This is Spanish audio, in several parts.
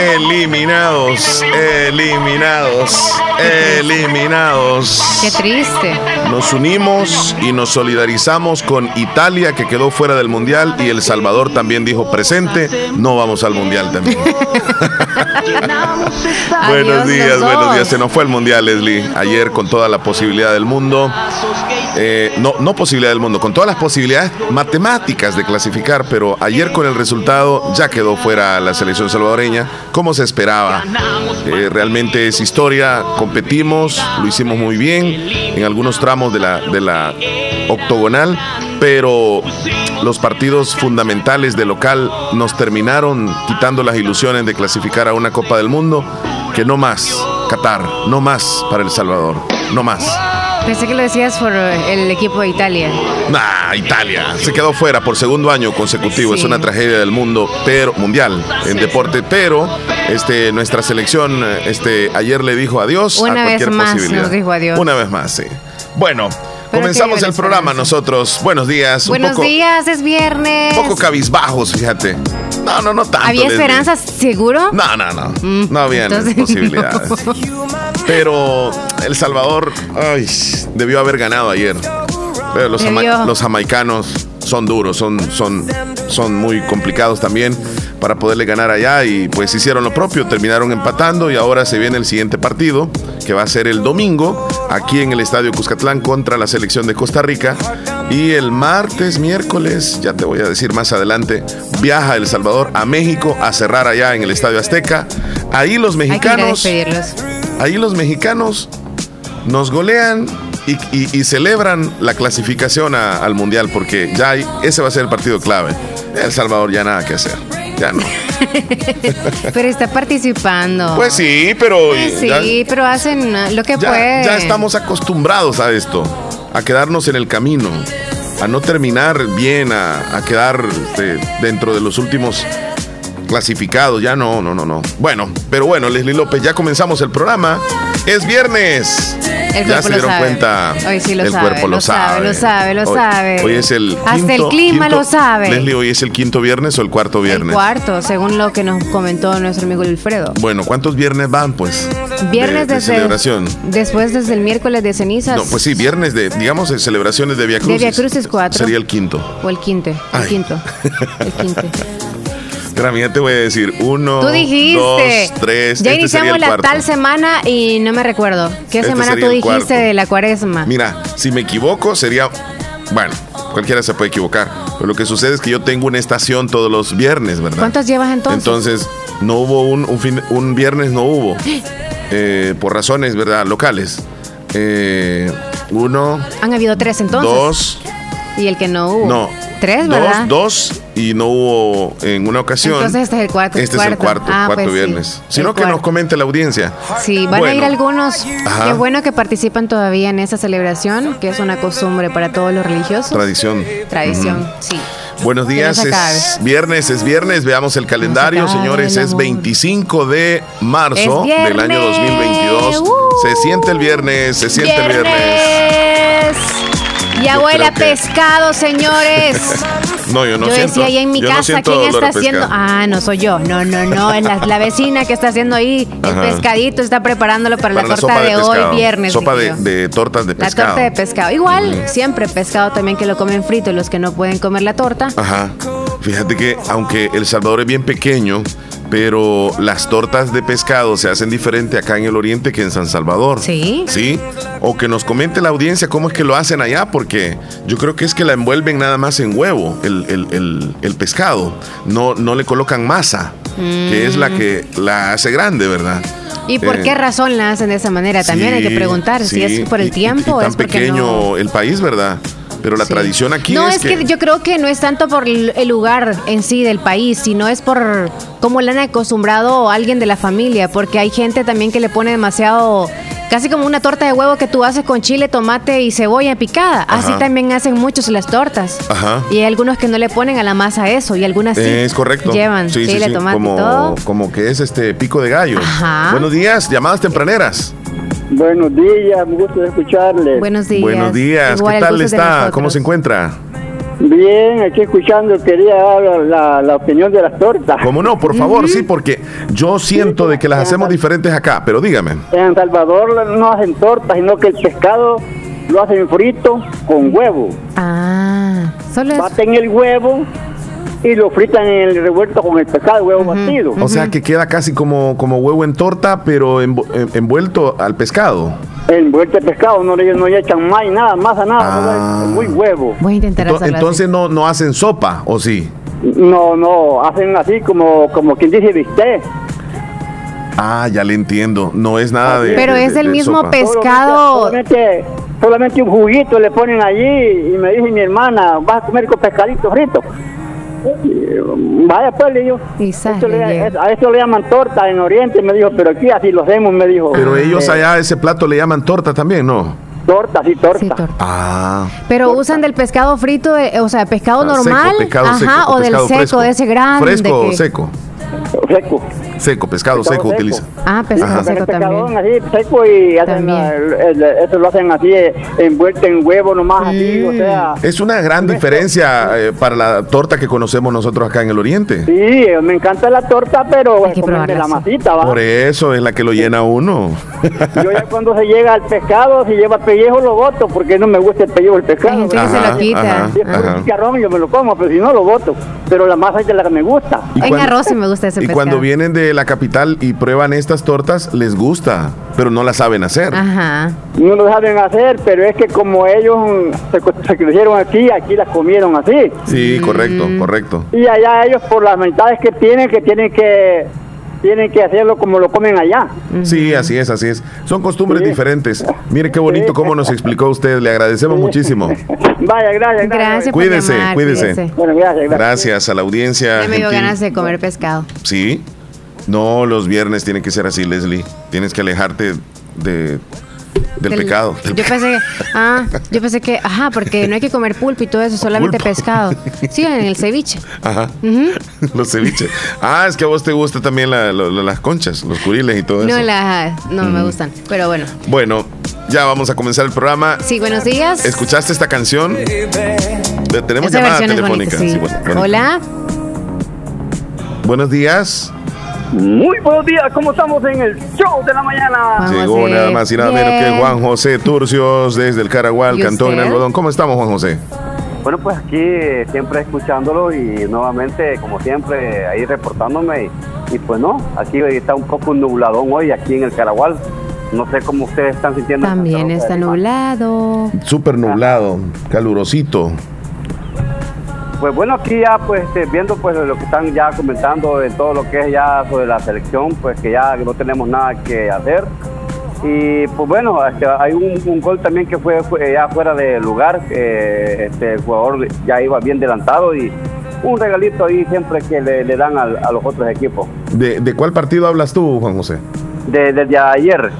Eliminados, eliminados, eliminados. Qué triste. Nos unimos y nos solidarizamos con Italia que quedó fuera del Mundial y El Salvador también dijo presente, no vamos al Mundial también. buenos días, buenos días. Se nos fue el Mundial, Leslie. Ayer con toda la posibilidad del mundo. Eh, no, no posibilidad del mundo, con todas las posibilidades matemáticas de clasificar, pero ayer con el resultado ya quedó fuera la selección salvadoreña, como se esperaba. Eh, realmente es historia, competimos, lo hicimos muy bien en algunos tramos de la, de la octogonal, pero los partidos fundamentales de local nos terminaron quitando las ilusiones de clasificar a una Copa del Mundo, que no más, Qatar, no más para El Salvador, no más. Pensé que lo decías por el equipo de Italia. Nah, Italia se quedó fuera por segundo año consecutivo. Es una tragedia del mundo, pero mundial en deporte. Pero este nuestra selección este ayer le dijo adiós una a cualquier vez más posibilidad. Nos dijo adiós. Una vez más, sí. Bueno. Pero comenzamos el programa nosotros. Buenos días. un Buenos poco, días, es viernes. Un poco cabizbajos, fíjate. No, no, no tanto. ¿Había esperanzas, seguro? No, no, no. Mm, no había posibilidades. Pero El Salvador ay, debió haber ganado ayer. Pero los, los jamaicanos son duros, son, son, son muy complicados también para poderle ganar allá y pues hicieron lo propio, terminaron empatando y ahora se viene el siguiente partido que va a ser el domingo aquí en el Estadio Cuscatlán contra la selección de Costa Rica y el martes, miércoles, ya te voy a decir más adelante, viaja El Salvador a México a cerrar allá en el Estadio Azteca. Ahí los mexicanos ahí los mexicanos nos golean y, y- y celebran la clasificación a- al mundial porque ya hay- ese va a ser el partido clave. El Salvador ya nada que hacer. Ya no. Pero está participando. Pues sí, pero Pues sí, ya, pero hacen uh, lo que ya- pueden. ya estamos acostumbrados a esto, a quedarnos en el camino, a no terminar bien, a, a quedar este, dentro de los últimos clasificados. Ya no, no, no, no. Bueno, pero bueno, Leslie López, ya comenzamos el programa. Es viernes. El ya se dieron sabe. cuenta. Hoy sí lo el sabe, cuerpo lo, lo sabe, lo sabe, lo Hoy- sabe. Hoy es el Hasta el clima quinto- lo sabe. Leslie, hoy es el quinto viernes o el cuarto El viernes. cuarto, según lo que nos comentó nuestro amigo Wilfredo. Bueno, ¿cuántos viernes van, pues? Viernes de, de desde celebración. Después desde el miércoles de cenizas. No, pues sí, viernes de, digamos, de celebraciones de Via De Crucis. Via Crucis cuatro. Sería el quinto. O el quinto. El Ay. quinto. El quinto. Espera, mira, te voy a decir. Uno, Tú dijiste. dos, tres. Ya este sería iniciamos el la cuarto. tal semana y no me recuerdo. ¿Qué Este semana sería tú el dijiste cuarto. de la cuaresma? Mira, si me equivoco, sería. Bueno, cualquiera se puede equivocar. Pero lo que sucede es que yo tengo una estación todos los viernes, ¿verdad? ¿Cuántos llevas entonces? Entonces, no hubo un, un, fin- un viernes, no hubo. Eh, por razones, ¿verdad? Locales. Eh, uno, Han habido tres entonces. dos, Y el que no hubo. no. Tres, dos, ¿verdad? dos y no hubo en una ocasión. Entonces este es el cuarto. Este es el cuarto, Ah, cuarto pues sí, viernes. el Sino que nos cuarto. comente la audiencia. Sí, van a ir algunos. Ajá. Qué bueno que participan todavía en esa celebración, que es una costumbre para todos los religiosos. Tradición. Tradición, sí. Buenos días, no es viernes, es viernes, veamos el calendario, señores, es amor. 25 de marzo del año viernes. 2022. ¡Uh! Se siente el viernes, se siente el viernes. Ya Yo huele a pescado, señores. No, yo no yo siento. decía ahí en mi yo no casa, ¿quién está haciendo? Ah, no soy yo. No, no, no. Es la, la vecina que está haciendo ahí el pescadito, está preparándolo para, Para la torta de, hoy, viernes. Sopa de, yo. de tortas de La pescado. torta de pescado. Igual, siempre pescado también que lo comen frito, los que no pueden comer la torta. Ajá. Fíjate que aunque El Salvador es bien pequeño, pero las tortas de pescado se hacen diferente acá en el oriente que en San Salvador. Sí. Sí. O que nos comente la audiencia cómo es que lo hacen allá, porque yo creo que es que la envuelven nada más en huevo, el, el- el- el pescado. No, no le colocan masa, que es la que la hace grande, ¿verdad? ¿Y por Eh, qué razón la hacen de esa manera? También hay que Sí, preguntar si sí, es por y- el y- tiempo y o tan es porque pequeño no. el país, ¿verdad? Pero la Sí. tradición aquí no, es, es que... yo creo que no es tanto por el lugar en sí del país, sino es por cómo le han acostumbrado a alguien de la familia, porque hay gente también que le pone demasiado, casi como una torta de huevo que tú haces con chile, tomate y cebolla picada. Así también hacen muchos las tortas. Ajá. Y hay algunos que no le ponen a la masa eso, y algunas sí. Es correcto. Llevan sí, chile, sí, tomate como, y todo. como que es este pico de gallo. Ajá. Buenos días, llamadas tempraneras. Buenos días, me gusta escucharle. Buenos días. Buenos días, Igual ¿qué tal gusto es de está? ¿Cómo se encuentra? Bien, aquí escuchando, quería dar la, la opinión de las tortas. ¿Cómo no? Por favor, sí, porque yo siento de que las hacemos diferentes acá, pero dígame. En Salvador no hacen tortas, sino que el pescado lo hacen frito con huevo. Ah, solo es... Baten el huevo y lo fritan en el revuelto con el pescado, huevo batido. O sea que queda casi como, como huevo en torta, pero envu- en- envuelto al pescado. Envuelto el pescado, no le, no le echan más nada, masa nada, Ah. no, es muy huevo. Voy a intentar Ento- entonces no, no hacen sopa, ¿o sí? No, no, hacen así como, como quien dice bistec. Ah, ya le entiendo. No es nada de. Pero de- es el de mismo sopa. Pescado. Solamente, solamente un juguito le ponen allí y me dice mi hermana, vas a comer con pescadito frito. Y, Vaya pues, le digo. Esto le- a eso le llaman torta en Oriente, me dijo, pero aquí así lo hacemos, me dijo. Pero ellos Eh, allá a ese plato le llaman torta también, ¿no? Torta, sí, torta. Sí, torta. Ah. Pero usan del pescado frito, eh, o sea, pescado ah, normal, seco, pescado ajá, seco, o del pescado seco, fresco. de ese grande. ¿Fresco o que- seco? Seco. Seco, pescado, Pescado seco, seco. utiliza. Ah, pescado Ajá. seco el pescadón también. así seco y hacen el- el- eso lo hacen así eh, envuelto en huevo nomás así, Mm. o sea. Es una gran diferencia eh, para la torta que conocemos nosotros acá en el oriente. Sí, me encanta la torta, pero Hay que comerme probarla, la masita, va. Por eso es la que lo llena uno. Yo ya cuando se llega al pescado, si lleva pellejo lo voto, porque no me gusta el pellejo del Hay pescado. que se Ajá, lo quita. ajá. Si es Ajá. chicharrón, yo me lo como, pero si no lo voto. Pero la masa es de la que me gusta. En arroz sí me gusta ese Y pescado. cuando vienen de la capital y prueban estas tortas, les gusta, pero no las saben hacer. Ajá. No lo saben hacer, pero es que como ellos se, se crecieron aquí, aquí las comieron así. Sí, correcto, Mm. correcto. Y allá ellos por las mitades que tienen, que tienen que tienen que hacerlo como lo comen allá. Sí, así es, así es. Son costumbres Sí. diferentes. Mire qué bonito Sí. cómo nos explicó usted. Le agradecemos muchísimo. Vaya, gracias, Gracias por Cuídese, llamar, cuídese. Bueno, gracias, gracias. Gracias a la audiencia. Ya me dio ganas de comer pescado. Sí. No, los viernes tiene que ser así, Leslie. Tienes que alejarte de, del, pecado. del Yo pensé que, ah, yo pensé que, ajá, porque no hay que comer pulpo y todo eso, solamente Pulpo. pescado. Sí, en el ceviche. Ajá. Los ceviches. Ah, es que a vos te gusta también la- las conchas, los curiles y todo No, eso. la, no me gustan, pero bueno. Bueno, ya vamos a comenzar el programa. Sí, buenos días. ¿Escuchaste esta canción? Tenemos llamada telefónica. bonita, sí. Sí, bueno, bueno. Hola. Buenos días. Muy buenos días, ¿cómo estamos en el show de la mañana? Juan Llegó José. nada más y nada menos que. Juan José Turcios desde el Caragual, ¿Y Cantón en? Algodón. ¿Cómo estamos, Juan José? Bueno, pues aquí eh, siempre escuchándolo y nuevamente, como siempre, ahí reportándome. Y, y pues no, aquí está un poco nubladón hoy aquí en el Caragual. No sé cómo ustedes están sintiendo. en También está nublado. Súper nublado, calurosito. Pues bueno, aquí ya pues este, viendo pues lo que están ya comentando en todo lo que es ya sobre la selección, pues que ya no tenemos nada que hacer. Y pues bueno, este, hay un, un gol también que fue, fue ya fuera de lugar, eh, este el jugador ya iba bien adelantado y un regalito ahí siempre que le, le dan al- a los otros equipos. ¿De, de cuál partido hablas tú, Juan José? De- desde ayer.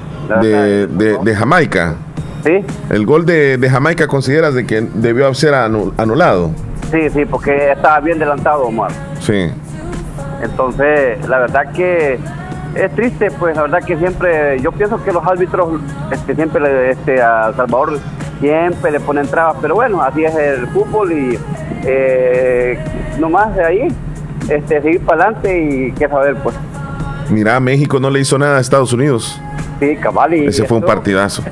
De, de- de Jamaica. Sí, ¿El gol de, de Jamaica consideras de que debió ser anu- anulado? Sí, sí, porque estaba bien adelantado Omar. Sí. Entonces, la verdad que es triste, pues la verdad que siempre, yo pienso que los árbitros, este, siempre este, a Salvador siempre le ponen trabas, pero bueno, así es el fútbol y eh, nomás de ahí, este, seguir para adelante y qué saber, pues, Mira, México no le hizo nada a Estados Unidos. sí, cabal. y Ese fue un partidazo.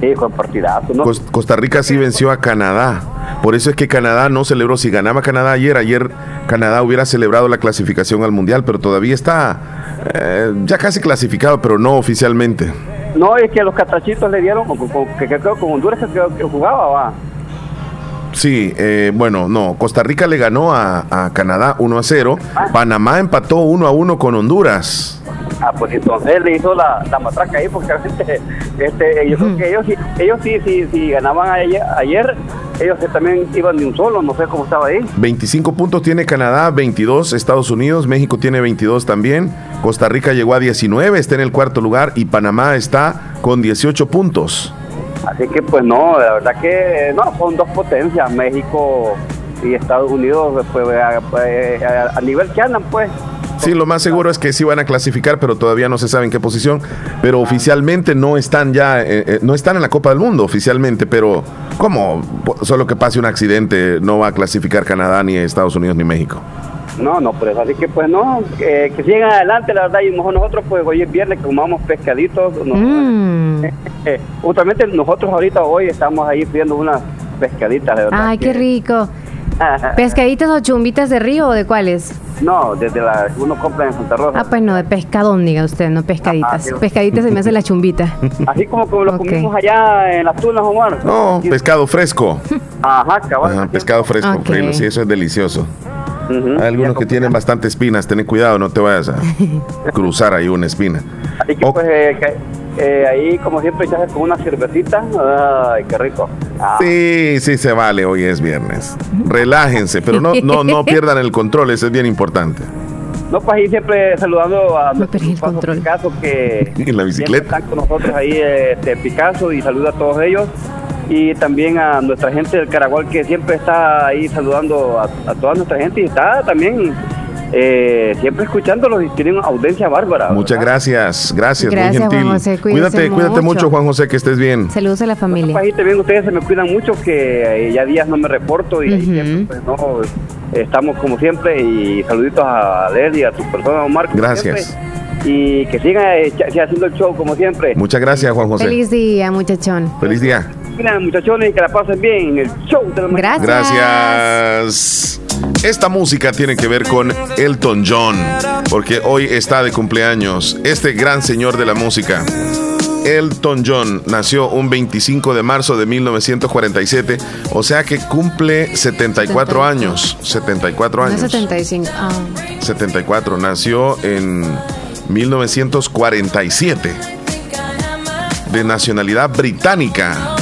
Sí, fue un partidazo, ¿no? Cos- Costa Rica sí venció a Canadá. Por eso es que Canadá no celebró. Si ganaba Canadá ayer, ayer Canadá hubiera celebrado la clasificación al Mundial, pero todavía está eh, ya casi clasificado, pero no oficialmente. No, es que los catrachitos le dieron, que creo con Honduras que, jugaba, va. Sí, eh, bueno, no. Costa Rica le ganó a, a Canadá 1 a 0. Panamá empató 1 a 1 con Honduras. Ah, pues entonces él le hizo la, la matraca ahí, porque realmente, este, yo creo que ellos, sí- ellos sí, sí, sí ganaban ayer, ayer, ellos también iban de un solo, no sé cómo estaba ahí. 25 puntos tiene Canadá, 22 Estados Unidos, México tiene 22 también, Costa Rica llegó a 19, está en el cuarto lugar y Panamá está con 18 puntos. Así que pues no, la verdad que no, son dos potencias, México y Estados Unidos, pues a, pues, a- a nivel que andan, pues. Sí, lo más seguro es que sí van a clasificar, pero todavía no se sabe en qué posición. Pero oficialmente no están ya, eh, eh, no están en la Copa del Mundo oficialmente. Pero ¿cómo? Solo que pase un accidente no va a clasificar Canadá ni Estados Unidos ni México. No, no, por eso, así que pues no, que, que sigan adelante, la verdad, y mejor nosotros pues hoy es viernes que comamos pescaditos, no- Mm. eh, justamente nosotros ahorita hoy estamos ahí pidiendo unas pescaditas, de verdad. Ay, qué rico. ¿Pescaditas o chumbitas de río o de cuáles? No, desde la que uno compra en Santa Rosa. Ah, pues no, de pescadón, diga usted, no pescaditas. Ajá. Pescaditas se me hace la chumbita. Así como, como lo comimos allá en las tunas, Omar. No, pescado fresco. Ajá, cabal. Ajá, pescado fresco, Ok. Frilo, sí, eso es delicioso. Hay algunos que tienen bastante espinas, ten cuidado, no te vayas a cruzar ahí una espina. Así que pues eh, que, eh, ahí como siempre echas con una cervecita. Ay, qué rico. Ah, Sí, sí se vale, hoy es viernes. Relájense, pero no, no, no pierdan el control, eso es bien importante. No, pues ahí siempre saludando a Paso control. Picasso que En la bicicleta. están con nosotros ahí este Picasso y saluda a todos ellos y también a nuestra gente del Caragual que siempre está ahí saludando a, a toda nuestra gente y está también eh, siempre escuchándolos y tienen una audiencia bárbara. Muchas ¿verdad? gracias, gracias, Gracias, muy gentil. Juan José, cuídese cuídate, cuídate mucho. mucho, Juan José, que estés bien. Saludos a la Pues familia. ahí también ustedes se me cuidan mucho que eh, ya días no me reporto y ahí siempre, pues, no, estamos como siempre y saluditos a Led y a tu persona Omar. Gracias. siempre. Y que sigan eh, haciendo el show como siempre. Muchas gracias, Juan José. Feliz, Feliz día, muchachón. día. Miren, muchachones, y que la pasen bien en el show de la mañana. Gracias. Gracias. Esta música tiene que ver con Elton John, porque hoy está de cumpleaños este gran señor de la música. Elton John nació un 25 de marzo de 1947, o sea que cumple 74 años. 74 No es años. 75. Ah. 74. Nació en 1947. De nacionalidad británica.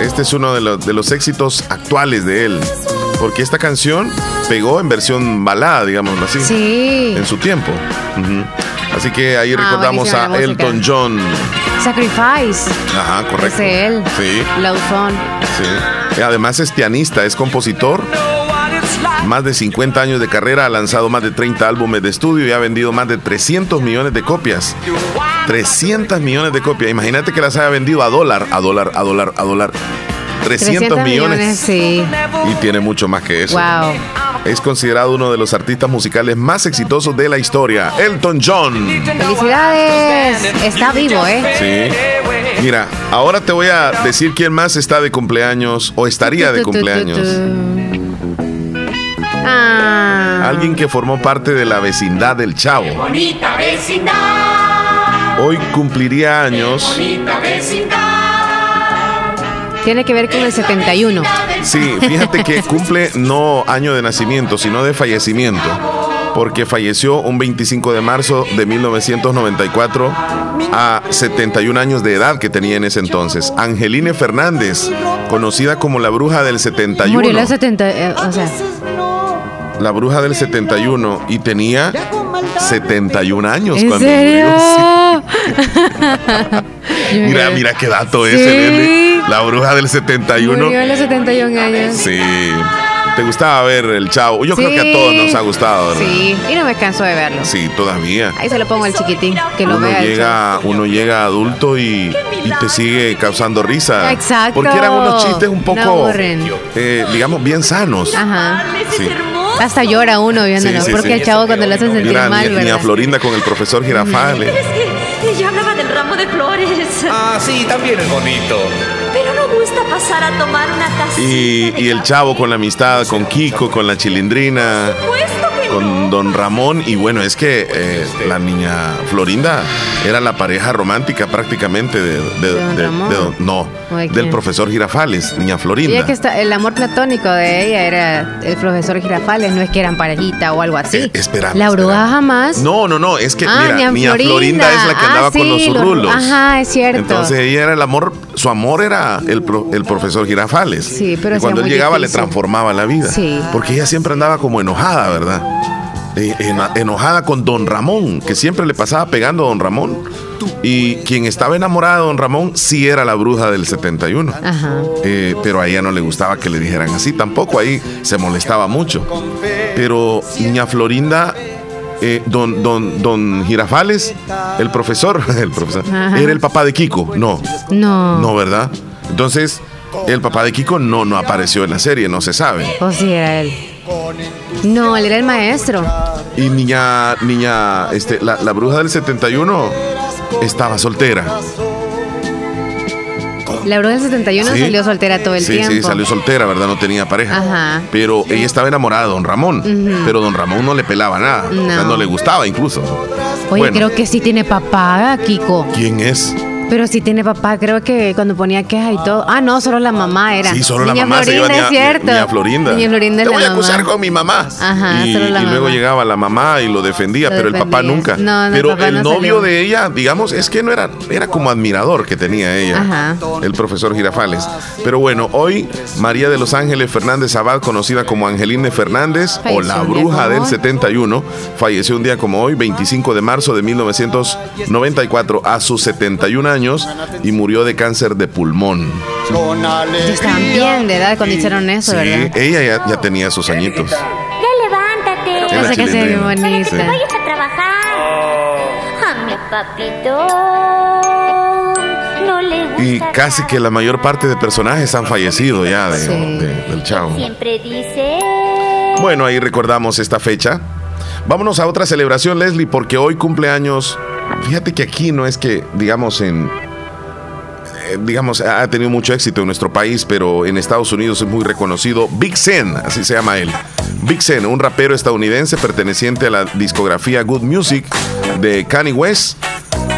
Este es uno de los, de los éxitos actuales de él. Porque esta canción pegó en versión balada, digámoslo así. Sí. En su tiempo. Así que ahí Ah, recordamos a. Elton John. Sacrifice. Ajá, correcto. Es él. Sí, Love sí. Además es pianista, es compositor. Más de 50 años de carrera, ha lanzado más de 30 álbumes de estudio y ha vendido más de 300 millones de copias. 300 millones de copias. Imagínate que las haya vendido a dólar, a dólar, a dólar, a dólar. 300, millones. Sí. Y tiene mucho más que eso. Wow. Es considerado uno de los artistas musicales más exitosos de la historia. Elton John. Felicidades. Está vivo, ¿eh? Sí. Mira, ahora te voy a decir quién más está de cumpleaños o estaría de cumpleaños. Ah. Alguien que formó parte de la vecindad del Chavo. Bonita vecindad, Hoy cumpliría años. bonita vecindad. Tiene que ver con el 71. Sí, fíjate que cumple no año de nacimiento, sino de fallecimiento. Porque falleció un 25 de marzo de 1994 a 71 años de edad que tenía en ese entonces. Angeline Fernández, conocida como la bruja del 71. Murió a los 70. eh, o sea, La bruja del 71 y tenía 71 años ¿en cuando serio? murió. sí. Mira, mira qué dato es, Sí. Leslie. La bruja del 71. Murió a los 71 años. Sí. ¿Te gustaba ver el chavo? Yo creo que a todos nos ha gustado. ¿verdad? Sí, y no me canso de verlo. Sí, todavía. Ahí se lo pongo al chiquitín, que lo Uno vea. el llega, uno llega adulto y, y te sigue causando risa. Exacto. Porque eran unos chistes un poco, eh, digamos, bien sanos. Ajá. Sí. Hasta llora uno viéndolo, Sí, sí, porque sí. el chavo cuando lo hacen sentir Mira, mal, ni, ni ¿verdad? a Florinda con el profesor Girafales. Es que ella hablaba del ramo de flores. Ah, sí, también es bonito. Pero no gusta pasar a tomar una taza. Y, y el chavo con la amistad, con Kiko, con la chilindrina, Puesto que con don Ramón y bueno, es que eh, la niña Florinda era la pareja romántica prácticamente de, de- de- Ramón? de don- no, ¿O de del profesor Girafales, niña Florinda. Ella que está, el amor platónico de ella era el profesor Girafales, no es que eran parejita o algo así. Eh, La espérame. jamás. No, no, no, es que Ah, mira, niña Florinda. Florinda. es la que Ah, andaba con sí, los los- rulos. ajá, es cierto. Entonces ella era el amor, su amor era el, pro- el profesor Girafales. Sí, pero Y cuando él llegaba difícil. le transformaba la vida. Sí. Porque ella siempre andaba como enojada, ¿verdad? Eh, enojada con don Ramón, que siempre le pasaba pegando a don Ramón. Y quien estaba enamorada de don Ramón sí era la bruja del 71. Ajá. Eh, pero a ella no le gustaba que le dijeran así tampoco, ahí se molestaba mucho. Pero niña Florinda, eh, don, don, don Girafales, el profesor, el profesor, Ajá. era el papá de Kiko, no, No. no, ¿verdad? Entonces, el papá de Kiko no, no apareció en la serie, no se sabe. O sí era él. No, él era el maestro. Y niña, niña, este, la, la bruja del 71 estaba soltera. La bruja del 71 Sí. salió soltera todo el sí, tiempo. sí, salió soltera, ¿verdad? No tenía pareja. Ajá. Pero ella estaba enamorada de don Ramón. Pero don Ramón no le pelaba nada. O sea, No. no le gustaba incluso. Oye, Bueno, creo que sí tiene papá, Kiko. ¿Quién es? Pero sí tiene papá, creo que cuando ponía quejas y todo. Ah, no, solo la mamá era. Sí, solo la mamá se Florinda, iba es cierto. niña Florinda. Niña Florinda es Te la voy a mamá. acusar con mi mamá. Ajá, y, solo la y luego llegaba la mamá y lo defendía, Lo pero el papá nunca. No, no, el pero papá el no novio salió. de ella, digamos, es que no era, era como admirador que tenía ella, Ajá. el profesor Girafales. Pero bueno, hoy María de los Ángeles Fernández Abad, conocida como Angeline Fernández o la bruja del hoy. 71, falleció un día como hoy, 25 de marzo de 1994, a sus 71 años y murió de cáncer de pulmón. Estaban bien de edad cuando hicieron eso, Sí, ¿verdad? ella ya, ya tenía sus añitos. Ya levántate. Sí, la Pasa que se ve chilindrina. bonita. Sí. Vayas a trabajar. A mi papito. No le gusta. Y casi que la mayor parte de personajes han fallecido ya de- Sí. de- del chavo. Siempre dice. Bueno, ahí recordamos esta fecha. Vámonos a otra celebración, Leslie, porque hoy cumpleaños. Fíjate que aquí no es que, digamos, en. eh, Digamos, ha tenido mucho éxito en nuestro país, pero en Estados Unidos es muy reconocido. Big Sen, así se llama él. Big Sen, un rapero estadounidense perteneciente a la discografía Good Music de Kanye West.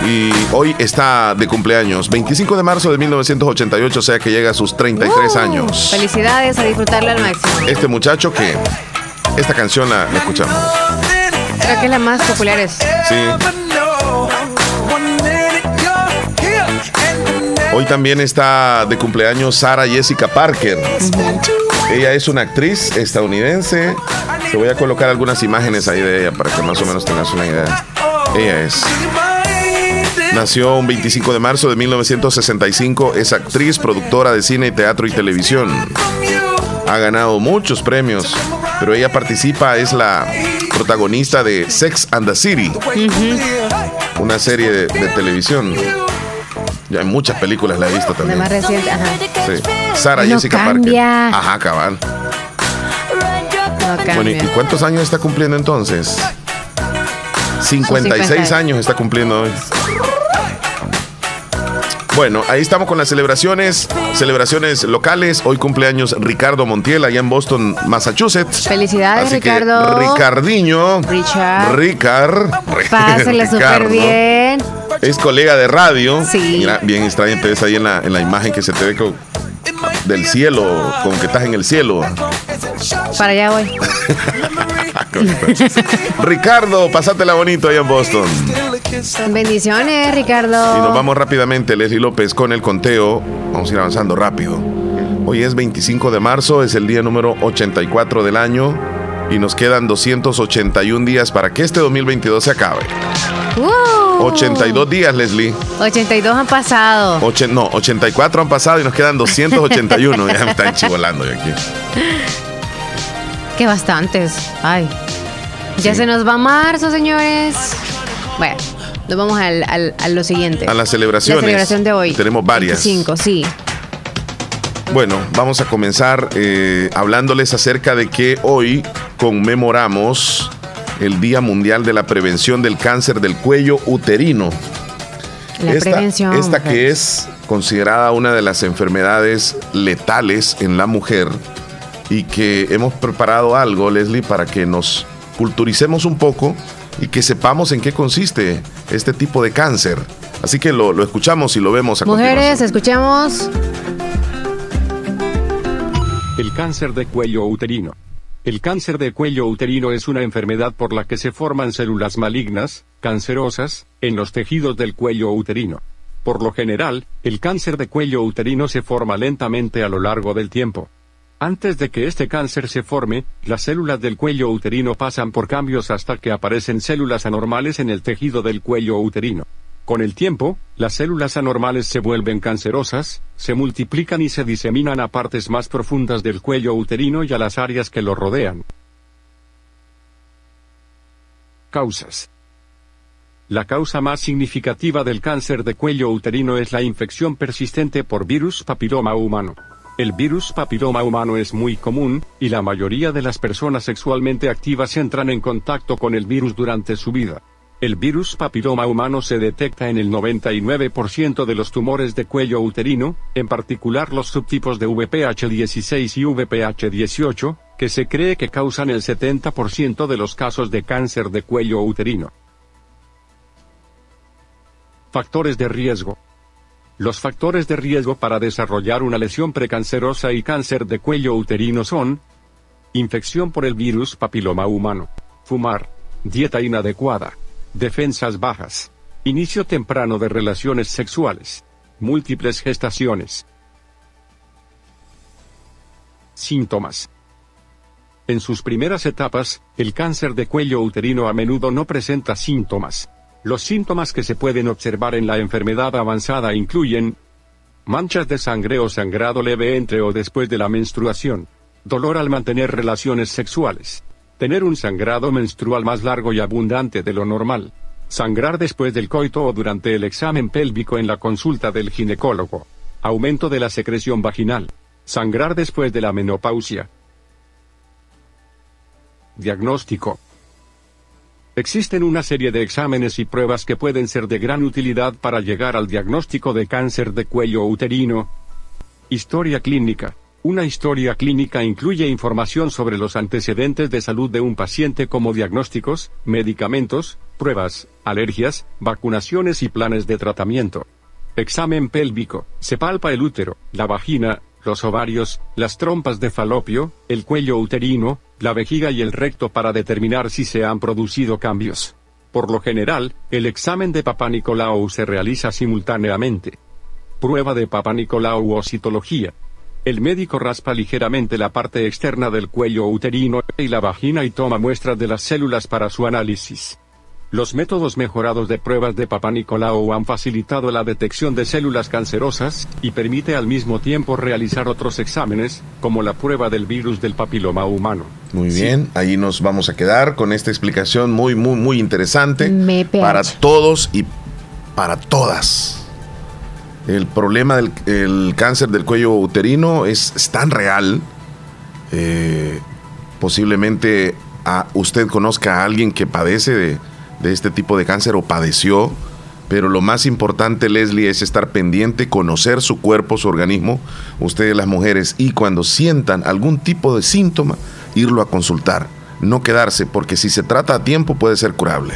Y hoy está de cumpleaños, 25 de marzo de 1988, o sea que llega a sus 33 ¡Uh! años. Felicidades a disfrutarla al máximo. Este muchacho que esta canción la, la escuchamos. Creo que es la más popular. Es. Sí. Hoy también está de cumpleaños Sara Jessica Parker. Ella es una actriz estadounidense. Te voy a colocar algunas imágenes ahí de ella para que más o menos tengas una idea. Ella es. Nació un 25 de marzo de 1965. Es actriz, productora de cine, teatro y televisión. Ha ganado muchos premios, pero ella participa, es la protagonista de Sex and the City, una serie de, de televisión. Ya en muchas películas la he visto La también. más reciente, ajá. Sí. Sara No Jessica cambia. Parker. Ajá, cabal. No Bueno, ¿y cuántos años está cumpliendo entonces? 56 50. años está cumpliendo hoy. Bueno, ahí estamos con las celebraciones, celebraciones locales. Hoy cumpleaños Ricardo Montiel allá en Boston, Massachusetts. Felicidades, Así que, Ricardo. Ricardiño. Richard. Ricard. Pásale súper Ricardo, bien. Es colega de radio. Sí. Mira, bien extraño te ves ahí en la, en la imagen que se te ve con- del cielo, como que estás en el cielo. Para allá voy. Ricardo, pasátela bonito allá en Boston. Bendiciones, Ricardo. Y nos vamos rápidamente, Leslie López, con el conteo. Vamos a ir avanzando rápido. Hoy es 25 de marzo, es el día número 84 del año y nos quedan 281 días para que este 2022 se acabe. Uh, 82 días, Leslie. 82 han pasado. No, 84 han pasado y nos quedan 281. ya me están chivolando yo aquí. Que bastantes. Ay. Ya Sí. se nos va marzo, señores. Bueno, nos vamos al, al- a lo siguiente. A las celebraciones. La celebración de hoy. Tenemos varias. 25, sí. Bueno, vamos a comenzar eh, hablándoles acerca de que hoy conmemoramos el Día Mundial de la Prevención del Cáncer del Cuello Uterino. La esta, prevención. esta que es considerada una de las enfermedades letales en la mujer y que hemos preparado algo, Leslie, para que nos culturicemos un poco y que sepamos en qué consiste este tipo de cáncer. Así que lo, lo escuchamos y lo vemos a Mujeres, escuchemos. El cáncer de cuello uterino. El cáncer de cuello uterino es una enfermedad por la que se forman células malignas, cancerosas, en los tejidos del cuello uterino. Por lo general, el cáncer de cuello uterino se forma lentamente a lo largo del tiempo. Antes de que este cáncer se forme, las células del cuello uterino pasan por cambios hasta que aparecen células anormales en el tejido del cuello uterino. Con el tiempo, las células anormales se vuelven cancerosas, se multiplican y se diseminan a partes más profundas del cuello uterino y a las áreas que lo rodean. Causas. La causa más significativa del cáncer de cuello uterino es la infección persistente por virus papiloma humano. El virus papiloma humano es muy común, y la mayoría de las personas sexualmente activas entran en contacto con el virus durante su vida. El virus papiloma humano se detecta en el 99% de los tumores de cuello uterino, en particular los subtipos de VPH16 y VPH18, que se cree que causan el 70% de los casos de cáncer de cuello uterino. Factores de riesgo. Los factores de riesgo para desarrollar una lesión precancerosa y cáncer de cuello uterino son infección por el virus papiloma humano, fumar, dieta inadecuada, defensas bajas, inicio temprano de relaciones sexuales, múltiples gestaciones. Síntomas. En sus primeras etapas, el cáncer de cuello uterino a menudo no presenta síntomas. Los síntomas que se pueden observar en la enfermedad avanzada incluyen manchas de sangre o sangrado leve entre o después de la menstruación, dolor al mantener relaciones sexuales, tener un sangrado menstrual más largo y abundante de lo normal, sangrar después del coito o durante el examen pélvico en la consulta del ginecólogo, aumento de la secreción vaginal, sangrar después de la menopausia. Diagnóstico. Existen una serie de exámenes y pruebas que pueden ser de gran utilidad para llegar al diagnóstico de cáncer de cuello uterino. Historia clínica. Una historia clínica incluye información sobre los antecedentes de salud de un paciente como diagnósticos, medicamentos, pruebas, alergias, vacunaciones y planes de tratamiento. Examen pélvico. Se palpa el útero, la vagina, los ovarios, las trompas de falopio, el cuello uterino, la vejiga y el recto para determinar si se han producido cambios. Por lo general, el examen de Papa Nicolau se realiza simultáneamente. Prueba de Papa Nicolau o citología. El médico raspa ligeramente la parte externa del cuello uterino y la vagina y toma muestras de las células para su análisis. Los métodos mejorados de pruebas de Papa Nicolau han facilitado la detección de células cancerosas y permite al mismo tiempo realizar otros exámenes, como la prueba del virus del papiloma humano. Muy bien, ahí nos vamos a quedar con esta explicación muy, muy, muy interesante para todos y para todas. El problema del cáncer del cuello uterino es, tan real. Eh, posiblemente a usted conozca a alguien que padece de de este tipo de cáncer o padeció, pero lo más importante, Leslie, es estar pendiente, conocer su cuerpo, su organismo, ustedes las mujeres, y cuando sientan algún tipo de síntoma, irlo a consultar, no quedarse, porque si se trata a tiempo puede ser curable.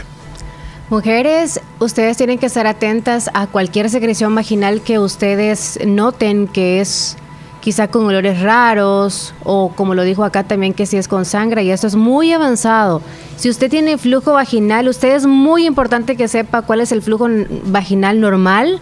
Mujeres, ustedes tienen que estar atentas a cualquier secreción vaginal que ustedes noten que es quizá con olores raros o como lo dijo acá también que si es con sangre y esto es muy avanzado. Si usted tiene flujo vaginal, usted es muy importante que sepa cuál es el flujo vaginal normal.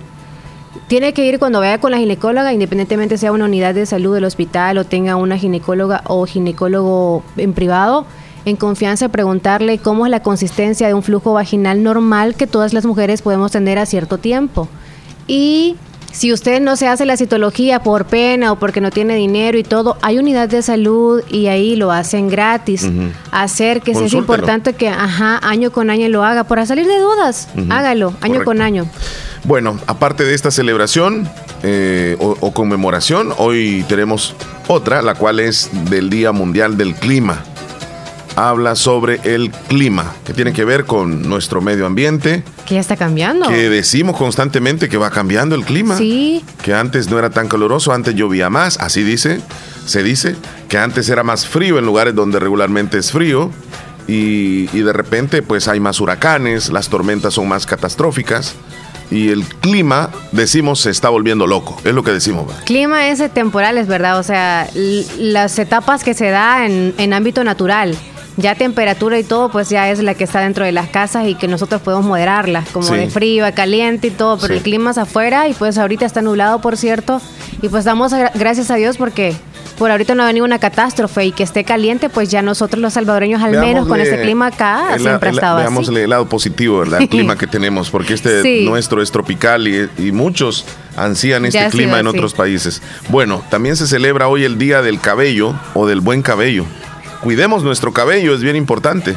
Tiene que ir cuando vaya con la ginecóloga, independientemente sea una unidad de salud del hospital o tenga una ginecóloga o ginecólogo en privado, en confianza preguntarle cómo es la consistencia de un flujo vaginal normal que todas las mujeres podemos tener a cierto tiempo. Y si usted no se hace la citología por pena o porque no tiene dinero y todo, hay unidad de salud y ahí lo hacen gratis. Hacer que es importante que ajá, año con año lo haga. Para salir de dudas, hágalo, año con año. Bueno, aparte de esta celebración eh, o conmemoración, hoy tenemos otra, la cual es del Día Mundial del Clima habla sobre el clima, que tiene que ver con nuestro medio ambiente. Que ya está cambiando. Que decimos constantemente que va cambiando el clima. Sí. Que antes no era tan caluroso, antes llovía más, así dice, se dice, que antes era más frío en lugares donde regularmente es frío. y, y de repente pues hay más huracanes, las tormentas son más catastróficas y el clima, decimos, se está volviendo loco. Es lo que decimos. Clima es temporal, es verdad. O sea, las etapas que se da en, en ámbito natural. Ya temperatura y todo, pues ya es la que está dentro de las casas y que nosotros podemos moderarlas, como Sí. de frío a caliente y todo, pero Sí. el clima es afuera y pues ahorita está nublado, por cierto, y pues damos gra- gracias a Dios porque por ahorita no ha venido una catástrofe y que esté caliente, pues ya nosotros los salvadoreños al menos con este clima acá el- siempre ha el- estado así. Veámosle el lado positivo, ¿verdad? el clima que tenemos, porque este Sí. nuestro es tropical y, y muchos ansían este Ya ha sido clima en otros países. Bueno, también se celebra hoy el Día del Cabello o del Buen Cabello. Cuidemos nuestro cabello, es bien importante.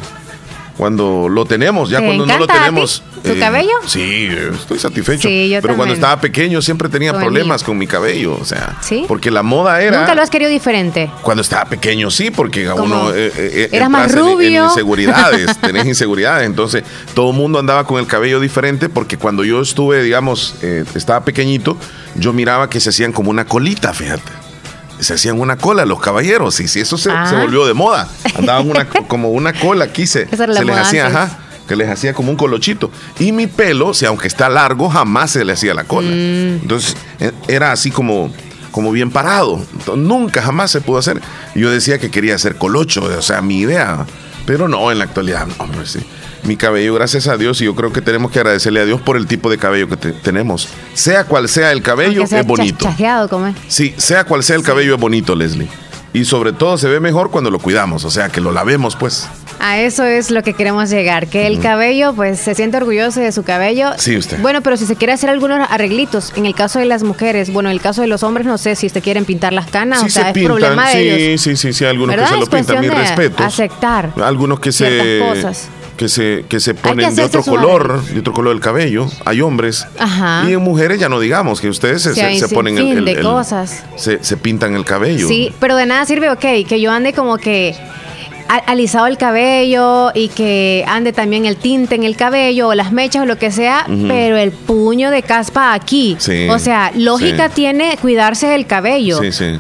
Cuando lo tenemos, ya ¿Te cuando no lo encanta a ti tenemos. tu cabello? Sí, estoy satisfecho. Sí, yo Pero cuando estaba pequeño siempre tenía Con problemas con mi cabello, o sea, ¿Sí? porque la moda era Nunca lo has querido diferente. cuando estaba pequeño, sí, porque ¿Cómo? uno eh, eh, Eras más entras en- En, rubio. inseguridades, tenés inseguridades. Entonces, todo el mundo andaba con el cabello diferente porque cuando yo estuve, digamos, eh, estaba pequeñito, yo miraba que se hacían como una colita, fíjate. Se hacían una cola los caballeros, y si eso se, Ah. se volvió de moda. Andaban una, como una cola aquí, se, se les hacía, ajá, que les hacía como un colochito. Y mi pelo, si aunque está largo, jamás se le hacía la cola. Mm. Entonces, eh, era así como, como bien parado. Nunca, jamás se pudo hacer. Yo decía que quería hacer colocho, o sea, mi idea. Pero no, en la actualidad, no, hombre, sí. Mi cabello, gracias a Dios, y yo creo que tenemos que agradecerle a Dios por el tipo de cabello que te- tenemos. Sea cual sea el cabello, sea es bonito. chajeado, como es. Sí, sea cual sea el cabello, es bonito, Leslie. Y sobre todo se ve mejor cuando lo cuidamos, o sea, que lo lavemos, pues. A eso es lo que queremos llegar, que el cabello, pues se siente orgulloso de su cabello. Sí, usted. Bueno, pero si se quiere hacer algunos arreglitos, en el caso de las mujeres, bueno, en el caso de los hombres, no sé si se quieren pintar las canas, Sí o sea, se es pintan, problema de sí, ellos. sí, sí, sí, algunos que ¿Verdad? se lo pintan, de respetos. aceptar Algunos que se, ciertas cosas. Que se que se que ponen de otro color, de otro color del cabello. Hay hombres. Ajá. Y en mujeres ya no digamos que ustedes se, Sí, se- ponen el, de el- el- cosas. Se, se pintan el cabello. Sí, pero de nada sirve, ok, que yo ande como que alisado el cabello y que ande también el tinte en el cabello o las mechas o lo que sea, pero el puño de caspa aquí. Sí, o sea, lógica sí. tiene cuidarse del cabello. Sí, sí.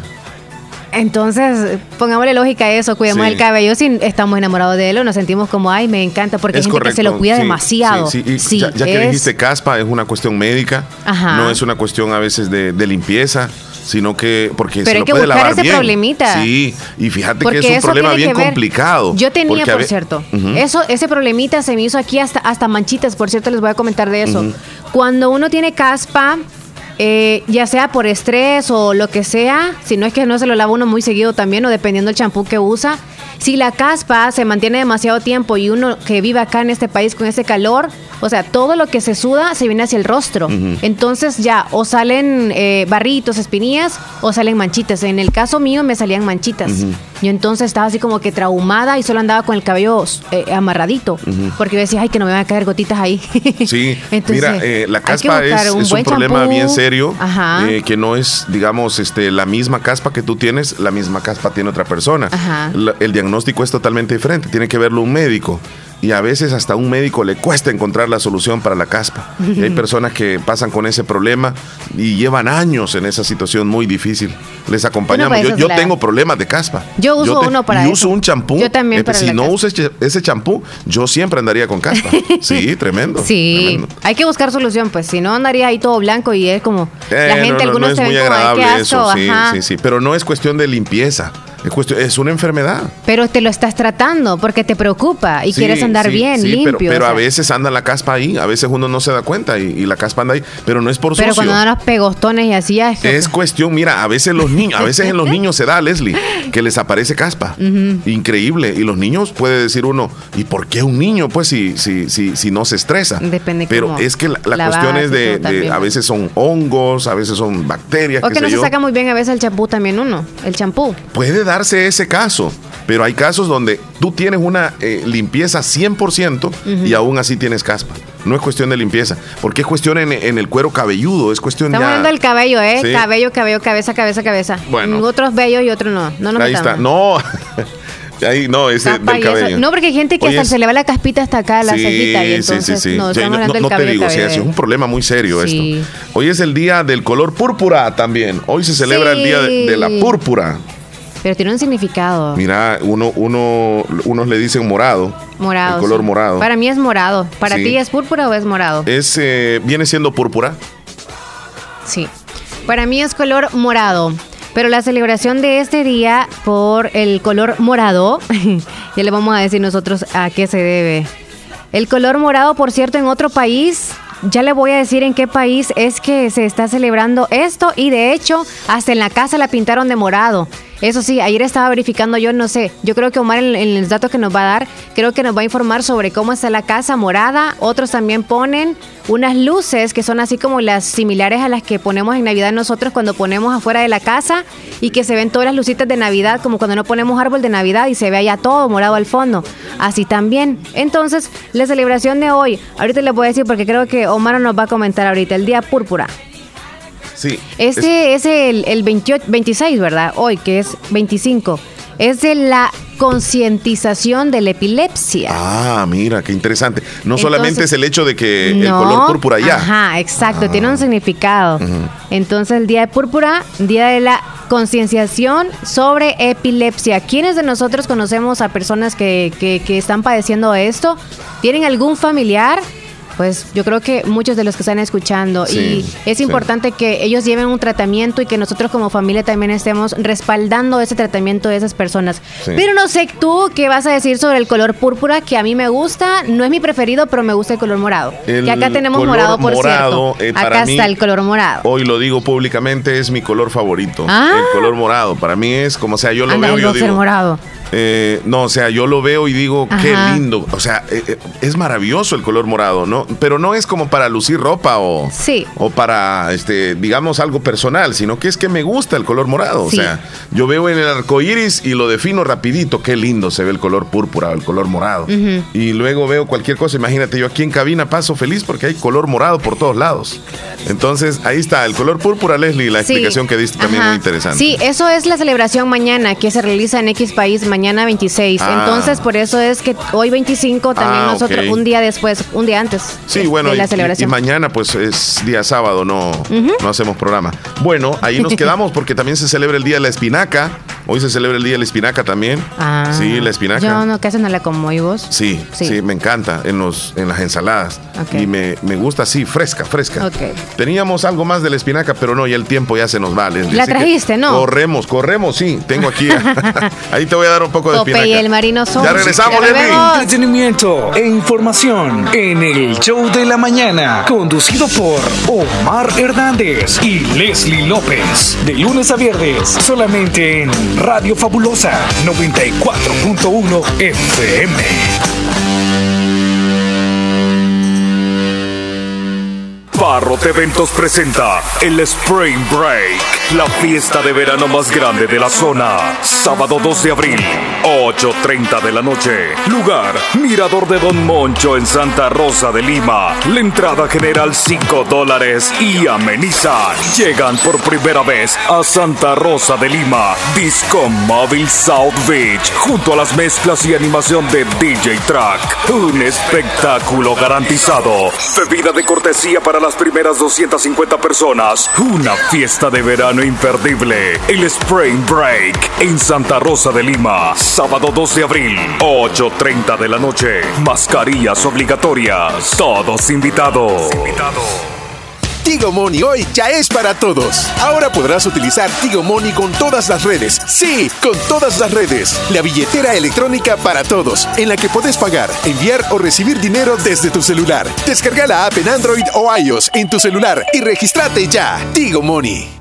Entonces, pongámosle lógica a eso, cuidemos Sí. el cabello si estamos enamorados de él o nos sentimos como, ay, me encanta, porque hay gente correcto. que se lo cuida sí, demasiado. Sí. Y ya, ya que es- dijiste caspa, es una cuestión médica. Ajá. No es una cuestión a veces de, de limpieza, sino que porque Pero se hay lo que puede buscar lavar ese bien. problemita. Sí, y fíjate Porque que es un problema bien complicado. Yo tenía, por cierto, eso, ese problemita se me hizo aquí hasta, hasta manchitas, por cierto, les voy a comentar de eso. Cuando uno tiene caspa, eh, ya sea por estrés o lo que sea, si no es que no se lo lava uno muy seguido también o dependiendo del champú que usa, si la caspa se mantiene demasiado tiempo y uno que vive acá en este país con ese calor, o sea, todo lo que se suda se viene hacia el rostro. Entonces ya o salen eh, barritos, espinillas o salen manchitas. En el caso mío me salían manchitas. Yo entonces estaba así como que traumada y solo andaba con el cabello eh, amarradito. Porque yo decía, ay, que no me van a caer gotitas ahí. Sí, Entonces, mira, eh, la caspa es, un es un problema bien serio, Ajá. eh, que no es, digamos, este, la misma caspa que tú tienes, la misma caspa tiene otra persona. Ajá. La- el diagnóstico es totalmente diferente, tiene que verlo un médico. Y a veces hasta a un médico le cuesta encontrar la solución para la caspa. Y hay personas que pasan con ese problema y llevan años en esa situación muy difícil. Les acompañamos. Yo, eso, tengo problemas de caspa. Yo uso uno para y eso. uso un champú. Yo también Eh, para Si la no caspa. uso ese- champú, yo siempre andaría con caspa. Sí, tremendo. Sí, tremendo. hay que buscar solución, pues si no andaría ahí todo blanco y es como Eh, la gente, no, no, algunos no es se muy ven como, agradable asco, eso, sí, sí, sí, pero no es cuestión de limpieza, es una enfermedad. Pero te lo estás tratando porque te preocupa y Sí, quieres andar sí, bien, sí, limpio. Pero, pero o a veces anda la caspa ahí, a veces uno no se da cuenta y, y la caspa anda ahí, pero no es por Pero sucio. cuando dan los pegostones y así es Es cuestión, mira, a veces los niños, a veces en los niños se da, Leslie, que les aparece caspa. Increíble. Y los niños puede decir uno, ¿y por qué un niño? Pues si, si, si, si no se estresa. Depende Pero cómo es que la, cuestión es de, a veces son hongos, a veces son bacterias. o que no se saca muy bien a veces el champú también uno, el champú. Puede darse ese caso, pero hay casos donde tú tienes una eh, limpieza 100% y aún así tienes caspa. No es cuestión de limpieza, porque es cuestión en, en el cuero cabelludo, es cuestión Estamos ya... hablando del cabello, ¿eh? Sí. Cabello, cabello, cabeza, cabeza, cabeza. Bueno. Otros bellos y otros no. No nos Ahí está. No, ahí no, ese del cabello. No, porque hay gente que Oye, hasta es- se le va la caspita hasta acá, la Sí, cejita. Y sí, entonces, sí, sí. no, Sí, estamos no, hablando del no te digo, cabello. es un problema muy serio esto. Hoy es el día del color púrpura también. Hoy se celebra el día de, de la púrpura. Pero tiene un significado. Mira, uno, uno, unos le dicen morado. Morado. El color sí. morado. Para mí es morado. ¿Para Sí. ti es púrpura o es morado? Es, eh, viene siendo púrpura. Sí. Para mí es color morado. Pero la celebración de este día por el color morado, ya le vamos a decir nosotros a qué se debe. El color morado, por cierto, en otro país, ya le voy a decir en qué país es que se está celebrando esto y de hecho hasta en la casa la pintaron de morado. Eso sí, ayer estaba verificando yo, no sé, yo creo que Omar en, en los datos que nos va a dar, creo que nos va a informar sobre cómo está la casa morada. Otros también ponen unas luces que son así como las similares a las que ponemos en Navidad nosotros cuando ponemos afuera de la casa y que se ven todas las lucitas de Navidad, como cuando no ponemos árbol de Navidad y se ve allá todo morado al fondo. Así también. Entonces, la celebración de hoy, ahorita les voy a decir porque creo que Omar nos va a comentar ahorita, el día púrpura. Sí. Este es, el, el 28, 26, ¿verdad? Hoy, que es 25. Es de la concientización de la epilepsia. Ah, mira, qué interesante. No Entonces- solamente es el hecho de que el color púrpura ya. Ajá, exacto, tiene Ah. un significado. Entonces, el día de púrpura, día de la concienciación sobre epilepsia. ¿Quiénes de nosotros conocemos a personas que, que- que están padeciendo esto? ¿Tienen algún familiar? Pues yo creo que muchos de los que están escuchando Sí, y es sí. importante que ellos lleven un tratamiento y que nosotros como familia también estemos respaldando ese tratamiento de esas personas. Sí. Pero no sé tú qué vas a decir sobre el color púrpura que a mí me gusta, no es mi preferido, pero me gusta el color morado. El que acá tenemos morado, por morado, cierto. eh, acá mí- está el color morado. Hoy lo digo públicamente, es mi color favorito. Ah. El color morado. Para mí es como, sea, yo lo Anda, veo yo digo. morado. eh, no, o sea, yo lo veo y digo, qué lindo. O sea, eh, eh, es maravilloso el color morado, ¿no? Pero no es como para lucir ropa o, Sí. o para, este, digamos, algo personal, sino que es que me gusta el color morado. Sí. O sea, yo veo en el arco iris y lo defino rapidito, qué lindo se ve el color púrpura o el color morado. Y luego veo cualquier cosa, imagínate, yo aquí en cabina paso feliz porque hay color morado por todos lados. Entonces, ahí está, el color púrpura, Leslie, la Sí. explicación que diste también Ajá. muy interesante. Sí, eso es la celebración mañana que se realiza en X país mañana 26. Ah. Entonces, por eso es que hoy 25 también Ah, nosotros un día después, un día antes Sí, bueno, de y, la y- celebración. y mañana pues es día sábado, no, no hacemos programa. Bueno, ahí nos quedamos porque también se celebra el Día de la Espinaca. Hoy se celebra el Día de la Espinaca también. Ah. Sí, la espinaca. Yo no, casi no la como, ¿y vos? Sí, Sí. sí, me encanta en, los, en las ensaladas. Y me, me gusta así, fresca, fresca. Ok. Teníamos algo más de la espinaca, pero no, ya el tiempo ya se nos va. Leslie. La que trajiste, ¿no? Corremos, corremos, sí. Tengo aquí. ahí te voy a dar un poco de Popeye espinaca. el marino son. Ya regresamos. Entretenimiento e información en el show de la mañana, conducido por Omar Hernández y Leslie López. De lunes a viernes, solamente en Radio Fabulosa 94.1 FM. Parrot Eventos presenta el Spring Break, la fiesta de verano más grande de la zona. Sábado 2 de abril, 8.30 de la noche. Lugar, Mirador de Don Moncho en Santa Rosa de Lima. La entrada general 5 dólares y amenizan. Llegan por primera vez a Santa Rosa de Lima. Disco Móvil South Beach, junto a las mezclas y animación de DJ Track. Un espectáculo garantizado. Bebida de cortesía para las primeras 250 personas. Una fiesta de verano imperdible. El Spring Break en Santa Rosa de Lima. Sábado 2 de abril, 8.30 de la noche. Mascarillas obligatorias. Todos invitados. Tigo Money hoy ya es para todos. Ahora podrás utilizar Tigo Money con todas las redes. Sí, con todas las redes. La billetera electrónica para todos, en la que puedes pagar, enviar o recibir dinero desde tu celular. Descarga la app en Android o iOS en tu celular y regístrate ya. Tigo Money.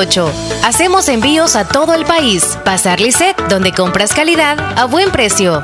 Hacemos envíos a todo el país. Pasar Lisset, donde compras calidad a buen precio.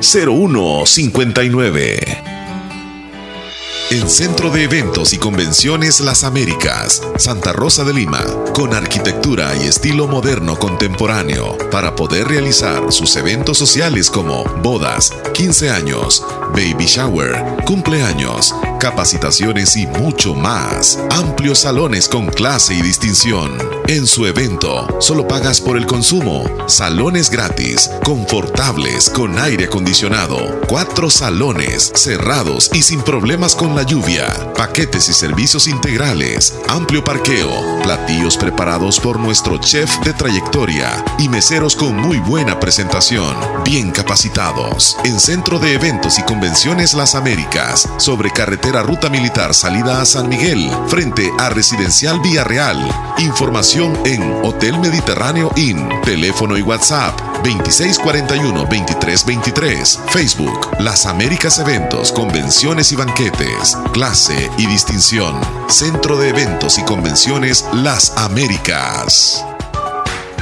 0159. En Centro de Eventos y Convenciones Las Américas, Santa Rosa de Lima, con arquitectura y estilo moderno contemporáneo, para poder realizar sus eventos sociales como bodas, 15 años, baby shower, cumpleaños, capacitaciones y mucho más. Amplios salones con clase y distinción. En su evento, solo pagas por el consumo. Salones gratis, confortables, con aire acondicionado. Cuatro salones, cerrados y sin problemas con la lluvia. Paquetes y servicios integrales. Amplio parqueo. Platillos preparados por nuestro chef de trayectoria. Y meseros con muy buena presentación. Bien capacitados. En Centro de Eventos y Convenciones Las Américas. Sobre carretera Ruta Militar salida a San Miguel. Frente a Residencial Vía Real. En Hotel Mediterráneo Inn. Teléfono y WhatsApp 2641-2323. Facebook Las Américas Eventos, Convenciones y Banquetes. Clase y distinción. Centro de Eventos y Convenciones Las Américas.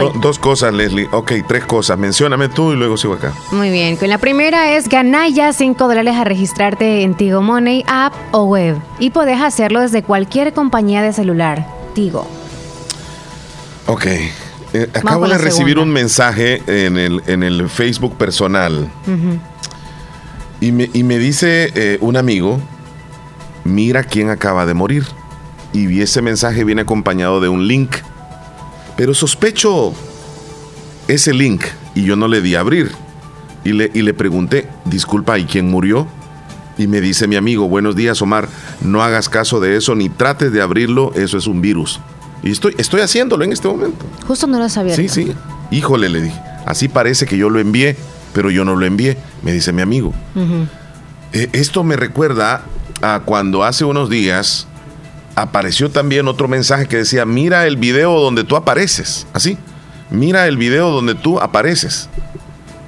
Do- dos cosas, Leslie. Ok, tres cosas. Mencióname tú y luego sigo acá. Muy bien, con la primera es ganar ya 5 dólares a registrarte en Tigo Money, app o web. Y podés hacerlo desde cualquier compañía de celular. Tigo. Ok. Eh, acabo de recibir segunda. un mensaje en el, en el Facebook personal y me, y me dice eh, un amigo, mira quién acaba de morir. Y ese mensaje viene acompañado de un link. Pero sospecho ese link y yo no le di a abrir. Y le, y le pregunté, disculpa, ¿y quién murió? Y me dice mi amigo, buenos días Omar, no hagas caso de eso ni trates de abrirlo, eso es un virus. Y estoy, estoy haciéndolo en este momento. Justo no lo sabía. Sí, sí. Híjole, le dije, así parece que yo lo envié, pero yo no lo envié, me dice mi amigo. Eh, esto me recuerda a cuando hace unos días apareció también otro mensaje que decía, mira el video donde tú apareces, así, mira el video donde tú apareces.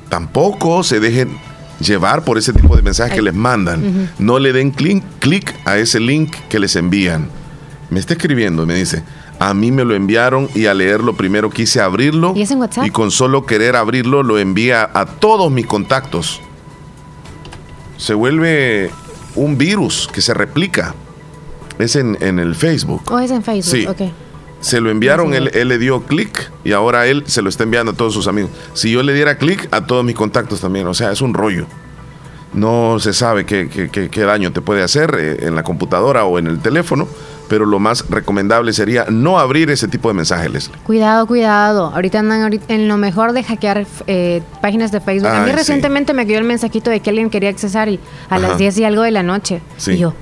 Tampoco se dejen llevar por ese tipo de mensajes que les mandan. No le den clic a ese link que les envían. Me está escribiendo, me dice, a mí me lo enviaron y al leerlo primero quise abrirlo. ¿Y es en WhatsApp? Y con solo querer abrirlo lo envía a todos mis contactos. Se vuelve un virus que se replica. Es en, en el Facebook. ¿O es en Facebook? Sí. Ok. Se lo enviaron, él, él le dio clic y ahora él se lo está enviando a todos sus amigos. Si yo le diera clic a todos mis contactos también, o sea, es un rollo. No se sabe qué, qué- qué- qué daño te puede hacer eh, en la computadora o en el teléfono, pero lo más recomendable sería no abrir ese tipo de mensajes, Leslie. Cuidado, cuidado. Ahorita andan en lo mejor de hackear eh, páginas de Facebook. a mí Ay, sí. recientemente me quedó el mensajito de que alguien quería accesar y a Ajá. las 10 y algo de la noche. Sí. Y yo,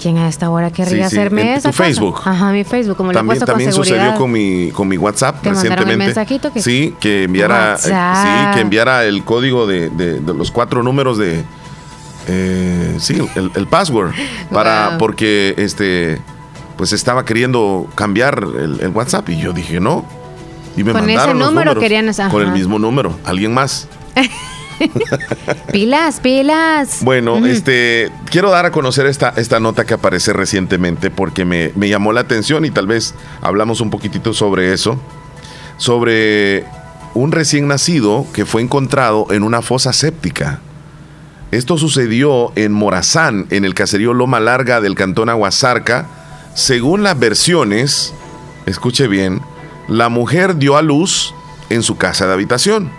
¿quién a esta hora querría Sí, sí. hacerme En esa tu cosa? Facebook. Ajá, mi Facebook, como le he También, puesto también con sucedió con mi, con mi WhatsApp ¿Te recientemente. mensajito que- Sí, que enviara, eh, sí, que enviara el código de, de- de los cuatro números de, eh, sí, el, el password para Wow. porque este, pues estaba queriendo cambiar el, el WhatsApp y yo dije no y me Con ese los número números querían esa- con el mismo número, alguien más. Pilas, pilas. Bueno, este, quiero dar a conocer esta, esta nota que aparece recientemente porque me, me llamó la atención y tal vez hablamos un poquitito sobre eso. Sobre un recién nacido que fue encontrado en una fosa séptica. Esto sucedió en Morazán, en el caserío Loma Larga del cantón Aguasarca. Según las versiones, escuche bien, la mujer dio a luz en su casa de habitación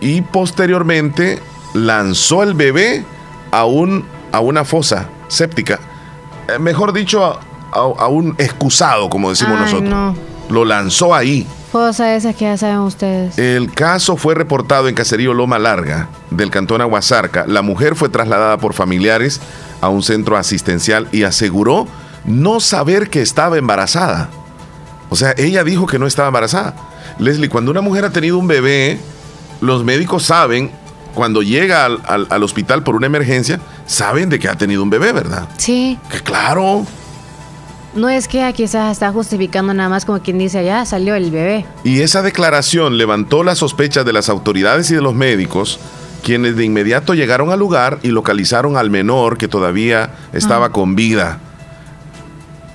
y posteriormente lanzó el bebé a, un, a una fosa séptica. Eh, mejor dicho, a, a- a un excusado, como decimos Ay, nosotros. no. Lo lanzó ahí. Cosa esas que ya saben ustedes. El caso fue reportado en Caserío Loma Larga, del cantón Aguasarca. La mujer fue trasladada por familiares a un centro asistencial y aseguró no saber que estaba embarazada. O sea, ella dijo que no estaba embarazada. Leslie, cuando una mujer ha tenido un bebé, los médicos saben, cuando llega al, al- al hospital por una emergencia, saben de que ha tenido un bebé, ¿verdad? Sí. Que claro. No es que quizás está justificando nada más como quien dice, ya salió el bebé. Y esa declaración levantó las sospechas de las autoridades y de los médicos, quienes de inmediato llegaron al lugar y localizaron al menor que todavía estaba Ah. con vida.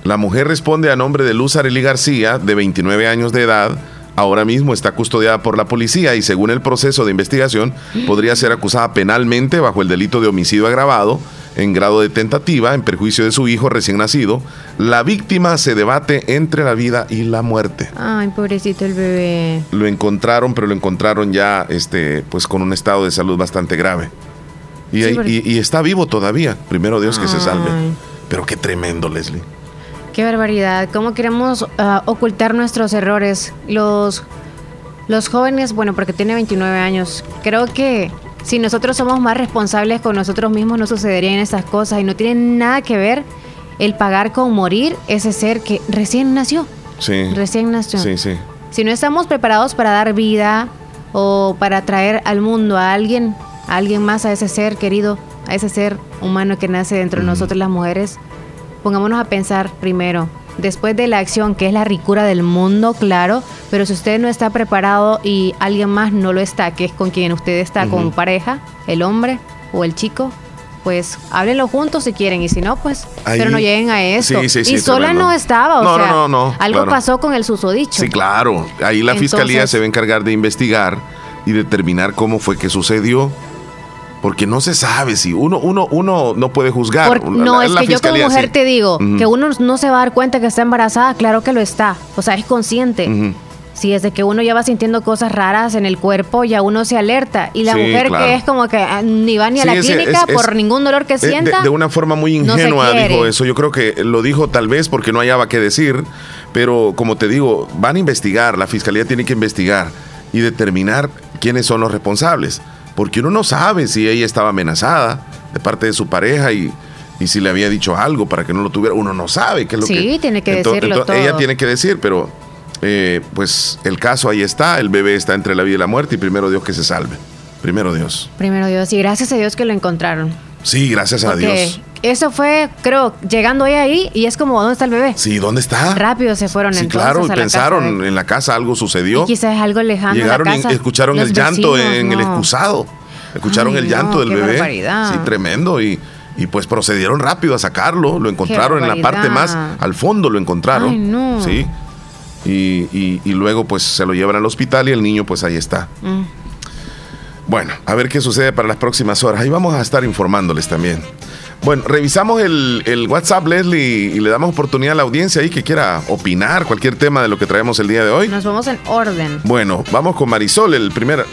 La mujer responde a nombre de Luz Arely García, de 29 años de edad. Ahora mismo está custodiada por la policía y según el proceso de investigación podría ser acusada penalmente bajo el delito de homicidio agravado en grado de tentativa en perjuicio de su hijo recién nacido. La víctima se debate entre la vida y la muerte Ay, pobrecito el bebé. lo encontraron, pero lo encontraron ya este, pues con un estado de salud bastante grave. Y, Sí, porque- y- y está vivo todavía. Primero Dios que se salve. Pero qué tremendo, Leslie. Qué barbaridad. ¿Cómo queremos ah, ocultar nuestros errores? Los, los jóvenes, bueno, porque tiene 29 años, creo que si nosotros somos más responsables con nosotros mismos no sucederían estas cosas y no tiene nada que ver el pagar con morir ese ser que recién nació. Sí. Recién nació. Sí, sí. Si no estamos preparados para dar vida o para traer al mundo a alguien, a alguien más, a ese ser querido, a ese ser humano que nace dentro de nosotros las mujeres, pongámonos a pensar primero, después de la acción, que es la ricura del mundo, claro, pero si usted no está preparado y alguien más no lo está, que es con quien usted está como pareja, el hombre o el chico, pues háblenlo juntos si quieren y si no, pues, Ahí- pero no lleguen a esto. Sí, sí, sí, y sola tremendo. no estaba, o No, no, sea, no, no, algo claro. pasó con el susodicho. Sí, claro. Ahí la fiscalía se va a encargar de investigar y determinar cómo fue que sucedió. Porque no se sabe si uno, uno, uno no puede juzgar. Por- no, la- es la que yo como mujer sí. te digo que uno no se va a dar cuenta que está embarazada, claro que lo está, o sea, es consciente. Ujú. Si desde que uno ya va sintiendo cosas raras en el cuerpo, ya uno se alerta. Y la Sí, mujer claro. que es como que ah, ni va ni a Sí, la clínica es- es- por ningún dolor que de- sienta. De, una forma muy ingenua dijo eso. Yo creo que lo dijo tal vez porque no hallaba qué decir, pero como te digo, van a investigar, la fiscalía tiene que investigar. y determinar quiénes son los responsables. Porque uno no sabe si ella estaba amenazada de parte de su pareja y, y si le había dicho algo para que no lo tuviera. Uno no sabe qué es lo Sí, que... tiene que decirlo todo. Ella tiene que decir, pero eh, pues el caso ahí está, el bebé está entre la vida y la muerte y primero Dios que se salve. Primero Dios. Primero Dios, y gracias a Dios que lo encontraron. Sí, gracias a Porque Dios. Eso fue, creo, llegando ella ahí y es como, ¿dónde está el bebé? Sí, ¿dónde está? Rápido se fueron Sí, entonces claro, a la pensaron casa de- en la casa algo sucedió. Y quizás algo lejano Llegaron y escucharon el llanto en el excusado. Escucharon Ay, el no, llanto del qué bebé. barbaridad. Sí, tremendo. Y, y pues procedieron rápido a sacarlo. Lo encontraron en la parte más al fondo, lo encontraron. Ay, no. Sí. Y, y- y luego pues se lo llevan al hospital y el niño pues ahí está. Mm. Bueno, a ver qué sucede para las próximas horas. Ahí vamos a estar informándoles también. Bueno, revisamos el, el WhatsApp, Leslie, y le damos oportunidad a la audiencia ahí que quiera opinar cualquier tema de lo que traemos el día de hoy. Nos vamos en orden. Bueno, vamos con Marisol, el primer.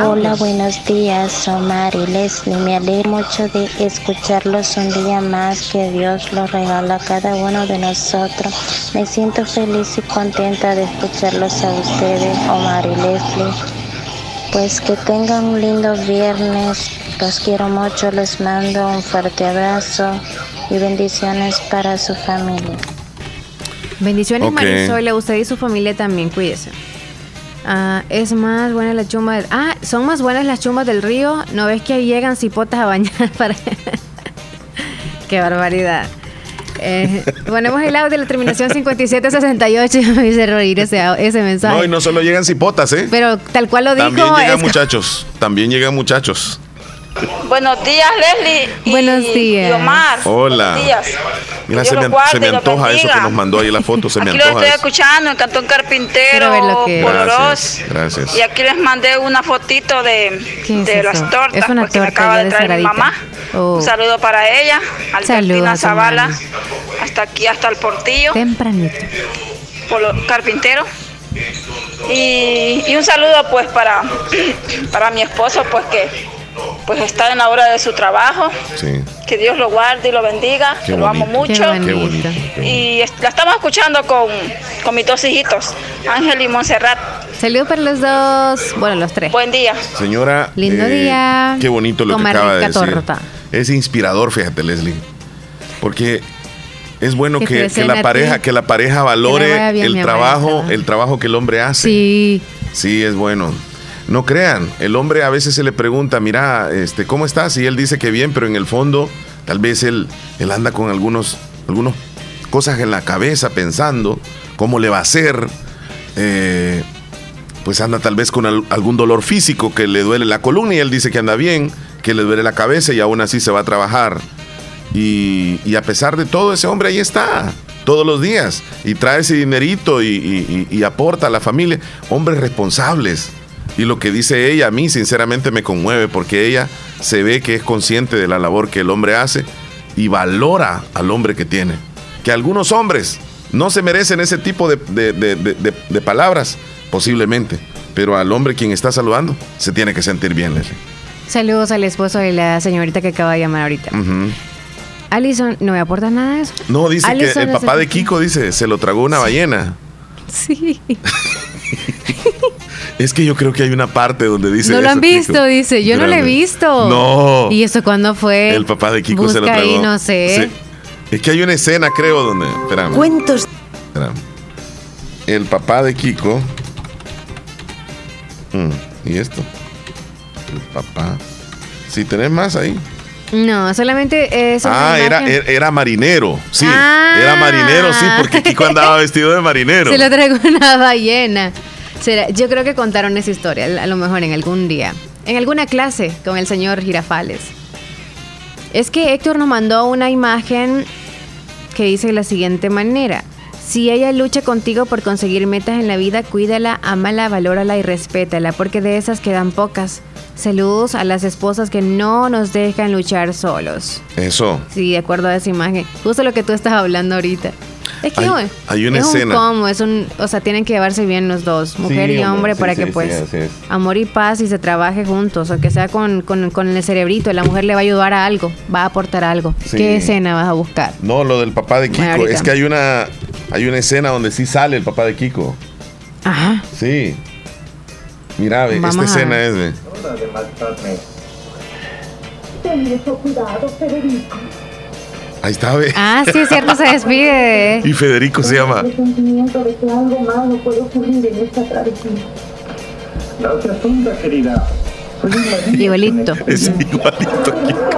Hola, buenos días, Omar y Leslie. Me alegro mucho de escucharlos un día más que Dios los regala a cada uno de nosotros. Me siento feliz y contenta de escucharlos a ustedes, Omar y Leslie. Pues que tengan un lindo viernes. Los quiero mucho, les mando un fuerte abrazo y bendiciones para su familia. Bendiciones, Ok. Marisol, a usted y su familia también, cuídese. Ah, es más buena la chumba del... Ah, son más buenas las chumbas del río. ¿No ves que ahí llegan cipotas a bañar para... Qué barbaridad. Eh, ponemos el audio de la terminación 5768 y hice reír ese, ese mensaje. No, y no solo llegan cipotas, ¿eh? Pero tal cual lo dijo... También llegan es- muchachos. También llegan muchachos. Buenos días, Leslie. y- Buenos días. Y Omar. Hola. Buenos días. Mira, se me, guarde se me antoja eso que nos mandó ahí la foto. Se me Aquí lo antoja estoy eso. escuchando en Cantón Carpintero. Gracias. Gracias. Y aquí les mandé una fotito de, ¿Qué es de las tortas Es una porque me acaba de traer mi mamá. Oh. Un saludo para ella, Saludos Albertina Zavala, hasta aquí, hasta el portillo, Tempranito. Polo- Carpintero. Y, y un saludo pues para, para mi esposo pues que pues está en la hora de su trabajo. Sí. Que Dios lo guarde y lo bendiga, Qué que lo amo mucho. Qué bonito. Y la estamos escuchando con, con mis dos hijitos, Ángel y Montserrat. Saludos para los dos, bueno, los tres. Buen día. Señora. Lindo eh, día. Qué bonito lo que acaba de decir. torta. Es inspirador, fíjate, Leslie. Porque es bueno Que la pareja, que la pareja valore bien, el trabajo, el trabajo que el hombre hace. Sí. Sí, es bueno. No crean, el hombre a veces se le pregunta, mira, este, ¿cómo estás? Y él dice que bien, pero en el fondo, tal vez él, él anda con algunos, algunos cosas en la cabeza pensando cómo le va a hacer. eh, pues anda tal vez con al- algún dolor físico que le duele la columna y él dice que anda bien, que le duele la cabeza y aún así se va a trabajar. Y, a pesar de todo, ese hombre ahí está, todos los días, y trae ese dinerito y- y aporta a la familia. Hombres responsables. Y lo que dice ella a mí, sinceramente, me conmueve, porque ella se ve que es consciente de la labor que el hombre hace y valora al hombre que tiene. Que algunos hombres no se merecen ese tipo de, de- de- de- palabras, posiblemente, pero al hombre quien está saludando se tiene que sentir bien, Leslie. Saludos al esposo de la señorita que acaba de llamar ahorita. Alison, ¿no me aportas nada de eso? No, dice que el papá de Kiko dice, se lo tragó una ballena. Sí. Es que yo creo que hay una parte donde dice no lo han Kiko. visto, dice. Yo no lo he visto. No. ¿Y eso cuándo fue? El papá de Kiko se lo Busca tragó. ahí, no sé. Sí. Es que hay una escena, creo, donde. Espérame. Cuentos. espérame. El papá de Kiko. Mm, ¿Y esto? El papá. Si tenés más ahí. No, solamente eso. ah, era, era, era marinero. Sí, Ah. era marinero, sí, porque Kiko andaba vestido de marinero. Se lo traigo una ballena. Yo creo que contaron esa historia, a lo mejor en algún día. En alguna clase con el señor Girafales. Es que Héctor nos mandó una imagen que dice de la siguiente manera. Si ella lucha contigo por conseguir metas en la vida, cuídala, ámala, valórala y respétala, porque de esas quedan pocas. Saludos a las esposas que no nos dejan luchar solos. Eso. Sí, de acuerdo a esa imagen. Justo lo que tú estás hablando ahorita. Es que Hay- bueno, hay una es escena. un cómo, es un, o sea, tienen que llevarse bien los dos, mujer Sí, y hombre, hombre, sí, para sí, que pues es. amor y paz y se trabaje juntos, o que sea con, con, con el cerebrito, la mujer le va a ayudar a algo, va a aportar algo. ¿Qué escena vas a buscar? No, lo del papá de Kiko. Es que hay una, hay una escena donde sí sale el papá de Kiko. Ajá. Sí. Mira, ve, esta Vamos a escena ver. es de. Ten mucho cuidado, Federico. Ahí está, ve. Ah, sí, es cierto, se despide. Y Federico se llama. El sentimiento de que algo malo puede ocurrir en esta travesía. No se asunda, querida. Igualito. Es igualito.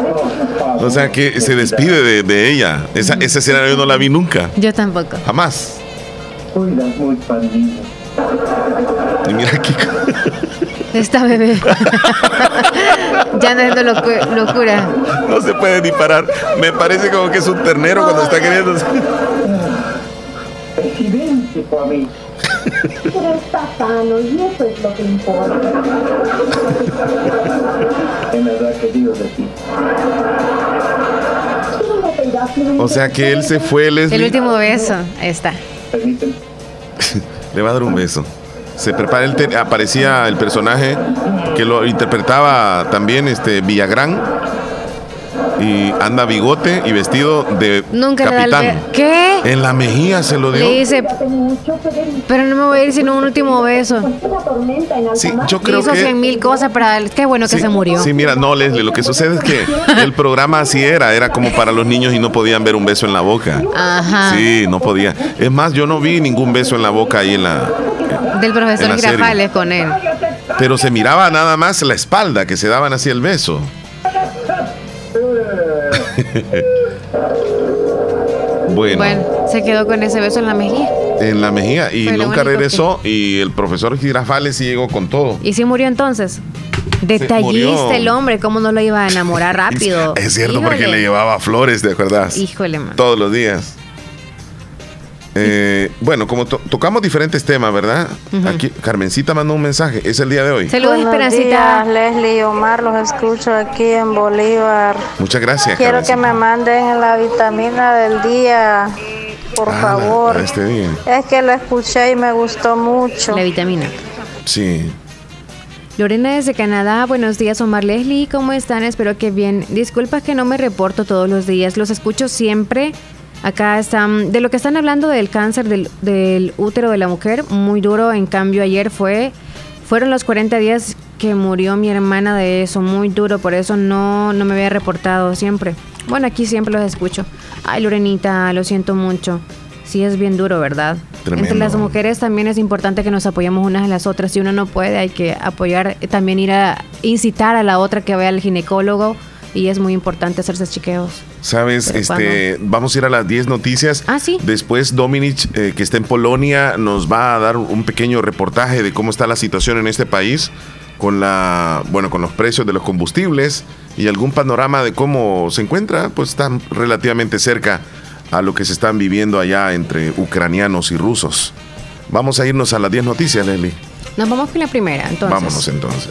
O sea que se despide de, de ella. Esa, esa escena yo no la vi nunca. Yo tampoco. Jamás. Cuidas al niño. Y mira aquí. Esta bebé. ya no es locu- locura. No se puede ni parar. Me parece como que es un ternero cuando está queriendo. Es. Pero está sano y eso es lo que importa. En verdad que Dios de ti. O sea que él se fue, El Leslie. último beso. Ahí está. Le va a dar un beso. Se prepara, él te- aparecía el personaje que lo interpretaba también este Villagrán. Y anda bigote y vestido de Nunca le da el capitán. ¿Qué? En la mejilla se lo dio. Le dice, pero no me voy a ir sin un último beso. Sí, yo creo Hizo que- cien mil cosas para él. Qué bueno que se murió. Sí, mira, no, Leslie, lo que sucede es que el programa así era, era como para los niños y no podían ver un beso en la boca. Ajá. Sí, no podía. Es más, yo no vi ningún beso en la boca ahí en la... Del profesor. Girafales con él. Pero se miraba nada más la espalda, que se daban así el beso. bueno, Bueno, se quedó con ese beso en la mejilla. en la mejilla y nunca regresó y el profesor Girafales sí llegó con todo. ¿Y si murió entonces? Detallista el hombre, ¿cómo no lo iba a enamorar rápido? Es cierto porque le llevaba flores, ¿te acuerdas? Híjole, man. Todos los días. Eh, bueno, como to- tocamos diferentes temas, ¿verdad? Aquí Carmencita mandó un mensaje, es el día de hoy. Saludos, Buenos Esperancita. días, Leslie y Omar, los escucho aquí en Bolívar. Muchas gracias. Quiero que me manden la vitamina del día, por Ah, la- favor. la este día. Es que la escuché y me gustó mucho. La vitamina. Sí. Lorena desde Canadá, buenos días Omar Leslie, ¿cómo están? Espero que bien. Disculpa que no me reporto todos los días, los escucho siempre. Acá están, de lo que están hablando del cáncer del, del útero de la mujer, muy duro, en cambio ayer fue, fueron los 40 días que murió mi hermana de eso, muy duro, por eso no, no me había reportado siempre. Bueno, aquí siempre los escucho. Ay, Lorenita, lo siento mucho. Sí es bien duro, ¿verdad? Tremendo. Entre las mujeres también es importante que nos apoyemos unas a las otras. Si uno no puede, hay que apoyar, también ir a incitar a la otra que vaya al ginecólogo y es muy importante hacerse chequeos. Sabes, Pero este, vamos a ir a las 10 noticias. Ah, sí. Después Dominic, eh, que está en Polonia, nos va a dar un pequeño reportaje de cómo está la situación en este país con la, bueno, con los precios de los combustibles y algún panorama de cómo se encuentra, pues están relativamente cerca a lo que se están viviendo allá entre ucranianos y rusos. Vamos a irnos a las 10 noticias, Leslie. Nos vamos con la primera, entonces. Vámonos entonces.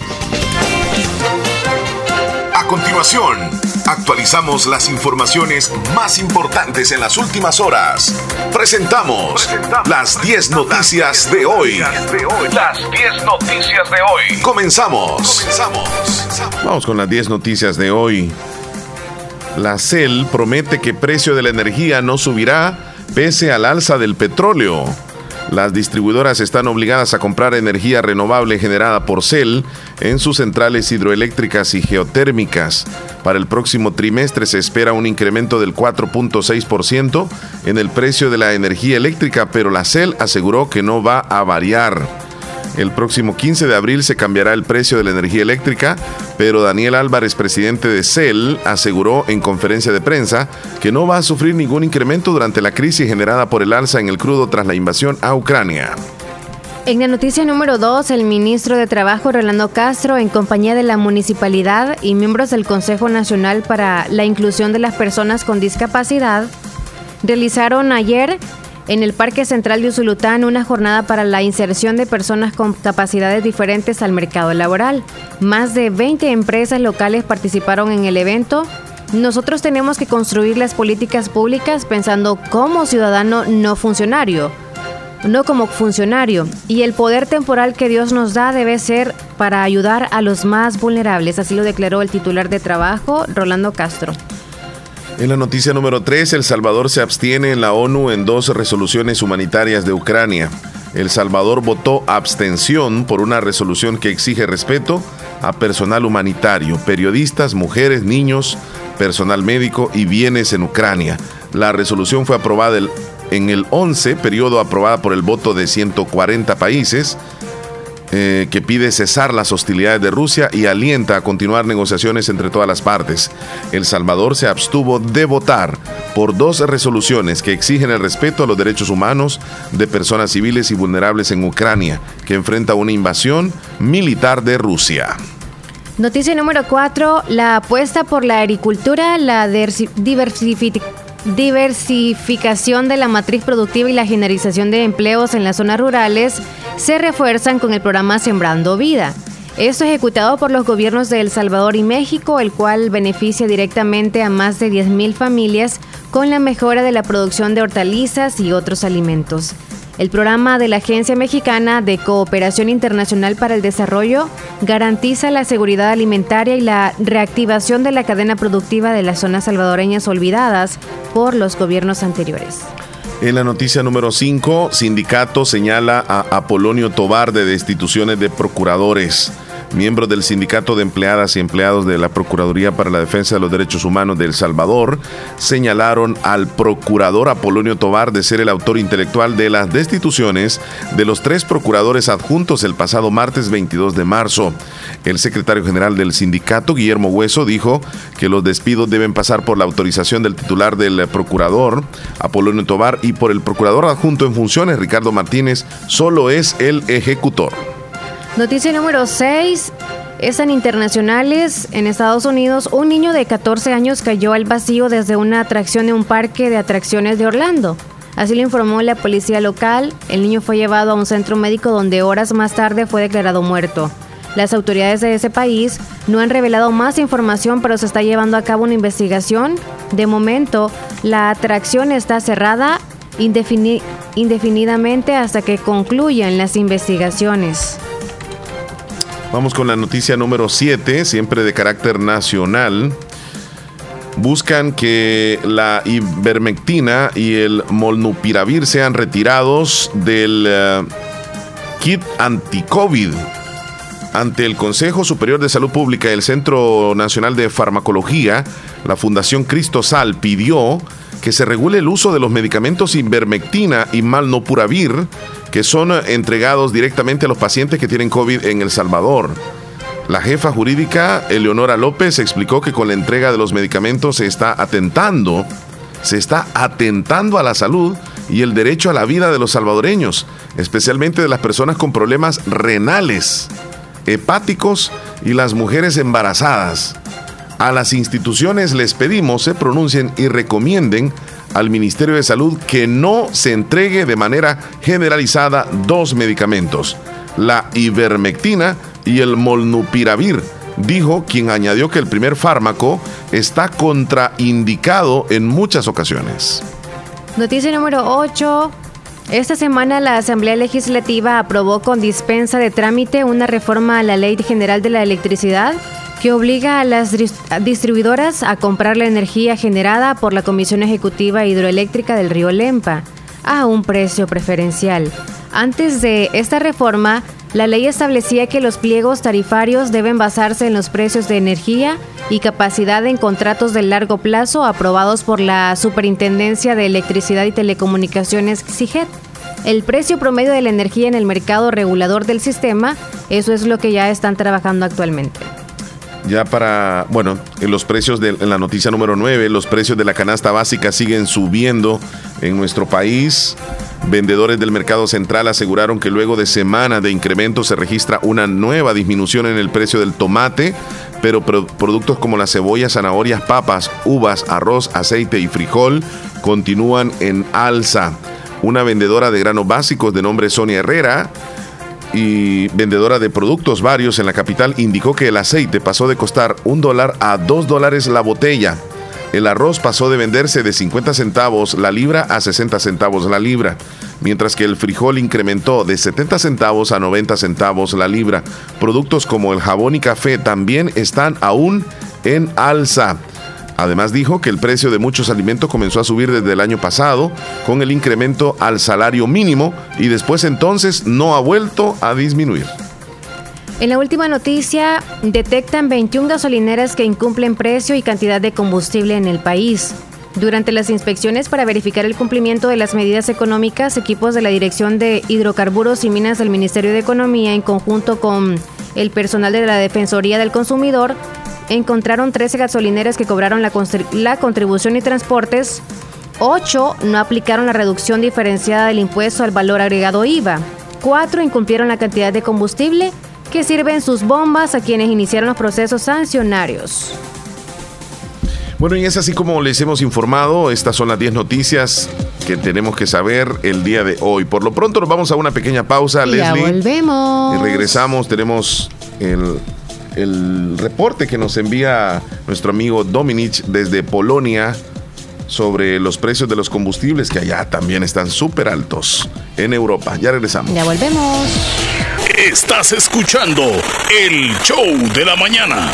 Continuación, actualizamos las informaciones más importantes en las últimas horas. Presentamos las 10 noticias de hoy. Las 10 noticias de hoy. Comenzamos. Vamos con las 10 noticias de hoy. La CEL promete que precio de la energía no subirá pese al alza del petróleo. Las distribuidoras están obligadas a comprar energía renovable generada por CEL en sus centrales hidroeléctricas y geotérmicas. Para el próximo trimestre se espera un incremento del 4.6% en el precio de la energía eléctrica, pero la CEL aseguró que no va a variar. El próximo 15 de abril se cambiará el precio de la energía eléctrica, pero Daniel Álvarez, presidente de CEL, aseguró en conferencia de prensa que no va a sufrir ningún incremento durante la crisis generada por el alza en el crudo tras la invasión a Ucrania. En la noticia número 2, el ministro de Trabajo Rolando Castro, en compañía de la municipalidad y miembros del Consejo Nacional para la Inclusión de las Personas con Discapacidad, realizaron ayer en el Parque Central de Usulután una jornada para la inserción de personas con capacidades diferentes al mercado laboral. Más de 20 empresas locales participaron en el evento. Nosotros tenemos que construir las políticas públicas pensando como ciudadano no funcionario no como funcionario, y el poder temporal que Dios nos da debe ser para ayudar a los más vulnerables, así lo declaró el titular de trabajo, Rolando Castro. En la noticia número 3, El Salvador se abstiene en la ONU en dos resoluciones humanitarias de Ucrania. El Salvador votó abstención por una resolución que exige respeto a personal humanitario, periodistas, mujeres, niños, personal médico y bienes en Ucrania. La resolución fue aprobada en el 11, periodo aprobada por el voto de 140 países. Eh, que pide cesar las hostilidades de Rusia y alienta a continuar negociaciones entre todas las partes. El Salvador se abstuvo de votar por dos resoluciones que exigen el respeto a los derechos humanos de personas civiles y vulnerables en Ucrania, que enfrenta una invasión militar de Rusia. Noticia número 4, la apuesta por la agricultura, la diversificación de la matriz productiva y la generalización de empleos en las zonas rurales se refuerzan con el programa Sembrando Vida. Esto ejecutado por los gobiernos de El Salvador y México, el cual beneficia directamente a más de 10.000 familias con la mejora de la producción de hortalizas y otros alimentos. El programa de la Agencia Mexicana de Cooperación Internacional para el Desarrollo garantiza la seguridad alimentaria y la reactivación de la cadena productiva de las zonas salvadoreñas olvidadas por los gobiernos anteriores. En la noticia número 5, sindicato señala a Apolonio Tobar de destituciones de procuradores. Miembros del Sindicato de Empleadas y Empleados de la Procuraduría para la Defensa de los Derechos Humanos de El Salvador señalaron al procurador Apolonio Tobar de ser el autor intelectual de las destituciones de los tres procuradores adjuntos el pasado martes 22 de marzo. El secretario general del sindicato, Guillermo Hueso, dijo que los despidos deben pasar por la autorización del titular del procurador, Apolonio Tobar, y por el procurador adjunto en funciones, Ricardo Martínez, solo es el ejecutor. Noticia número 6. Están internacionales. En Estados Unidos, un niño de 14 años cayó al vacío desde una atracción de un parque de atracciones de Orlando. Así lo informó la policía local. El niño fue llevado a un centro médico donde horas más tarde fue declarado muerto. Las autoridades de ese país no han revelado más información, pero se está llevando a cabo una investigación. De momento, la atracción está cerrada indefinidamente hasta que concluyan las investigaciones. Vamos con la noticia número 7, siempre de carácter nacional. Buscan que la ivermectina y el molnupiravir sean retirados del eh, kit anti-COVID. Ante el Consejo Superior de Salud Pública y el Centro Nacional de Farmacología, la Fundación Cristo Sal pidió que se regule el uso de los medicamentos ivermectina y malnopuravir que son entregados directamente a los pacientes que tienen COVID en El Salvador. La jefa jurídica, Eleonora López, explicó que con la entrega de los medicamentos se está atentando, se está atentando a la salud y el derecho a la vida de los salvadoreños, especialmente de las personas con problemas renales, hepáticos y las mujeres embarazadas. A las instituciones les pedimos se pronuncien y recomienden al Ministerio de Salud que no se entregue de manera generalizada dos medicamentos, la ivermectina y el molnupiravir, dijo quien añadió que el primer fármaco está contraindicado en muchas ocasiones. Noticia número 8. Esta semana la Asamblea Legislativa aprobó con dispensa de trámite una reforma a la Ley General de la Electricidad que obliga a las distribuidoras a comprar la energía generada por la Comisión Ejecutiva Hidroeléctrica del Río Lempa a un precio preferencial. Antes de esta reforma, la ley establecía que los pliegos tarifarios deben basarse en los precios de energía y capacidad en contratos de largo plazo aprobados por la Superintendencia de Electricidad y Telecomunicaciones CIGET. El precio promedio de la energía en el mercado regulador del sistema, eso es lo que ya están trabajando actualmente ya para, bueno, en los precios de la noticia número 9, los precios de la canasta básica siguen subiendo en nuestro país. Vendedores del mercado central aseguraron que luego de semanas de incremento se registra una nueva disminución en el precio del tomate, pero productos como las cebollas, zanahorias, papas, uvas, arroz, aceite y frijol continúan en alza. Una vendedora de granos básicos de nombre Sonia Herrera y vendedora de productos varios en la capital indicó que el aceite pasó de costar un dólar a dos dólares la botella. El arroz pasó de venderse de 50 centavos la libra a 60 centavos la libra, mientras que el frijol incrementó de 70 centavos a 90 centavos la libra. Productos como el jabón y café también están aún en alza. Además dijo que el precio de muchos alimentos comenzó a subir desde el año pasado con el incremento al salario mínimo y después entonces no ha vuelto a disminuir. En la última noticia, detectan 21 gasolineras que incumplen precio y cantidad de combustible en el país. Durante las inspecciones para verificar el cumplimiento de las medidas económicas, equipos de la Dirección de Hidrocarburos y Minas del Ministerio de Economía, en conjunto con el personal de la Defensoría del Consumidor, encontraron 13 gasolineras que cobraron la, la contribución y transportes, 8 no aplicaron la reducción diferenciada del impuesto al valor agregado IVA, 4 incumplieron la cantidad de combustible que sirven sus bombas a quienes iniciaron los procesos sancionarios. Bueno, y es así como les hemos informado, estas son las 10 noticias que tenemos que saber el día de hoy. Por lo pronto nos vamos a una pequeña pausa, y Ya volvemos. Y regresamos, tenemos el, el reporte que nos envía nuestro amigo Dominich desde Polonia sobre los precios de los combustibles que allá también están súper altos en Europa. Ya regresamos. Ya volvemos. Estás escuchando el show de la mañana.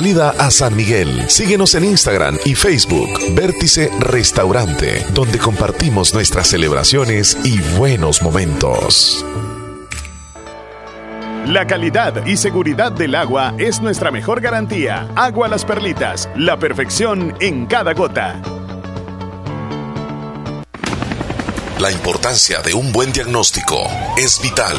salida a San Miguel. Síguenos en Instagram y Facebook, Vértice Restaurante, donde compartimos nuestras celebraciones y buenos momentos. La calidad y seguridad del agua es nuestra mejor garantía. Agua Las Perlitas, la perfección en cada gota. La importancia de un buen diagnóstico es vital.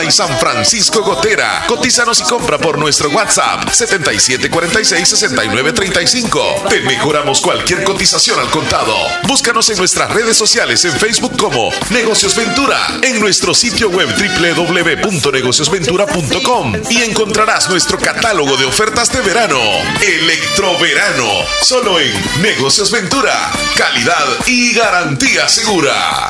y San Francisco Gotera. Cotízanos y compra por nuestro WhatsApp 7746-6935. Te mejoramos cualquier cotización al contado. Búscanos en nuestras redes sociales en Facebook como Negocios Ventura, en nuestro sitio web www.negociosventura.com y encontrarás nuestro catálogo de ofertas de verano. Electroverano, solo en Negocios Ventura. Calidad y garantía segura.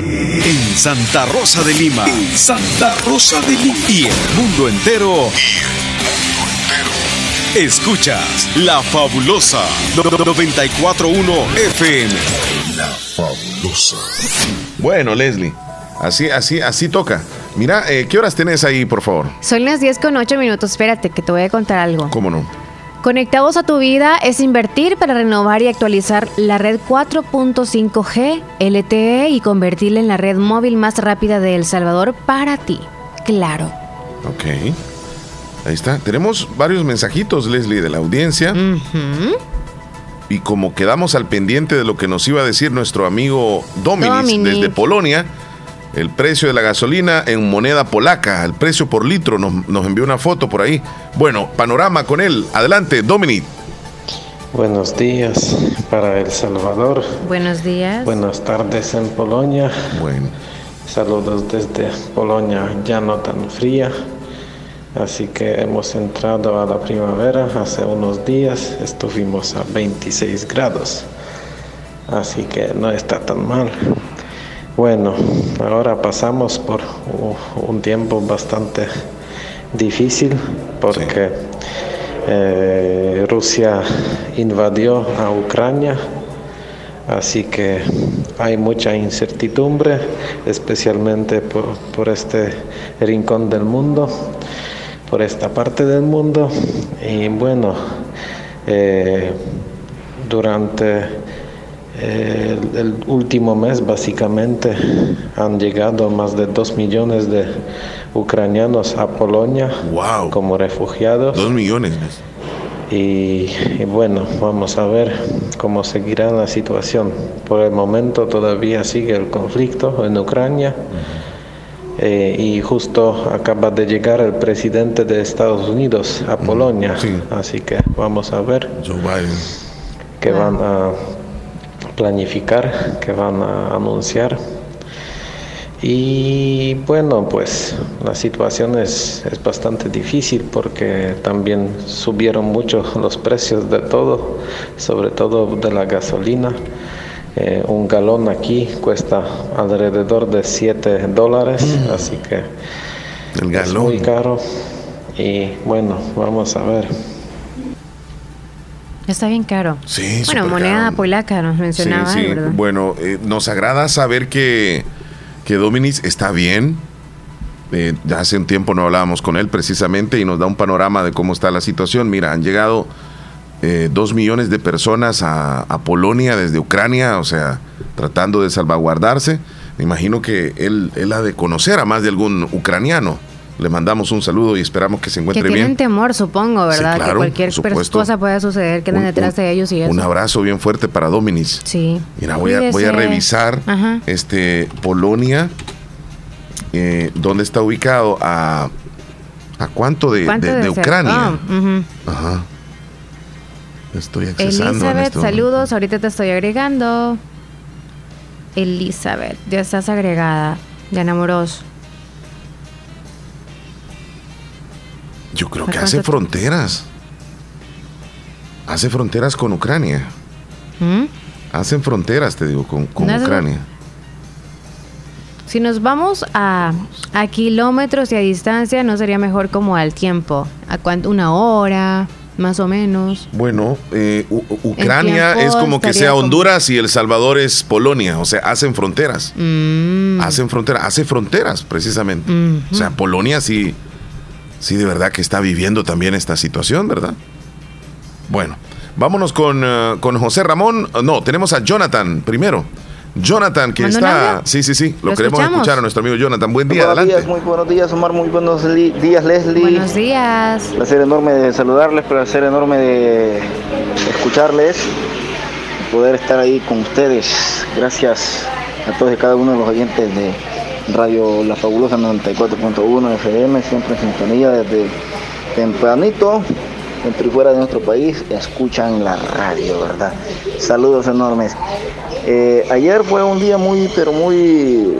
En Santa Rosa de Lima. En Santa Rosa de Lima. Y el mundo entero. Escuchas La Fabulosa 941 FM. La Fabulosa. Bueno, Leslie, así, así, así toca. Mira, eh, ¿qué horas tenés ahí, por favor? Son las 10 con 8 minutos. Espérate, que te voy a contar algo. ¿Cómo no? Conectados a tu vida es invertir para renovar y actualizar la red 4.5G LTE y convertirla en la red móvil más rápida de El Salvador para ti. Claro. Ok. Ahí está. Tenemos varios mensajitos, Leslie, de la audiencia. Y como quedamos al pendiente de lo que nos iba a decir nuestro amigo Dominic Dominic. desde Polonia, el precio de la gasolina en moneda polaca, el precio por litro, nos, nos envió una foto por ahí. Bueno, panorama con él. Adelante, Dominic. Buenos días para El Salvador. Buenos días. Buenas tardes en Polonia. Bueno. Saludos desde Polonia, ya no tan fría. Así que hemos entrado a la primavera. Hace unos días estuvimos a 26 grados. Así que no está tan mal. Bueno, ahora pasamos por un tiempo bastante difícil porque eh, Rusia invadió a Ucrania, así que hay mucha incertidumbre, especialmente por, por este rincón del mundo, por esta parte del mundo. Y bueno, eh, durante eh, el, último mes básicamente han llegado más de dos millones de ucranianos a Polonia como refugiados. Dos millones. Y, y bueno, vamos a ver cómo seguirá la situación. Por el momento todavía sigue el conflicto en Ucrania. Eh, y justo acaba de llegar el presidente de Estados Unidos a Polonia. Así que vamos a ver qué van a planificar, qué van a anunciar. Y bueno, pues la situación es, es bastante difícil porque también subieron mucho los precios de todo, sobre todo de la gasolina. Eh, un galón aquí cuesta alrededor de 7 dólares, así que es muy caro. Y bueno, vamos a ver. Está bien caro. Sí, Bueno, moneda caro. polaca nos mencionaba, Sí, sí. ¿verdad? Bueno, eh, nos agrada saber que, que Dominic está bien. Eh, ya hace un tiempo no hablábamos con él precisamente y nos da un panorama de cómo está la situación. Mira, han llegado eh, dos millones de personas a, a Polonia desde Ucrania, o sea, tratando de salvaguardarse. Me imagino que él, él ha de conocer a más de algún ucraniano. Le mandamos un saludo y esperamos que se Que encuentre tienen bien. temor, supongo, Sí, ¿verdad? claro, que cualquier cosa pueda suceder, que anden detrás de ellos y eso. Un abrazo bien fuerte para Dominic. Sí. Mira, voy a, voy a revisar Ajá. este Polonia, eh, dónde está ubicado, a, a cuánto de, ¿Cuánto de- de ser? Ucrania. Ah, ujú. Ajá. Estoy accesando Elizabeth, este saludos. Ahorita te estoy agregando. Elizabeth, ya estás agregada. Ya enamoros. Yo creo ¿A que hace fronteras. Hace fronteras con Ucrania. ¿Mm? Hacen fronteras, te digo, con, con No es- Ucrania. Si nos vamos a, a kilómetros y a distancia, ¿no sería mejor como al tiempo? ¿A cuánto? ¿Una hora? Más o menos. Bueno, eh, Ucrania es como que sea como- Honduras y El Salvador es Polonia, o sea, hacen fronteras. Mm. Hacen fronteras, hace fronteras precisamente. O sea, Polonia sí, sí de verdad que está viviendo también esta situación, ¿verdad? Bueno, vámonos con, eh, con José Ramón. No, tenemos a Jonathan primero. Jonathan, que ¿Manda un está... Sí, sí, sí, lo, ¿Lo queremos escuchamos? escuchar a nuestro amigo Jonathan. Buen día, buenos adelante. días, muy buenos días, Omar, muy buenos días, Leslie. Buenos días. Placer enorme de saludarles, placer enorme de escucharles. poder estar ahí con ustedes. Gracias a todos y cada uno de los oyentes de Radio La Fabulosa 94.1 FM, siempre en sintonía desde tempranito, dentro y fuera de nuestro país, escuchan la radio, ¿verdad? Saludos enormes. Eh, ayer fue un día muy, pero muy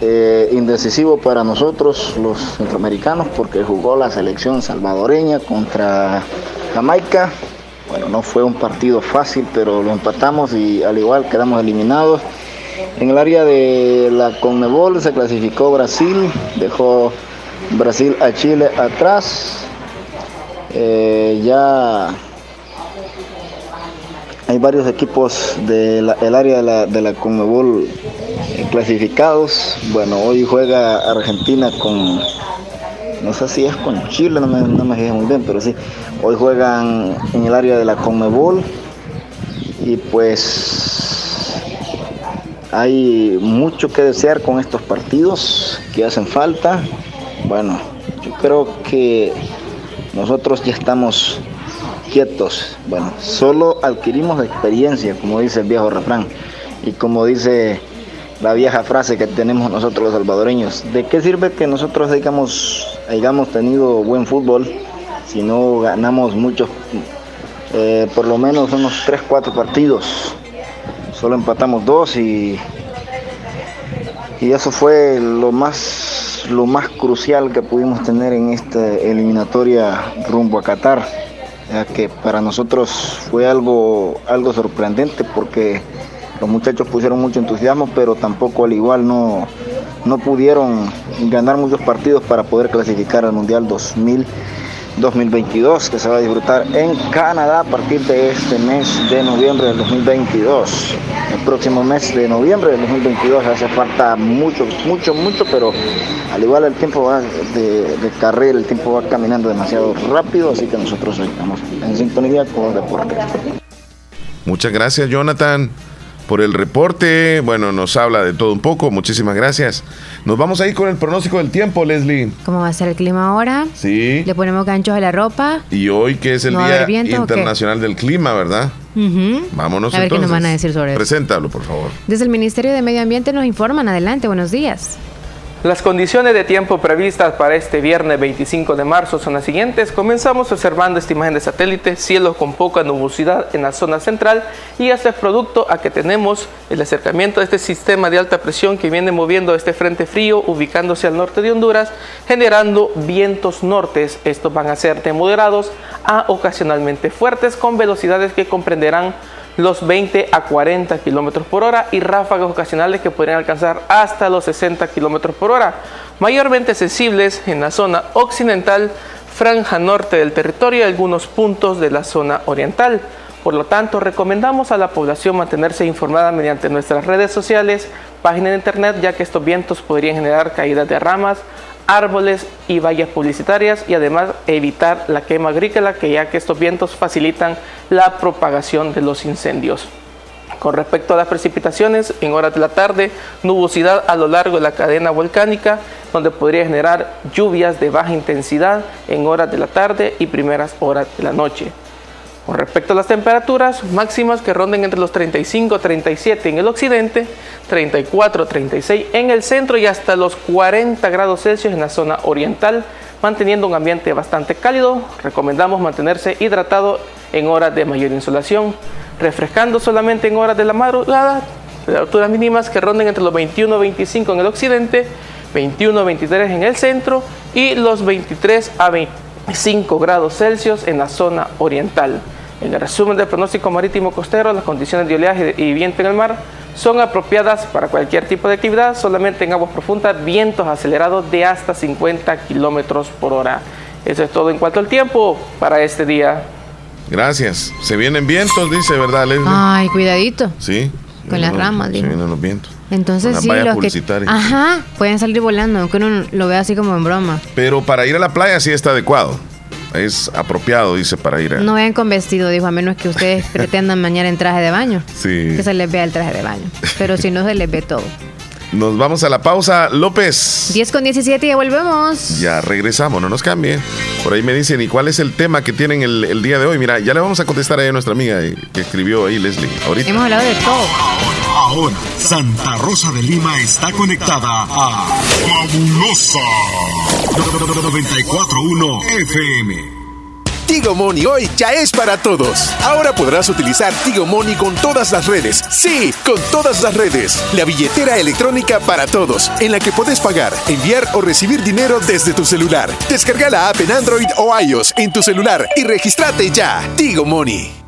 eh, indecisivo para nosotros, los centroamericanos, porque jugó la selección salvadoreña contra Jamaica. Bueno, no fue un partido fácil, pero lo empatamos y al igual quedamos eliminados. En el área de la Conmebol se clasificó Brasil, dejó Brasil a Chile atrás. Eh, ya hay varios equipos del área de la, de la Conmebol eh, clasificados. Bueno, hoy juega Argentina con, no sé si es con Chile, no me, no me fijé muy bien, pero sí. Hoy juegan en el área de la Conmebol y pues hay mucho que desear con estos partidos que hacen falta. Bueno, yo creo que nosotros ya estamos quietos. Bueno, solo adquirimos experiencia, como dice el viejo refrán. Y como dice la vieja frase que tenemos nosotros los salvadoreños, ¿de qué sirve que nosotros hayamos, hayamos tenido buen fútbol si no ganamos muchos, eh, por lo menos unos 3, 4 partidos? Solo empatamos dos y, y eso fue lo más, lo más crucial que pudimos tener en esta eliminatoria rumbo a Qatar. Ya que para nosotros fue algo, algo sorprendente porque los muchachos pusieron mucho entusiasmo, pero tampoco al igual no, no pudieron ganar muchos partidos para poder clasificar al Mundial 2000. 2022 que se va a disfrutar en Canadá a partir de este mes de noviembre del 2022. El próximo mes de noviembre del 2022 hace falta mucho, mucho, mucho, pero al igual el tiempo va de, de carrera, el tiempo va caminando demasiado rápido, así que nosotros estamos en sintonía con el deporte. Muchas gracias, Jonathan por el reporte. Bueno, nos habla de todo un poco. Muchísimas gracias. Nos vamos a ir con el pronóstico del tiempo, Leslie. ¿Cómo va a ser el clima ahora? Sí. Le ponemos ganchos a la ropa. Y hoy que es el ¿No va a Día viento? Internacional del Clima, ¿verdad? Vámonos A ver qué nos van a decir sobre eso. Preséntalo, por favor. Desde el Ministerio de Medio Ambiente nos informan. Adelante, buenos días. Las condiciones de tiempo previstas para este viernes 25 de marzo son las siguientes. Comenzamos observando esta imagen de satélite, cielos con poca nubosidad en la zona central y esto es producto a que tenemos el acercamiento de este sistema de alta presión que viene moviendo este frente frío ubicándose al norte de Honduras, generando vientos nortes. Estos van a ser de moderados a ocasionalmente fuertes con velocidades que comprenderán los 20 a 40 kilómetros por hora y ráfagas ocasionales que podrían alcanzar hasta los 60 kilómetros por hora, mayormente sensibles en la zona occidental, franja norte del territorio y algunos puntos de la zona oriental. Por lo tanto, recomendamos a la población mantenerse informada mediante nuestras redes sociales, página de internet, ya que estos vientos podrían generar caídas de ramas, árboles y vallas publicitarias y además evitar la quema agrícola, que ya que estos vientos facilitan la propagación de los incendios. Con respecto a las precipitaciones, en horas de la tarde, nubosidad a lo largo de la cadena volcánica, donde podría generar lluvias de baja intensidad en horas de la tarde y primeras horas de la noche. Con respecto a las temperaturas máximas que ronden entre los 35 37 en el occidente, 34 36 en el centro y hasta los 40 grados Celsius en la zona oriental, manteniendo un ambiente bastante cálido. Recomendamos mantenerse hidratado en horas de mayor insolación, refrescando solamente en horas de la madrugada, temperaturas mínimas que ronden entre los 21 25 en el occidente, 21 23 en el centro y los 23 a 25 grados Celsius en la zona oriental. En el resumen del pronóstico marítimo costero, las condiciones de oleaje y viento en el mar son apropiadas para cualquier tipo de actividad, solamente en aguas profundas, vientos acelerados de hasta 50 kilómetros por hora. Eso es todo en cuanto al tiempo para este día. Gracias. Se vienen vientos, dice, ¿verdad, Leslie? Ay, cuidadito. Sí. Con las Se ramas, digo. vienen los vientos. Entonces sí, las vallas los que... Ajá, pueden salir volando, aunque uno lo vea así como en broma. Pero para ir a la playa sí está adecuado. Es apropiado, dice, para ir a... No vayan con vestido, dijo, a menos que ustedes pretendan bañar en traje de baño. Sí. Que se les vea el traje de baño. Pero si no, se les ve todo. Nos vamos a la pausa, López. 10 con 17 y ya volvemos. Ya regresamos, no nos cambie. Por ahí me dicen, ¿y cuál es el tema que tienen el, día de hoy? Mira, ya le vamos a contestar a nuestra amiga que escribió ahí, Leslie. Ahorita. Hemos hablado de todo. Ahora, Santa Rosa de Lima está conectada a Fabulosa 941 FM. Tigo Money hoy ya es para todos. Ahora podrás utilizar Tigo Money con todas las redes. Sí, con todas las redes. La billetera electrónica para todos, en la que puedes pagar, enviar o recibir dinero desde tu celular. Descarga la app en Android o iOS en tu celular y regístrate ya. Tigo Money.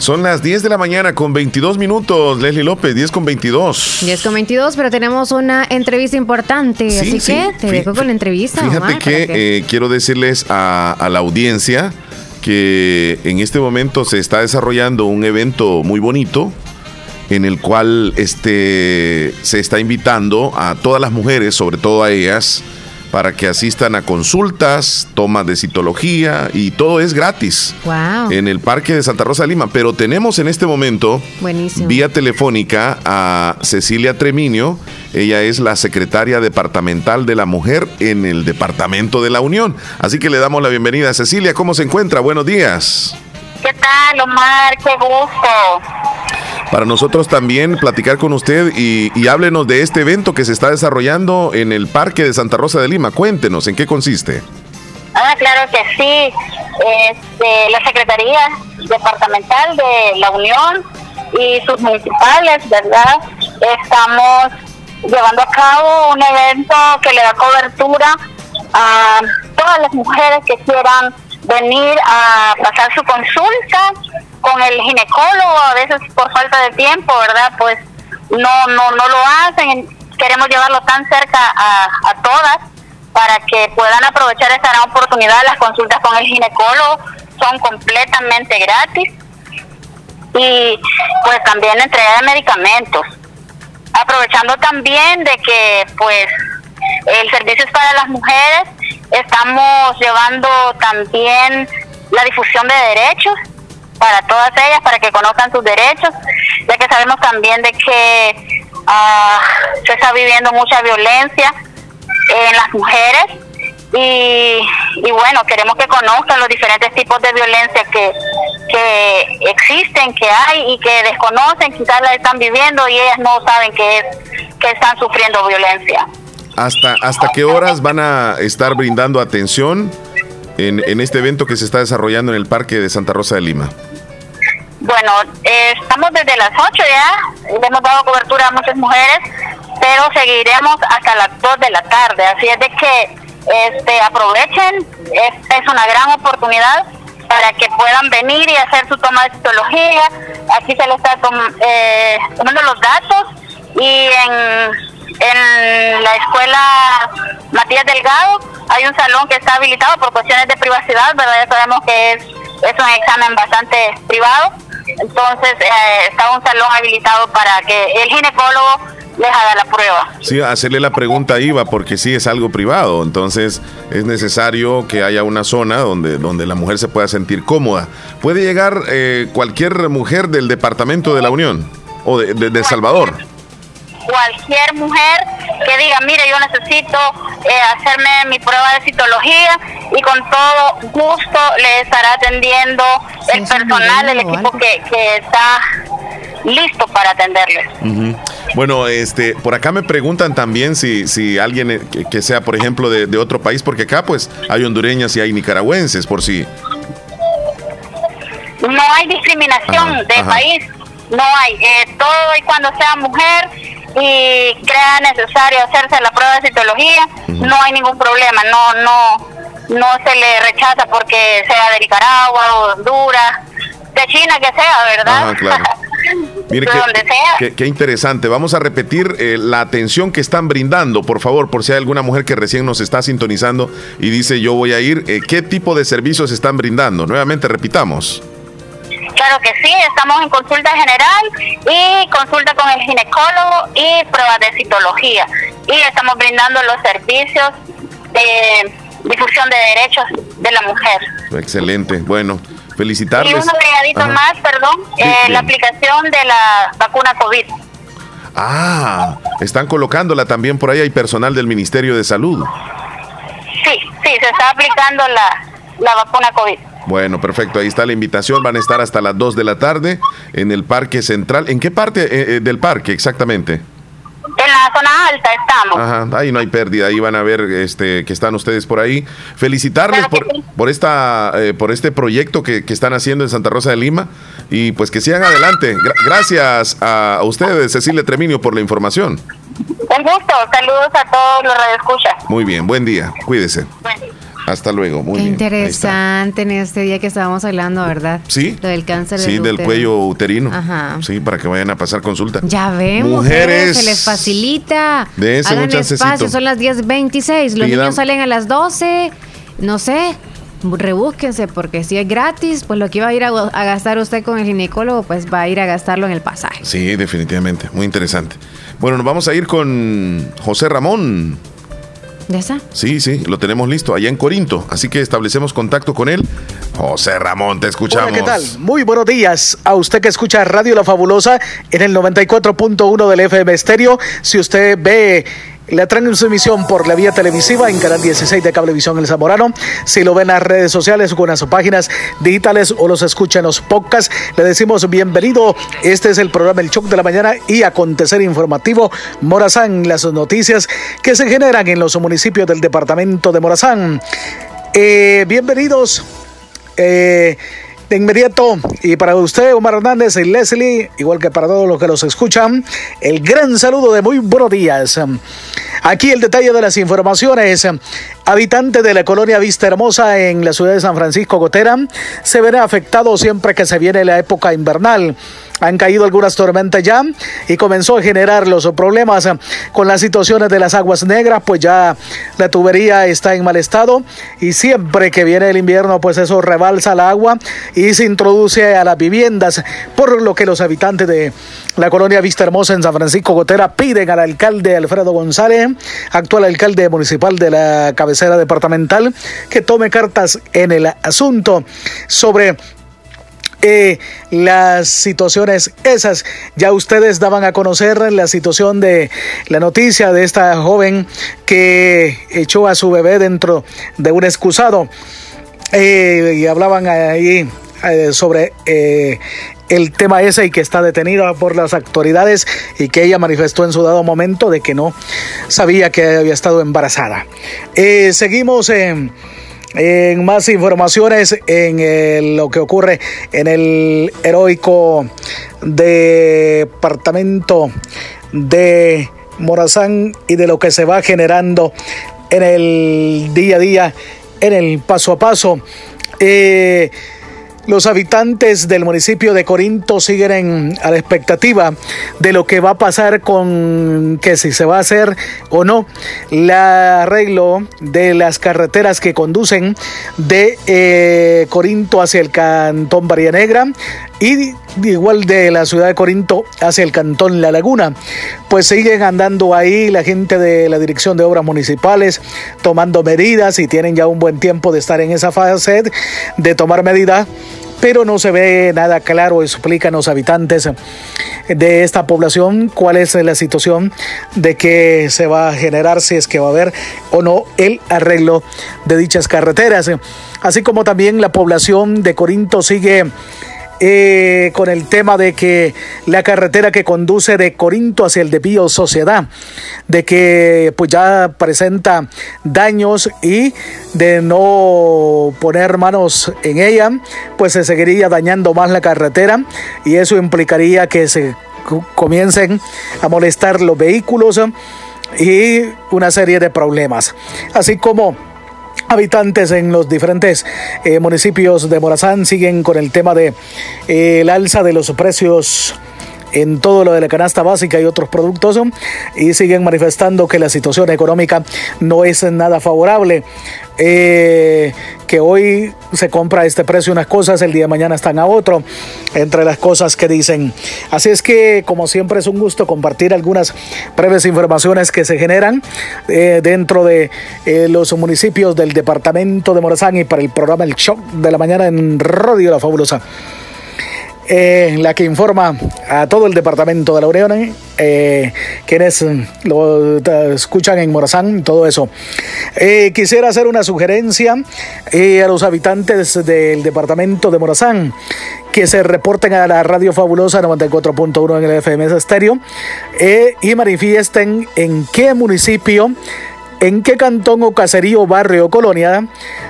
Son las 10 de la mañana con 22 minutos, Leslie López, 10 con 22. 10 con 22, pero tenemos una entrevista importante, así que te dejo con la entrevista. Fíjate que, eh, quiero decirles a, a la audiencia que en este momento se está desarrollando un evento muy bonito en el cual este, se está invitando a todas las mujeres, sobre todo a ellas, para que asistan a consultas, tomas de citología y todo es gratis. Wow. En el Parque de Santa Rosa de Lima. Pero tenemos en este momento, vía telefónica, a Cecilia Treminio. Ella es la secretaria departamental de la mujer en el Departamento de la Unión. Así que le damos la bienvenida a Cecilia. ¿Cómo se encuentra? Buenos días. ¿Qué tal, Omar? Qué gusto. Para nosotros también platicar con usted y, y, háblenos de este evento que se está desarrollando en el Parque de Santa Rosa de Lima. Cuéntenos, ¿en qué consiste? Ah, claro que sí. Este, la Secretaría Departamental de la Unión y sus municipales, ¿verdad? Estamos llevando a cabo un evento que le da cobertura a todas las mujeres que quieran venir a pasar su consulta con el ginecólogo, a veces por falta de tiempo, ¿verdad? Pues no, no, no lo hacen. Queremos llevarlo tan cerca a, a todas para que puedan aprovechar esta gran oportunidad. Las consultas con el ginecólogo son completamente gratis y pues también entrega de medicamentos. Aprovechando también de que pues el servicio es para las mujeres, estamos llevando también la difusión de derechos para todas ellas, para que conozcan sus derechos, ya que sabemos también de que ah, se está viviendo mucha violencia en las mujeres y, y bueno, queremos que conozcan los diferentes tipos de violencia que, que existen, que hay y que desconocen, quizás la están viviendo y ellas no saben que, es, que están sufriendo violencia. ¿Hasta, ¿Hasta qué horas van a estar brindando atención en, en este evento que se está desarrollando en el Parque de Santa Rosa de Lima? Bueno, eh, estamos desde las 8 ya, hemos dado cobertura a muchas mujeres, pero seguiremos hasta las 2 de la tarde, así es de que este, aprovechen, es, es una gran oportunidad para que puedan venir y hacer su toma de citología, aquí se les está eh, tomando los datos y en, en la escuela Matías Delgado hay un salón que está habilitado por cuestiones de privacidad, ¿verdad? Ya sabemos que es, es un examen bastante privado, entonces eh, está un salón habilitado para que el ginecólogo les haga la prueba. Sí, hacerle la pregunta a Iva, porque sí es algo privado, entonces es necesario que haya una zona donde, donde la mujer se pueda sentir cómoda. ¿Puede llegar eh, cualquier mujer del Departamento de la Unión o de, de- de Salvador? Cualquier mujer que diga, mire, yo necesito eh, hacerme mi prueba de citología y con todo gusto le estará atendiendo el personal, el equipo que, que está listo para atenderles. Bueno, este, por acá me preguntan también si, si alguien eh, que, que sea, por ejemplo, de, de otro país, porque acá pues hay hondureñas y hay nicaragüenses, por si. No hay discriminación Ajá, de ajá. país, no hay. Eh, todo y cuando sea mujer y crea necesario hacerse la prueba de citología, no hay ningún problema, no, no, no se le rechaza porque sea de Nicaragua o de Honduras, de China que sea, ¿verdad? Ajá, claro. Mire qué- qué interesante. Vamos a repetir eh, la atención que están brindando, por favor, por si hay alguna mujer que recién nos está sintonizando y dice yo voy a ir. eh, ¿Qué tipo de servicios están brindando? Nuevamente repitamos. Claro que sí, estamos en consulta general y consulta con el ginecólogo y pruebas de citología. Y estamos brindando los servicios de difusión de derechos de la mujer. Excelente. Bueno, Y felicitarles. un agregadito Ajá. más, perdón, Sí, eh, la aplicación de la vacuna COVID. Ah, están colocándola también por ahí. Hay personal del Ministerio de Salud. Sí, sí, se está aplicando la, la vacuna COVID. Bueno, perfecto. Ahí está la invitación. Van a estar hasta las 2 de la tarde en el Parque Central. ¿En qué parte eh, eh, del parque exactamente? En la zona alta estamos. Ajá, ahí no hay pérdida, ahí van a ver este, que están ustedes por ahí. Felicitarles por, por, esta, eh, por este proyecto que, que están haciendo en Santa Rosa de Lima y pues que sigan adelante. Gra- gracias a, a ustedes, Cecilia Treminio, por la información. Un gusto, saludos a todos los radioescuchas. Muy bien, buen día, cuídese. Hasta luego, muy Qué bien. interesante en este día que estábamos hablando, ¿verdad? Sí. Lo del cáncer Sí, del cuello uterino. Ajá. Sí, para que vayan a pasar consulta. Ya ven, Mujeres. se les facilita. Hagan chancecito. espacio, son las 10.26. Los niños salen a las 12. No sé, rebúsquense, porque si es gratis, pues lo que iba a ir a, a gastar usted con el ginecólogo, pues va a ir a gastarlo en el pasaje. Sí, definitivamente, muy interesante. Bueno, nos vamos a ir con José Ramón. ¿Ya está? Sí, sí, lo tenemos listo, allá en Corinto. Así que establecemos contacto con él. José Ramón, te escuchamos. Hola, ¿qué tal? Muy buenos días a usted que escucha Radio La Fabulosa en el 94.1 del FM Estéreo. Si usted ve la transmisión por la vía televisiva en Canal 16 de Cablevisión El Zamorano, si lo ven en las redes sociales o en las páginas digitales o los escucha en los podcasts, le decimos bienvenido. Este es el programa El Choc de la Mañana y Acontecer Informativo Morazán, las noticias que se generan en los municipios del departamento de Morazán. Eh, bienvenidos. Eh, de inmediato, y para usted, Omar Hernández y Leslie, igual que para todos los que los escuchan, el gran saludo de muy buenos días. Aquí el detalle de las informaciones. Habitante de la colonia Vista Hermosa en la ciudad de San Francisco Gotera se verá afectado siempre que se viene la época invernal. Han caído algunas tormentas ya y comenzó a generar los problemas con las situaciones de las aguas negras, pues ya la tubería está en mal estado y siempre que viene el invierno, pues eso rebalsa el agua y se introduce a las viviendas, por lo que los habitantes de la colonia Vista Hermosa en San Francisco Gotera piden al alcalde Alfredo González, actual alcalde municipal de la cabecera departamental, que tome cartas en el asunto sobre eh, las situaciones esas. Ya ustedes daban a conocer la situación de la noticia de esta joven que echó a su bebé dentro de un excusado. Eh, y hablaban ahí eh, sobre el tema ese y que está detenida por las autoridades y que ella manifestó en su dado momento de que no sabía que había estado embarazada. seguimos en más informaciones en lo que ocurre en el heroico departamento de Morazán y de lo que se va generando en el día a día, en el paso a paso. Eh, los habitantes del municipio de Corinto siguen a la expectativa de lo que va a pasar con que si se va a hacer o no el arreglo de las carreteras que conducen de eh, Corinto hacia el cantón Varia Negra y igual de la ciudad de Corinto hacia el cantón La Laguna. Pues siguen andando ahí la gente de la Dirección de Obras Municipales tomando medidas y tienen ya un buen tiempo de estar en esa fase de tomar medidas pero no se ve nada claro, explican los habitantes de esta población cuál es la situación de que se va a generar, si es que va a haber o no el arreglo de dichas carreteras. Así como también la población de Corinto sigue eh, con el tema de que la carretera que conduce de Corinto hacia el de Sociedad, de que pues ya presenta daños y de no poner manos en ella, pues se seguiría dañando más la carretera y eso implicaría que se comiencen a molestar los vehículos y una serie de problemas. Así como habitantes en los diferentes eh, municipios de Morazán. Siguen con el tema de eh, el alza de los precios en todo lo de la canasta básica y otros productos y siguen manifestando que la situación económica no es nada favorable. Eh, que hoy se compra a este precio unas cosas, el día de mañana están a otro, entre las cosas que dicen. Así es que, como siempre, es un gusto compartir algunas breves informaciones que se generan eh, dentro de eh, los municipios del departamento de Morazán y para el programa El Shock de la Mañana en Radio La Fabulosa eh, la que informa a todo el departamento de la Unión, eh, quienes lo escuchan en Morazán, todo eso. Eh, quisiera hacer una sugerencia eh, a los habitantes del departamento de Morazán que se reporten a la Radio Fabulosa 94.1 en el FMS Estéreo y manifiesten en qué municipio en qué cantón o caserío, barrio o colonia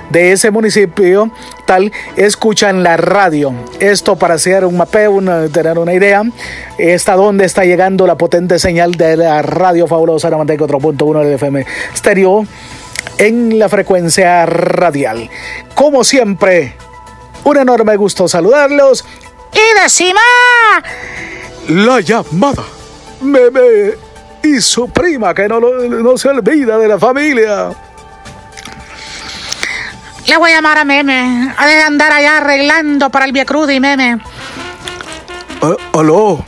de ese municipio tal escuchan la radio. Esto para hacer un mapeo, tener una idea, está dónde está llegando la potente señal de la radio fabulosa 94.1 del FM estéreo en la frecuencia radial. Como siempre, un enorme gusto saludarlos y decimos la llamada. Meme y su prima, que no, no se olvida de la familia. Le voy a llamar a Meme. Ha de andar allá arreglando para el Via y Meme. ¿Aló?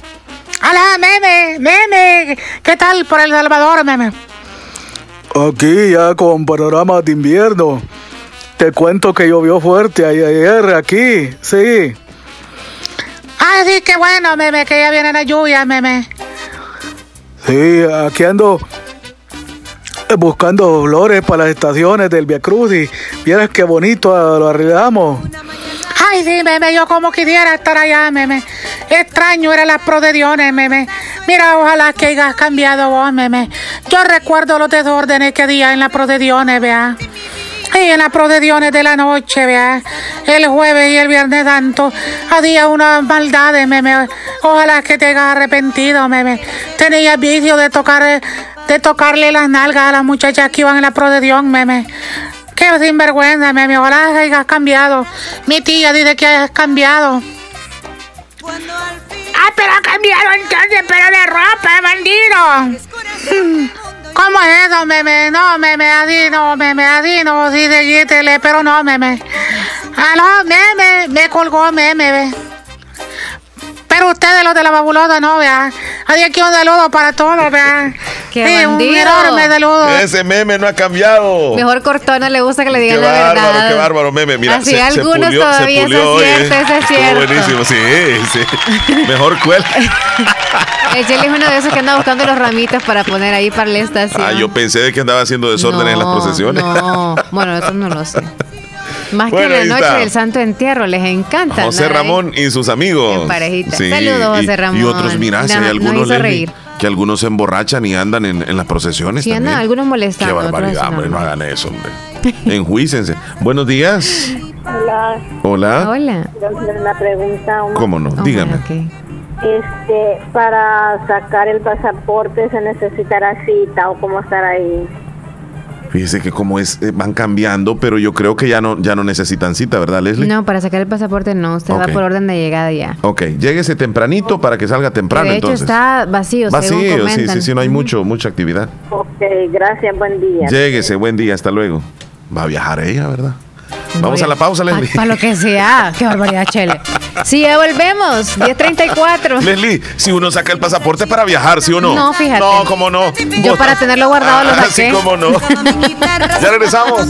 Hola, Meme. Meme. ¿Qué tal por El Salvador, Meme? Aquí ya con panorama de invierno. Te cuento que llovió fuerte ayer aquí, sí. Ah, sí, qué bueno, Meme, que ya viene la lluvia, Meme. Sí, aquí ando buscando flores para las estaciones del Via Cruz y vieras qué bonito ah, lo arreglamos. Ay, sí, meme, yo como quisiera estar allá, meme. Extraño era las procediones, meme. Mira, ojalá que hayas cambiado vos, meme. Yo recuerdo los desórdenes que había en las procediones, vea. Y en las procediones de la noche, vea. El jueves y el viernes santo había unas maldades, meme. Ojalá que te hayas arrepentido, meme. Tenía vicio de tocar de tocarle las nalgas a las muchachas que iban en la procesión, meme. Qué sinvergüenza, meme. Ojalá hayas cambiado. Mi tía dice que hayas cambiado. Ah, pero ha cambiado entonces, pero de ropa, bandido. ¿Cómo es eso, meme? No, meme, así no, meme, así no, sí, seguítele, pero no, meme. Aló, meme, me colgó, meme, ve. Pero ustedes, los de la fabulosa, no, vea. Hay aquí un saludo para todos, vea. Qué sí, un enorme saludo. Ese meme no ha cambiado. Mejor cortona le gusta que le Qué digan la bárbaro, verdad. qué bárbaro meme. Mira, Así se, se algunos pulió, se pulió eso hoy, es cierto, ¿eh? eso es Estuvo cierto. buenísimo, sí, sí. Mejor cuel. El Chele es uno de esos que anda buscando los ramitos para poner ahí para la estación. Ah, yo pensé de que andaba haciendo desórdenes en las procesiones. No, bueno, eso no lo sé. Más Bueno, que la noche está. del Santo Entierro, les encanta. José Ramón y sus amigos. Parejita. Sí, Saludos, y- José Ramón. Y otros, mira, si hay Nos- nos algunos que algunos se emborrachan y andan en, en las procesiones. Sí, andan también. algunos molestando. Qué barbaridad, hombre, no. hagan eso, hombre. Enjuícense. Buenos días. Hola. Hola. Hola. Una pregunta. Omar. ¿Cómo no? Dígame. Este, para sacar el pasaporte se necesitará cita o cómo estar ahí. Fíjese que como es, eh, van cambiando, pero yo creo que ya no, ya no necesitan cita, ¿verdad, Leslie? No, para sacar el pasaporte no. Usted va por orden de llegada ya. Ok, lléguese tempranito para que salga temprano de hecho, entonces. está vacío, según Vacío, sí, sí, sí, no hay mucho, mucha actividad. Ok, gracias, buen día. Lléguese, buen día, hasta luego. Va a viajar ella, ¿verdad? Vamos a la pausa, Leslie. Para lo que sea. Qué barbaridad, Chele. Sí, ya volvemos. 10.34. Leslie, si uno saca el pasaporte para viajar, ¿sí o no? No, fíjate. No, ¿cómo no? Yo Vos- para tenerlo guardado lo Ah, saqué. sí, cómo no. ya regresamos.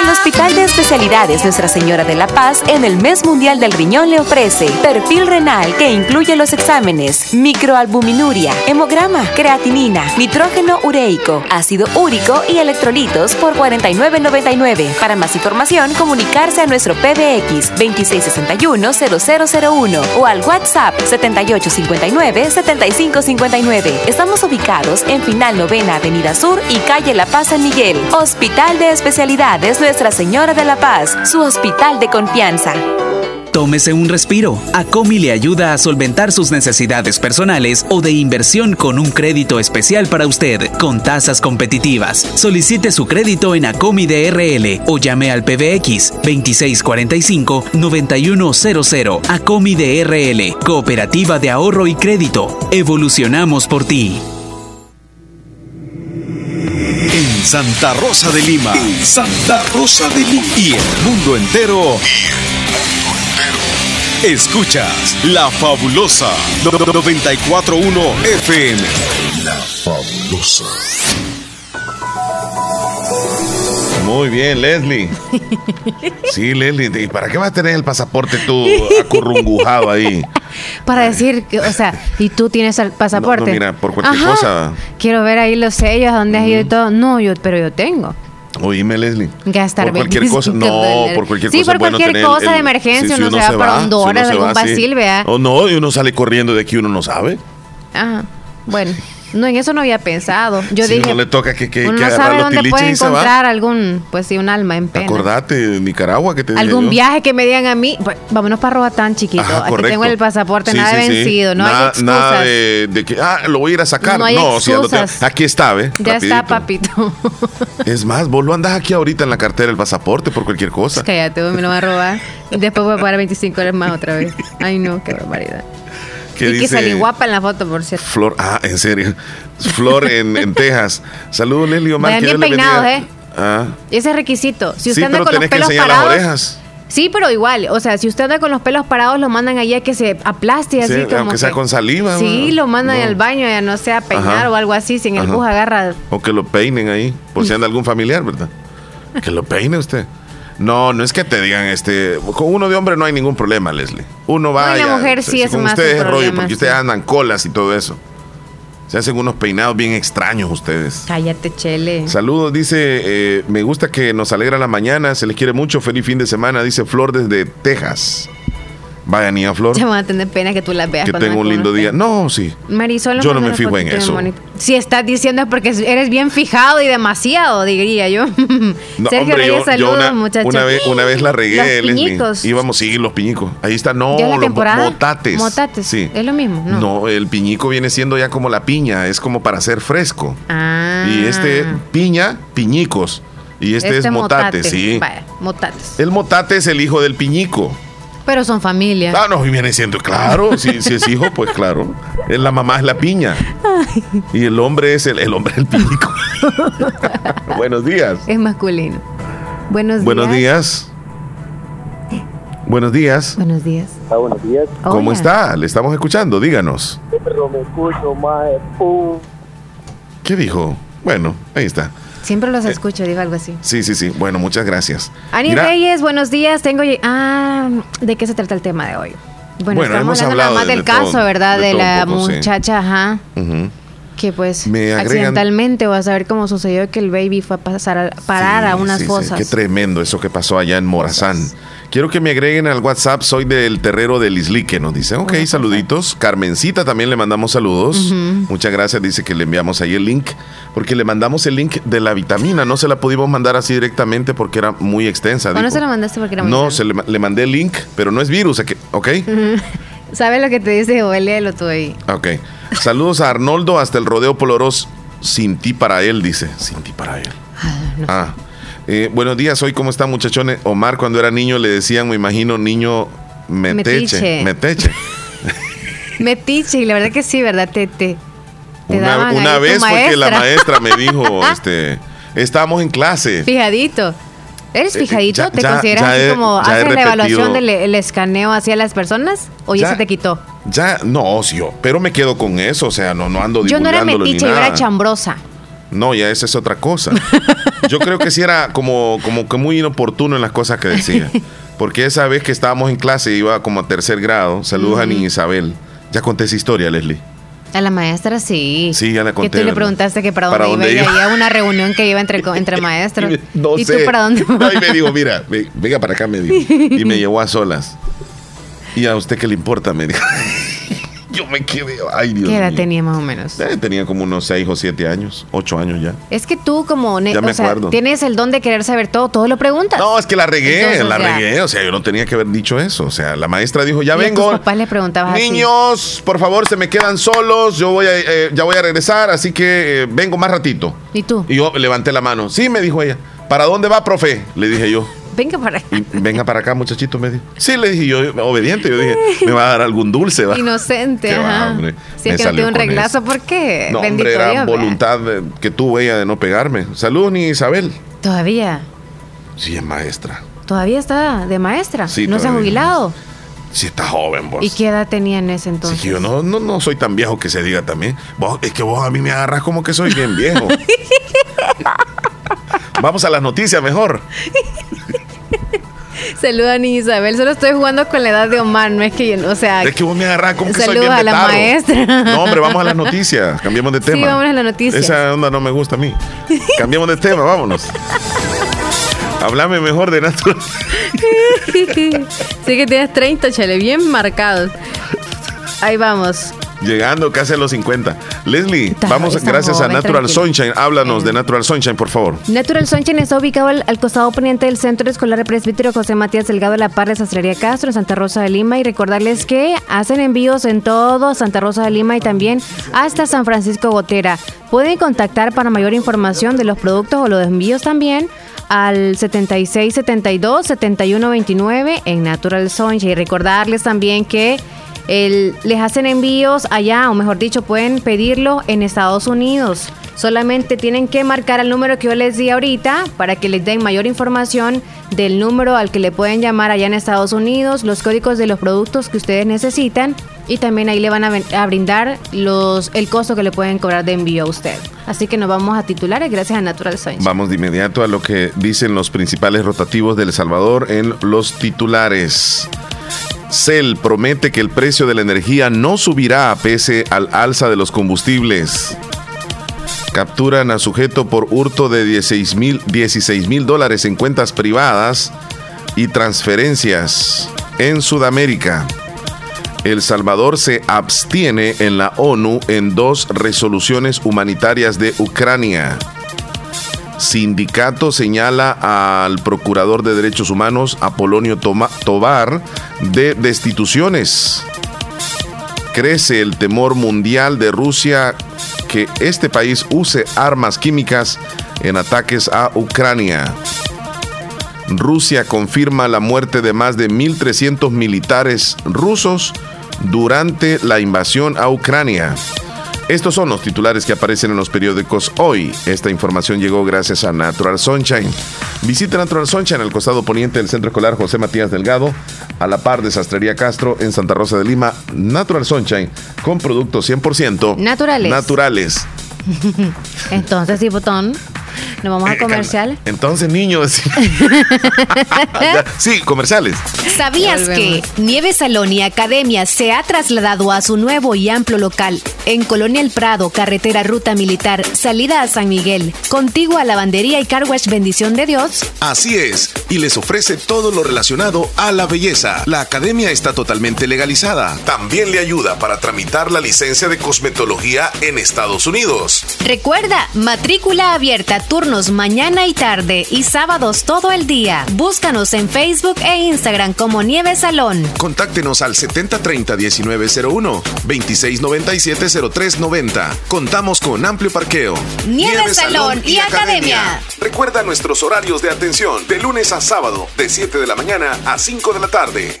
El Hospital de Especialidades Nuestra Señora de la Paz en el Mes Mundial del Riñón le ofrece perfil renal que incluye los exámenes microalbuminuria, hemograma, creatinina, nitrógeno ureico, ácido úrico y electrolitos por 49.99. Para más información, comunicarse a nuestro PBX 2661-0001 o al WhatsApp 7859-7559. Estamos ubicados en Final Novena Avenida Sur y Calle La Paz San Miguel. Hospital de Especialidades Nuestra Señora de la Paz, su hospital de confianza. Tómese un respiro. Acomi le ayuda a solventar sus necesidades personales o de inversión con un crédito especial para usted, con tasas competitivas. Solicite su crédito en Acomi DRL o llame al PBX 2645-9100. Acomi DRL, Cooperativa de Ahorro y Crédito. Evolucionamos por ti. En Santa Rosa de Lima. En Santa Rosa de Lima. Y el mundo entero. Escuchas La Fabulosa 941 FM. La Fabulosa. Muy bien, Leslie. Sí, Leslie. ¿Y para qué vas a tener el pasaporte tú acurrungujado ahí? Para decir, que, o sea, ¿y tú tienes el pasaporte? No, no, mira, por cualquier Ajá. cosa. Quiero ver ahí los sellos, dónde has ido y todo. No, yo, pero yo tengo. Oíme, Leslie. Gastar Por cualquier 25 cosa. No, por cualquier Sí, cosa. por es bueno cualquier cosa de emergencia, uno se va para Honduras, si uno algún va, sí. Vea. O no, y uno sale corriendo de aquí, uno no sabe. Ajá. Bueno, no, en eso no había pensado. Yo si dije, no le toca que, que, uno que no agarrar sabe dónde puede encontrar algún, pues sí, un alma en pena. Acordate, Nicaragua, que te dije Algún yo. viaje que me digan a mí, pues, vámonos para Roatán, chiquito. Ajá, Aquí correcto. tengo el pasaporte, Sí, nada sí, sí. vencido, no nada, hay excusas. Nada de, de que, ah, lo voy a ir a sacar. No hay excusas. Aquí está, ¿ve? Ya está, papito. Es más, vos lo andas aquí ahorita en la cartera el pasaporte por cualquier cosa. Cállate, vos me lo vas a robar. Después voy a pagar 25 dólares más otra vez. Ay, no, qué barbaridad. ¿Qué y que dice salí guapa en la foto, por cierto. Flor, ah, en serio. Flor en, en Texas. Saludos, Leslie Omar. Que bien peinados. ¿eh? Ah, Ese es requisito. Si sí, usted anda pero con los que pelos las parados. orejas. Sí, pero igual. O sea, si usted anda con los pelos parados, lo mandan allá que se aplaste así Sí, como. aunque sea que- con saliva. Sí, lo mandan No. al baño, ya no sé, a peinar Ajá. o algo así. Si en el Ajá. bus agarra. O que lo peinen ahí, por si anda algún familiar, ¿verdad? Que lo peine usted. No, no es que te digan, este, con uno de hombre no hay ningún problema, Leslie. Uno va Con la mujer sí es con más ustedes un rollo, porque sí. ustedes andan colas y todo eso. Se hacen unos peinados bien extraños ustedes. Cállate, chele. Saludos, dice, eh, me gusta que nos alegra la mañana, se les quiere mucho, feliz fin de semana, dice Flor desde Texas. Vaya niña Flor, Ya van a tener pena que tú las veas. que tengo un lindo día. No, sí. Marisol, Yo no me fijo en eso. Si estás diciendo es porque eres bien fijado y demasiado, diría yo. No, Sergio hombre, yo, yo saludos, una, muchachos. una vez, una vez la regué, Los piñicos. Íbamos, sí, los piñicos. Ahí está, no, ¿Ya es la los temporada? motates. Motates. Sí. Es lo mismo, ¿no? No, el piñico viene siendo ya como la piña, es como para hacer fresco. Ah. Y este, piña, piñicos. Y este, es motate, sí. Vaya, motates. El motate es el hijo del piñico. Pero son familia. Ah, no, y viene siendo claro. Si, si es hijo, pues claro. Es La mamá es la piña. Y el hombre es el, el hombre del piñico. Buenos días. Es masculino. Buenos días. Buenos días. Buenos días. Buenos días. Ah, buenos días. ¿Cómo está? Le estamos escuchando, díganos. Pero me escucho, mae. Uh. ¿Qué dijo? Bueno, ahí está. Siempre los escucho, digo algo así. Sí, sí, sí. Bueno, muchas gracias. Ani Mira, Reyes, buenos días. Tengo. Ah, ¿de qué se trata el tema de hoy? Bueno, Bueno, estamos hemos hablando nada más de- del de todo- caso, ¿verdad? de la poco, sí. muchacha, ajá. Que pues Me accidentalmente o a saber cómo sucedió que el baby fue a pasar a parar a unas sí, sí. fosas. Qué tremendo eso que pasó allá en Morazán. Quiero que me agreguen al WhatsApp, soy del terrero del Islique, nos dice. Ok, saluditos. Carmencita también le mandamos saludos. Muchas gracias, dice que le enviamos ahí el link, porque le mandamos el link de la vitamina. No se la pudimos mandar así directamente porque era muy extensa. ¿O no dijo. se lo mandaste porque era muy No, se le, ma- le mandé el link, pero no es virus, ¿ok? ¿Sabes lo que te dice Joelia? Lo tuve ahí. Ok. Saludos a Arnoldo hasta el rodeo Poloros. Sin ti para él, dice. Sin ti para él. Ah. Eh, buenos días, hoy cómo están muchachones. Omar cuando era niño le decían, me imagino, niño meteche. Metiche. Meteche. Metiche, y la verdad que sí, ¿verdad? Te, te, te Una, una vez fue que la maestra. me dijo, este, estábamos en clase. Fijadito. ¿Eres Eh, fijadito? ya- ¿Te ya- consideras ya así he- como haces la evaluación del el escaneo hacia las personas? ¿O ya, se te quitó? Ya, no, sí, pero me quedo con eso, o sea, no, no ando Yo no era metiche, yo era chambrosa. No, ya esa es otra cosa. Yo creo que sí era como, como que muy inoportuno en las cosas que decía. Porque esa vez que estábamos en clase, iba como a tercer grado. Saludos a. Niña Isabel. Ya conté esa historia, Leslie. A la maestra sí. Sí, ya la Que conté. tú le preguntaste que para, ¿Para dónde, iba. iba? Y había una reunión que iba entre, entre maestros. No ¿Y sé. tú para dónde No, y me dijo, mira, ve- venga para acá, me dijo. Y me llevó a solas. ¿Y a usted qué le importa? Me dijo. Yo me quedé, ay Dios ¿Qué edad mío. tenía más o menos? Eh, tenía como unos 6 o 7 años, 8 años ya. Es que tú como, Ya me o sea, tienes el don de querer saber todo, todo lo preguntas. No, es que la regué, Entonces, la o sea, regué. O sea, yo no tenía que haber dicho eso. O sea, la maestra dijo, ya y a vengo. tus papás le preguntabas así. Niños, por favor, se me quedan solos. Yo voy a, eh, ya voy a regresar, así que eh, vengo más ratito. ¿Y tú? Y yo levanté la mano. Sí, me dijo ella. ¿Para dónde va, profe? Le dije yo. Venga para acá. Y venga para acá, muchachito, me dijo. Sí, le dije yo, obediente. Yo dije, me va a dar algún dulce, va. Inocente, va, ajá. hombre. Si Me es que no tiene un reglazo, ¿por qué? No, Bendito hombre, era Dios. voluntad de- que tuvo ella de no pegarme. Saludos, ni Isabel. Todavía, Sí, es maestra. todavía está de maestra. Sí, no se ha jubilado. Sí, está joven, vos. ¿Y qué edad tenía en ese Sí, entonces? que yo no, no, no soy tan viejo que se diga también. Vos, es que vos a mí me agarras como que soy bien viejo. Vamos a las noticias mejor. Saluda a Niña Isabel. Solo estoy jugando con la edad de Omar. No es que yo, o sea. Es que vos me agarras como que soy Saludos bien a la maestra. No, hombre, vamos a las noticias. Cambiemos de Sí, tema. vamos a las noticias. Esa onda no me gusta a mí. Cambiemos de tema, vámonos. Háblame mejor de natural. sí que tienes 30, chale, bien marcados. Ahí vamos. Llegando casi a los 50. Leslie, Está- vamos está gracias a Natural tranquilo. Sunshine. Háblanos de Natural Sunshine, por favor. Natural Sunshine está ubicado al, al costado poniente del Centro Escolar Presbítero José Matías Delgado de la Par de Sastrería Castro en Santa Rosa de Lima y recordarles que hacen envíos en todo Santa Rosa de Lima y también hasta San Francisco Gotera. Pueden contactar para mayor información de los productos o los envíos también al 7672 7129 en Natural Sunshine y recordarles también que el- les hacen envíos allá, o mejor dicho, pueden pedirlo en Estados Unidos. Solamente tienen que marcar el número que yo les di ahorita para que les den mayor información del número al que le pueden llamar allá en Estados Unidos, los códigos de los productos que ustedes necesitan y también ahí le van a, brindar el costo que le pueden cobrar de envío a usted. Así que nos vamos a titulares gracias a Natural Sunshine. Vamos de inmediato a lo que dicen los principales rotativos de El Salvador en los titulares. CEL promete que el precio de la energía no subirá pese al alza de los combustibles. Capturan a sujeto por hurto de 16 mil 16 mil dólares en cuentas privadas y transferencias en Sudamérica. El Salvador se abstiene en la ONU en dos resoluciones humanitarias de Ucrania. Sindicato señala al procurador de derechos humanos Apolonio Toma- Tobar de destituciones. Crece el temor mundial de Rusia que este país use armas químicas en ataques a Ucrania. Rusia confirma la muerte de más de 1.300 militares rusos durante la invasión a Ucrania. Estos son los titulares que aparecen en los periódicos hoy. Esta información llegó gracias a Natural Sunshine. Visita Natural Sunshine al costado poniente del Centro Escolar José Matías Delgado, a la par de Sastrería Castro en Santa Rosa de Lima. Natural Sunshine con productos 100% Naturales. naturales. Entonces, sí, botón. Nos vamos a Eh, comercial. Entonces, niños. Sí, comerciales. ¿Sabías que Nieve Salón y Academia se ha trasladado a su nuevo y amplio local en Colonia El Prado, carretera Ruta Militar, salida a San Miguel, contigua a Lavandería y Carwash Bendición de Dios? Así es, y les ofrece todo lo relacionado a la belleza. La academia está totalmente legalizada. También le ayuda para tramitar la licencia de cosmetología en Estados Unidos. Recuerda, matrícula abierta, mañana y tarde y sábados todo el día. Búscanos en Facebook e Instagram como Nieve Salón. Contáctenos al 7030-1901, 2697-0390. Contamos con amplio parqueo. Nieve Salón y Academia. Recuerda nuestros horarios de atención de lunes a sábado, de 7 de la mañana a 5 de la tarde.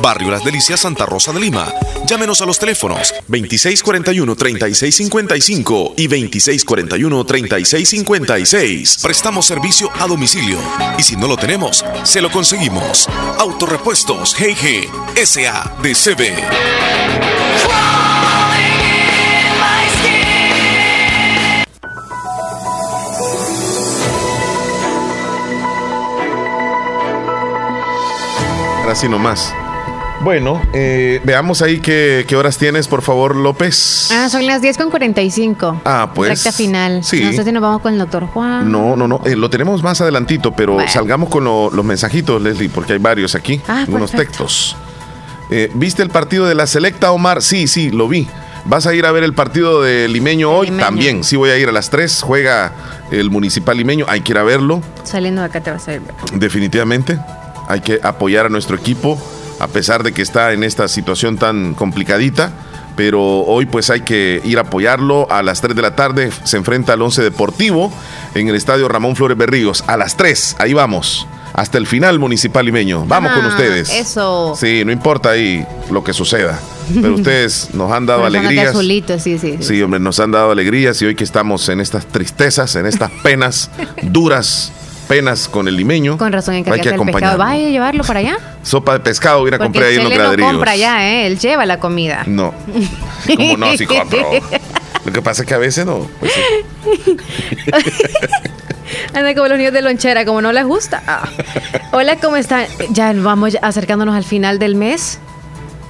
Barrio Las Delicias, Santa Rosa de Lima. Llámenos a los teléfonos 2641-3655 y 2641-3656. Prestamos servicio a domicilio y si no lo tenemos, se lo conseguimos. Autorepuestos GG SADCB. Ahora sí nomás. Bueno, eh, veamos ahí qué, qué horas tienes, por favor, López. Ah, son las 10 con 45. Ah, pues. Recta final. sí. No sé si nos vamos con el doctor Juan. No, no, no. eh, lo tenemos más adelantito, pero Bueno. salgamos con lo- los mensajitos, Leslie, porque hay varios aquí. Ah, unos textos. Eh, ¿Viste el partido de la Selecta, Omar? Sí, sí, lo vi. ¿Vas a ir a ver el partido de Limeño hoy? Limeño. También, sí voy a ir a las 3. Juega el Municipal Limeño. Hay que ir a verlo, Saliendo de acá te vas a ir. definitivamente. Hay que apoyar a nuestro equipo, a pesar de que está en esta situación tan complicadita. Pero hoy pues hay que ir a apoyarlo. A las 3 de la tarde se enfrenta al 11 Deportivo en el estadio Ramón Flores Berríos. A las 3, ahí vamos. Hasta el final municipal limeño. Vamos con Ah, ustedes. Eso. Sí, no importa ahí lo que suceda. Pero ustedes nos han dado alegrías. azulito, sí, sí. Sí, hombre, nos han dado alegrías y hoy que estamos en estas tristezas, en estas penas, duras penas con el limeño. Con razón hay que acompañarlo. Vaya a llevarlo para allá. Sopa de pescado, hubiera Porque compré ahí en los Chele no compra allá, ¿eh? Él lleva la comida. No. ¿Cómo no? Sí compro. Lo que pasa es que a veces no. Pues sí. Anda como los niños de lonchera, como no les gusta. Ah. Hola, ¿cómo están? Ya vamos acercándonos al final del mes.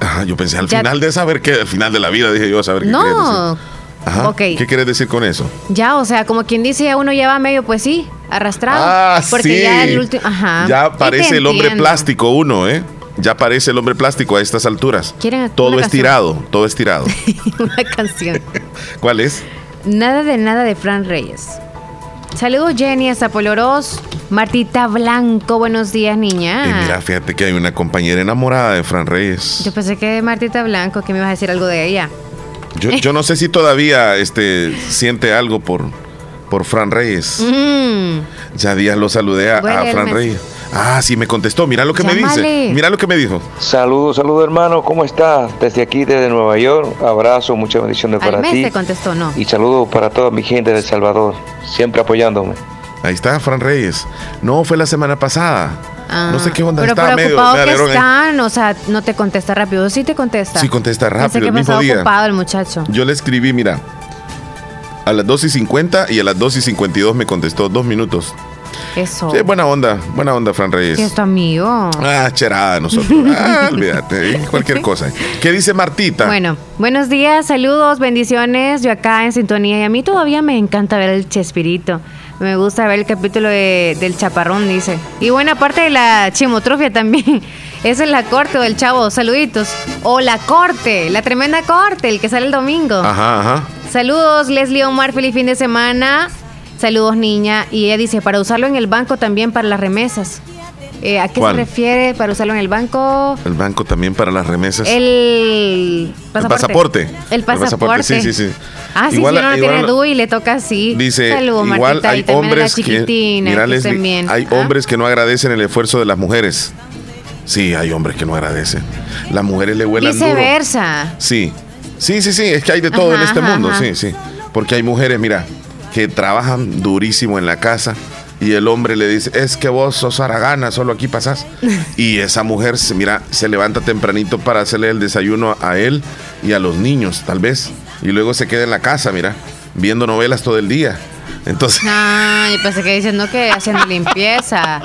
Ah, yo pensé al Ya- final de saber qué, al final de la vida, dije yo, a saber qué No. Ajá. ¿Qué quieres decir con eso? Ya, o sea, como quien dice, ya uno lleva medio, pues sí, arrastrado. Ah, porque sí. ya el último. Ajá. Ya parece el hombre plástico uno, ¿eh? Ya parece el hombre plástico a estas alturas. ¿Quieren Todo canción? estirado, todo estirado. Una canción. ¿Cuál es? Nada de nada de Fran Reyes. Saludos Jenny hasta Polorós. Martita Blanco, buenos días, niña. Y mira, fíjate que hay una compañera enamorada de Fran Reyes. Yo pensé que Martita Blanco, que me ibas a decir algo de ella. Yo, yo no sé si todavía este, siente algo por, por Fran Reyes. Mm. Ya días lo saludé a, Fran Reyes. Ah, sí, me contestó. Mira lo que me dice. Mira lo que me dijo. Saludos, saludos hermano, ¿cómo estás? Desde aquí, desde Nueva York, abrazo, muchas bendiciones Al para mes ti te contestó, no. y saludos para toda mi gente de El Salvador, siempre apoyándome. Ahí está, Fran Reyes. No, fue la semana pasada. Ah, no sé qué onda. Pero Estaba medio. preocupado me que están, o sea, no te contesta rápido. Sí te contesta. Sí, contesta Pensé rápido, que el mismo día. ocupado el muchacho. Yo le escribí, mira, a las 2 y 50 y a las 2 y 52 me contestó dos minutos. Eso. Sí, buena onda, buena onda, Fran Reyes. Es tu amigo. Ah, cherada nosotros. Ah, olvídate, ¿eh? cualquier cosa. ¿Qué dice Martita? Bueno, buenos días, saludos, bendiciones. Yo acá en sintonía y a mí todavía me encanta ver el Chespirito. Me gusta ver el capítulo de- del Chaparrón, dice. Y buena parte de la chimotrofia también. Esa es la corte o el chavo, saluditos. O la corte, la tremenda corte, el que sale el domingo. Ajá, ajá. Saludos, Leslie Omar, feliz fin de semana. Saludos, niña. Y ella dice, para usarlo en el banco también para las remesas. Eh, ¿A qué ¿Cuál? se refiere para usarlo en el banco? El banco también para las remesas. El pasaporte. El pasaporte. El pasaporte. Sí, sí, sí. Ah, sí, Igual- si uno no igual- tiene DUI le toca así. Dice, Saludos, igual Martita, hay y hombres que, mira, Leslie, hay ¿Ah? hombres que no agradecen el esfuerzo de las mujeres. Sí, hay hombres que no agradecen. Las mujeres le huelan duro. Viceversa. Sí, sí, sí, sí, es que hay de todo Ajá, en este ajá, mundo, ajá. sí, sí. Porque hay mujeres, mira, que trabajan durísimo en la casa y el hombre le dice, es que vos sos aragana, solo aquí pasás. y esa mujer, se- mira, se levanta tempranito para hacerle el desayuno a él y a los niños, tal vez. Y luego se queda en la casa, mira, viendo novelas todo el día. Entonces, Ah, yo pensé que diciendo que haciendo limpieza.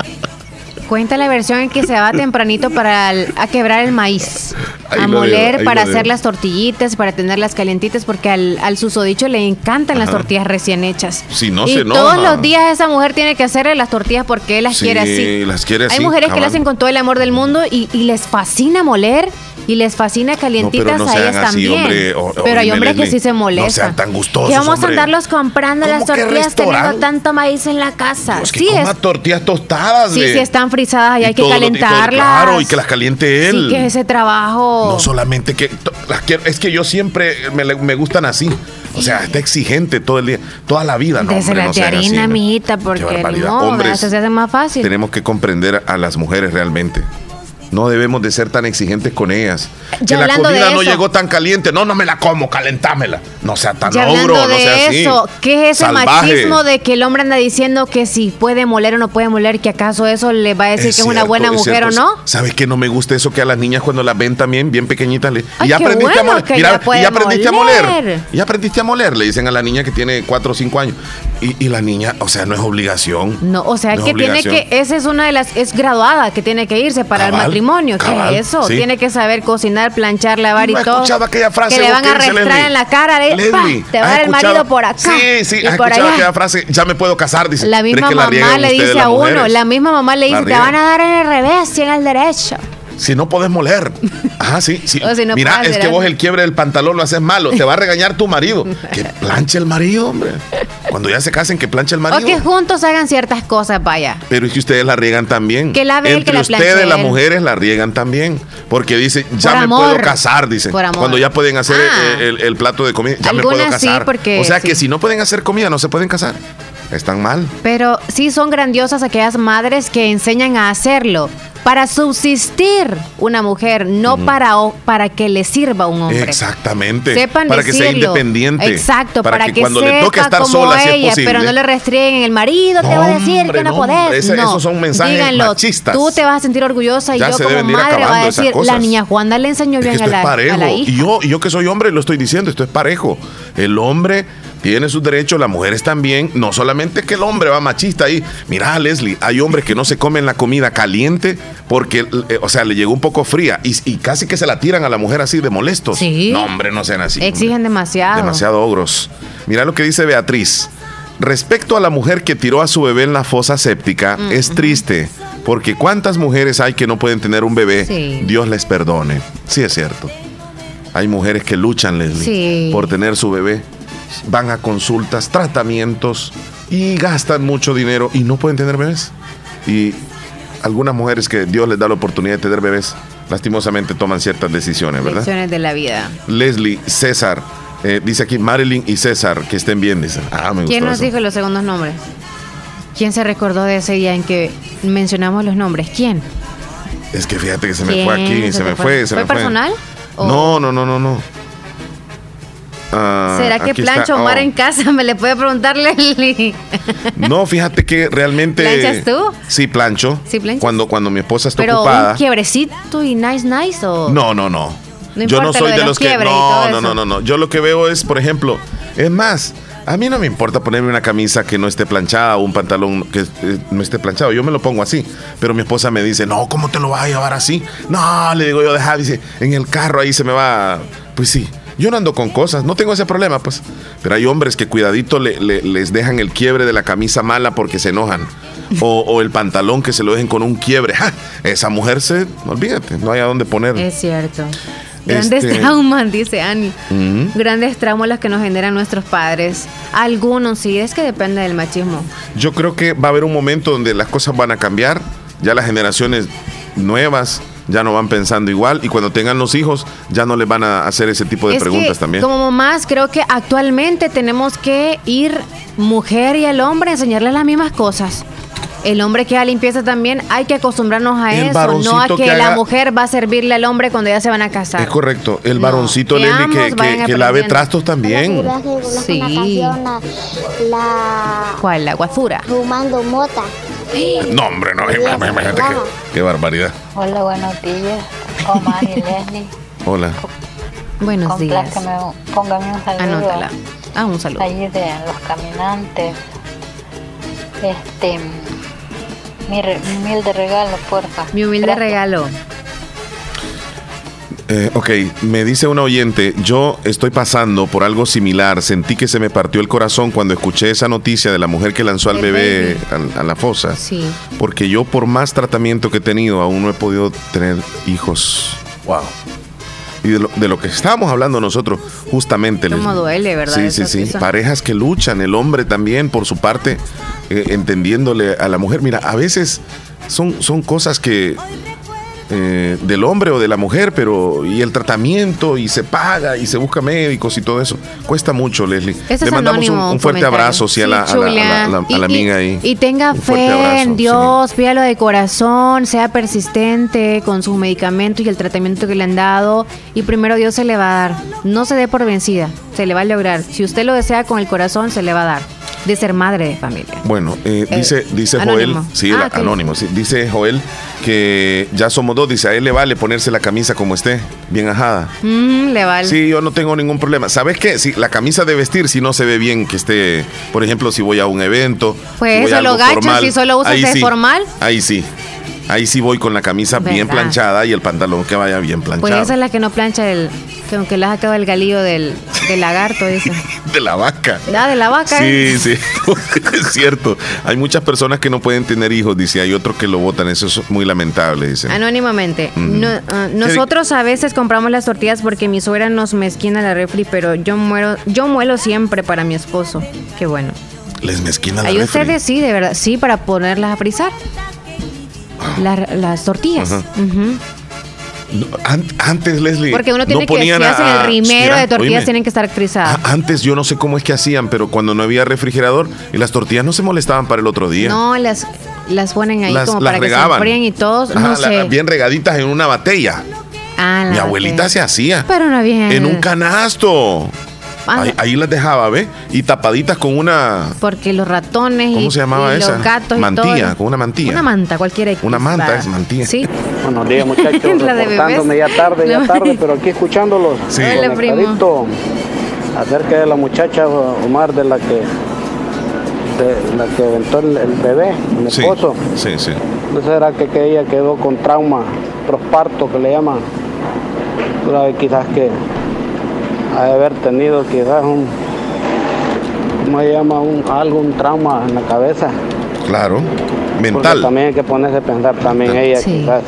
Cuenta la versión en que se va tempranito para el- a quebrar el maíz, Ahí a moler para hacer las tortillitas, para tenerlas calientitas, porque al, al susodicho le encantan las tortillas recién hechas. si no y se todos enoja. los días esa mujer tiene que hacerle las tortillas porque él las Sí, quiere así. las quiere Hay así, mujeres que lo hacen con todo el amor del mundo y, y les fascina moler y les fascina calientitas no a sean ellas así, también. hombre. O- Pero hay hombres que sí se no molestan. sean tan gustosos, Que vamos hombre. a andarlos comprando las ¿Cómo que tortillas teniendo tanto maíz en la casa. que sí, es, tortillas tostadas. sí, sí están frisadas y, hay que y calentarlas. claro, y que las caliente él. Sí, que ese trabajo. No solamente que las quiero, es que yo siempre me, me gustan así. O sea, está exigente todo el día, toda la vida. No, Desde hombre, la no harina, hombre. mijita, porque modo, Hombres, eso se hace más fácil. Tenemos que comprender a las mujeres realmente. No debemos de ser tan exigentes con ellas. Ya que la comida no llegó tan caliente. No, no me la como, calentámela. No sea tan Ya hablando ogro, no de sea así. eso, ¿qué es ese Salvaje. machismo de que el hombre anda diciendo que si puede moler o no puede moler, que acaso eso le va a decir que es una buena es mujer cierto. o no? ¿Sabes qué no me gusta eso que a las niñas cuando las ven también bien pequeñitas le Ay, y ya aprendiste a moler, que Mira, ya ya aprendiste a moler. ya aprendiste a moler, le dicen a la niña que tiene 4 o 5 años. Y, y la niña, o sea, no es obligación. No, o sea, No es que tiene que, esa es una de las, es graduada, que tiene que irse para el Cabal, matrimonio. ¿Qué es eso? sí. Tiene que saber cocinar, planchar, lavar y todo. escuchado aquella frase, que le van ¿qué a arrastrar en la cara de, Leslie, "Pa, te va a ¿has dar el marido por acá Sí, sí, y has por escuchado allá. aquella frase, ya me puedo casar, dice. La misma la mamá le dice a uno, la misma mamá le dice, te van a dar en el revés y en el derecho. Si no podés moler. Ajá, sí. sí. O si no Mira, es que vos el quiebre del pantalón lo haces malo. Te va a regañar tu marido. Que planche el marido, hombre. Cuando ya se casen, que planche el O marido. que juntos hagan ciertas cosas, vaya. Pero es que ustedes la riegan también. Que lave él, Entre que la ustedes, las mujeres, la riegan también. Porque dicen, ya Por me amor. puedo casar, dicen. Por amor. Cuando ya pueden hacer Ah. el, el- el plato de comida, ya me puedo sí, casar. porque o sea que sí. si no pueden hacer comida, no se pueden casar. Están mal. Pero sí son grandiosas aquellas madres que enseñan a hacerlo para subsistir una mujer, no para, para que le sirva un hombre. Exactamente. Sepan para que sea independiente. Exacto, para, que, cuando sepa le toque estar como sola, si es ella, posible. pero no le restrieguen el marido, te va a decir hombre, que no, no, podés. ese- no. esos son mensajes Díganlo, machistas. Tú te vas a sentir orgullosa y Ya yo como madre voy a decir, la niña Juana le enseñó Es que bien esto a, la, es parejo. a la Y hija. yo, y yo que soy hombre lo estoy diciendo, esto es parejo. El hombre tiene sus derechos, las mujeres también. No solamente que el hombre va machista ahí. Mira, Leslie, hay hombres que no se comen la comida caliente porque, eh, o sea, le llegó un poco fría y, y casi que se la tiran a la mujer así de molestos. Sí. No, hombre, no sean así. hombre. Exigen demasiado. Demasiado ogros. Mira lo que dice Beatriz. Respecto a la mujer que tiró a su bebé en la fosa séptica, Mm, es triste, porque cuántas mujeres hay que no pueden tener un bebé, Sí. Dios les perdone. Sí, es cierto. Hay mujeres que luchan, Leslie, Sí. por tener su bebé. Van a consultas, tratamientos y gastan mucho dinero y no pueden tener bebés. Y algunas mujeres que Dios les da la oportunidad de tener bebés, lastimosamente toman ciertas decisiones, ¿verdad? Lecciones de la vida. Leslie, César, eh, dice aquí Marilyn y César, que estén bien, dicen. Ah, me ¿Quién nos eso. dijo los segundos nombres? ¿Quién se recordó de ese día en que mencionamos los nombres? ¿Quién? Es que fíjate que se me ¿Quién fue aquí, se, me fue, se ¿Fue me fue. personal? ¿O No, no, no, no, no. Ah, ¿Será que plancha Omar Oh. en casa? Me le puede preguntar Leslie. No, fíjate que realmente. ¿Planchas tú? Sí, plancho. Sí, planchas. Cuando, cuando mi esposa está Pero ocupada. un quiebrecito y nice, nice o. No, no, no. No Yo no soy lo de, de los los que. No, no, no, no, no. Yo lo que veo es, por ejemplo, es más, a mí no me importa ponerme una camisa que no esté planchada o un pantalón que eh, no esté planchado. Yo me lo pongo así. Pero mi esposa me dice, no, ¿cómo te lo vas a llevar así? No, le digo yo, deja, dice, en el carro ahí se me va. Pues sí. Yo no ando con cosas, no tengo ese problema, pues. Pero hay hombres que cuidadito le- le- les dejan el quiebre de la camisa mala porque se enojan. O, o el pantalón que se lo dejen con un quiebre. ¡Ja! Esa mujer se, olvídate, no hay a dónde poner. Es cierto. Grandes Este- traumas, dice Ani. Grandes traumas los que nos generan nuestros padres. Algunos sí, es que depende del machismo. Yo creo que va a haber un momento donde las cosas van a cambiar. Ya las generaciones nuevas ya no van pensando igual y cuando tengan los hijos ya no les van a hacer ese tipo de es preguntas que, también. Como mamás, creo que actualmente tenemos que ir mujer y el hombre a enseñarles las mismas cosas. El hombre que haga limpieza también hay que acostumbrarnos a El eso, no a que, que la mujer va a servirle al hombre cuando ya se van a casar. Es correcto. El No, varoncito Leslie que, veamos, que- vayan que lave trastos también. Sí. La ¿Cuál? La guazura. fumando mota. No, hombre, no. Imagínate qué, qué barbaridad. Hola, buenos días. Omar y Leslie. Hola. Buenos días. Compláceme, póngame un saludo. Anótala. Ah, un saludo. Allí de los caminantes. Este. Mi, re- humilde regalo, porfa. Mi humilde Gracias. regalo. Eh, ok, me dice una oyente, yo estoy pasando por algo similar, sentí que se me partió el corazón cuando escuché esa noticia de la mujer que lanzó al El bebé a, a la fosa, Sí. porque yo por más tratamiento que he tenido aún no he podido tener hijos. Wow. Y de lo, de lo que estábamos hablando nosotros, justamente. Cómo les- duele, ¿verdad? Sí, sí, sí. Parejas que luchan, el hombre también, por su parte, eh, entendiéndole a la mujer. Mira, a veces son, son cosas que eh, del hombre o de la mujer, pero y el tratamiento y se paga y se busca médicos y todo eso. Cuesta mucho, Leslie. Le es mandamos un, fuerte abrazo sí, a, la, a la- a la- a la- a la Y- y- amiga ahí. Y tenga fe abrazo, en Dios, pídalo de corazón, sea persistente con sus medicamentos y el tratamiento que le han dado. Y primero Dios se le va a dar. No se dé por vencida, se le va a lograr. Si usted lo desea con el corazón, se le va a dar. De ser madre de familia. Bueno, eh, Eh, dice, dice anónimo. Joel, sí, Ah, la- anónimo, sí, dice Joel que ya somos dos, dice, a él le vale ponerse la camisa como esté, bien ajada. Mm, le vale. Sí, yo no tengo ningún problema. ¿Sabes qué? Si la camisa de vestir, si no se ve bien que esté, por ejemplo, si voy a un evento. Pues si eso lo gacho, formal, si solo usas sí, formal. Ahí sí. Ahí sí voy con la camisa bien planchada y el pantalón que vaya bien planchado. Pues esa es la que no plancha el. Que aunque le ha sacado el galillo del, del lagarto, dice. De la vaca. Ah, de la vaca. Sí, ¿eh? sí, es cierto. Hay muchas personas que no pueden tener hijos, dice, hay otros que lo votan, eso es muy lamentable, dice. Anónimamente. No, ah, nosotros a veces compramos las tortillas porque mi suegra nos mezquina la refri, pero yo muero, yo muelo siempre para mi esposo. Qué bueno. Les mezquina la Ahí refri. usted decide, ¿verdad? Sí, para ponerlas a frizar. La- las tortillas. Ajá. Ujú. No, an- antes, Leslie. Porque uno tiene no que, si hacen el rimero mira, de tortillas, oíme, tienen que estar frizadas. a- Antes yo no sé cómo es que hacían, pero cuando no había refrigerador y las tortillas no se molestaban para el otro día. No, las, las ponen ahí Las- como las para que se enfríen y todos. Ajá, no la- bien regaditas en una botella. Ah, Mi abuelita se hacía. Pero no bien. En un canasto. Ah, Ahí, ahí las dejaba, ¿ve? Y tapaditas con una. Porque los ratones ¿Cómo y, se llamaba y esa? los gatos Mantilla, y todo. con una mantilla. Una manta, cualquiera. Una manta para- es mantilla. Sí. Buenos días, muchachos. La de reportándome ya tarde, ya tarde, pero aquí escuchándolos. Sí. Hola, primo. Conectadito Acerca de la muchacha Omar, de la que de la que aventó el, el bebé, mi Sí, esposo. sí, sí. ¿No será que, que ella quedó con trauma prosparto que le llaman? Quizás que ha de haber tenido quizás un ¿cómo se llama? Un, algo, un trauma en la cabeza. Claro. Porque Mental. también hay que ponerse a pensar también ella Sí. quizás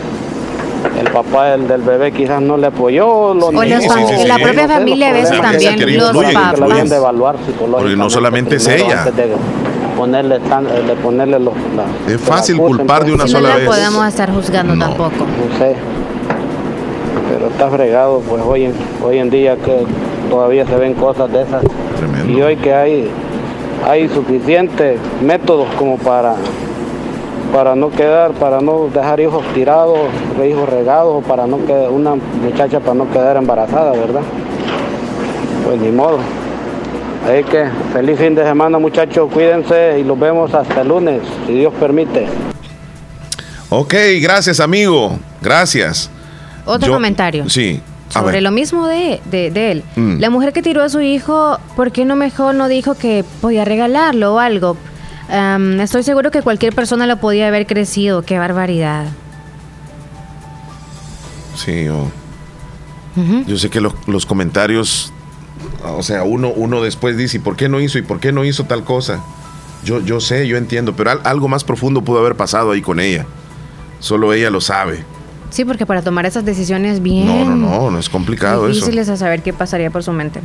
el papá del, del bebé quizás no le apoyó O niños, fam- sí, sí, la propia no familia a veces también, los papás. de evaluar psicológicamente Porque no solamente es ella. de ponerle, tan, eh, de ponerle los... la- Es fácil culpar de una Si sola no la vez. podemos estar juzgando tampoco. No sé. Pero está fregado, pues hoy en, hoy en día que todavía se ven cosas de esas. Y hoy que hay, hay suficientes métodos como para, para no quedar, para no dejar hijos tirados, hijos regados, para no quedar, una muchacha para no quedar embarazada, ¿verdad? Pues ni modo. Así que feliz fin de semana muchachos, cuídense y los vemos hasta el lunes, si Dios permite. Ok, gracias, amigo. Gracias. Otro Yo- comentario. Sí. Sobre lo mismo de, de- de él. Mm. La mujer que tiró a su hijo, ¿por qué no mejor no dijo que podía regalarlo o algo? Estoy seguro que cualquier persona lo podía haber crecido. Qué barbaridad. Sí, yo, yo sé que los, los comentarios, o sea, uno, uno después dice, ¿y por qué no hizo? ¿Y por qué no hizo tal cosa? Yo, yo sé, yo entiendo, pero al- algo más profundo pudo haber pasado ahí con ella. Solo ella lo sabe. Sí, porque para tomar esas decisiones bien No, no, no, no es complicado eso. difíciles a saber qué pasaría por su mente.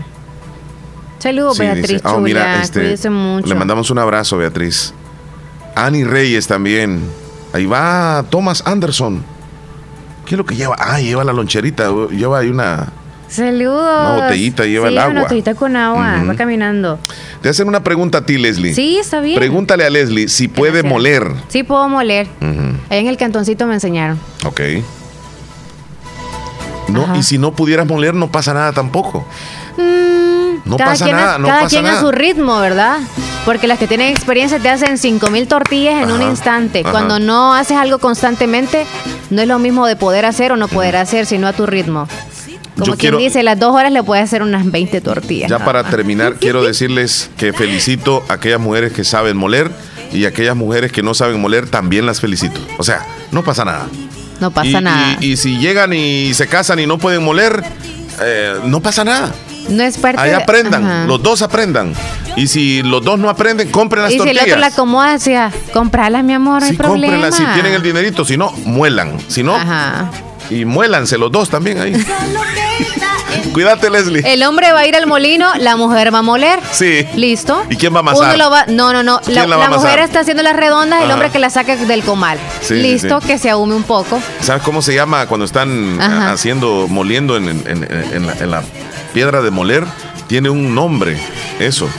Saludos, Sí, dice, Beatriz "Ah, Chula. mira, este, mucho. le mandamos un abrazo, Beatriz. Annie Reyes también. Ahí va Thomas Anderson. ¿Qué es lo que lleva? Ah, lleva la loncherita, lleva ahí una... Saludos. Una botellita, lleva Sí, el agua. Una botellita con agua. Va caminando. Te hacen una pregunta a ti, Leslie. Sí, está bien. Pregúntale a Leslie si puede moler. Sí, puedo moler. Ujú, Ahí en el cantoncito me enseñaron. Ok. No, Ajá. y si no pudieras moler, no pasa nada tampoco. Mm, No cada pasa quien, a- nada, no cada pasa quien a nada. su ritmo, ¿verdad? Porque las que tienen experiencia te hacen 5000 tortillas en un instante. ajá. Cuando no haces algo constantemente, no es lo mismo de poder hacer o no poder hacer, sino a tu ritmo. Como Yo quien quiero- dice, las dos horas le puedes hacer unas 20 tortillas. Ya para más. terminar, quiero decirles que felicito a aquellas mujeres que saben moler y a aquellas mujeres que no saben moler, también las felicito. O sea, no pasa nada. No pasa Y- nada. Y, y si llegan y se casan y no pueden moler, eh, no pasa nada. no es parte Ahí aprendan, los dos aprendan. Y si los dos no aprenden, compren las Y si el tortillas. otro la acomoda, decía, comprala, mi amor, no hay Sí, problema. cómprenlas si tienen el dinerito, si no, muelan. Si no, Ajá. y muélanse los dos también ahí. Cuídate, Leslie. El hombre va a ir al molino, la mujer va a moler. Sí. ¿Listo? ¿Y quién va a Uno amasar? lo va, no, no, no. ¿Quién La, mujer está haciendo las redondas, el hombre que la saca del comal. Sí, Listo, sí. que se ahume un poco. ¿Sabes cómo se llama cuando están Ajá. ah, haciendo, moliendo en, en- en- en la, en la piedra de moler? Tiene un nombre, eso.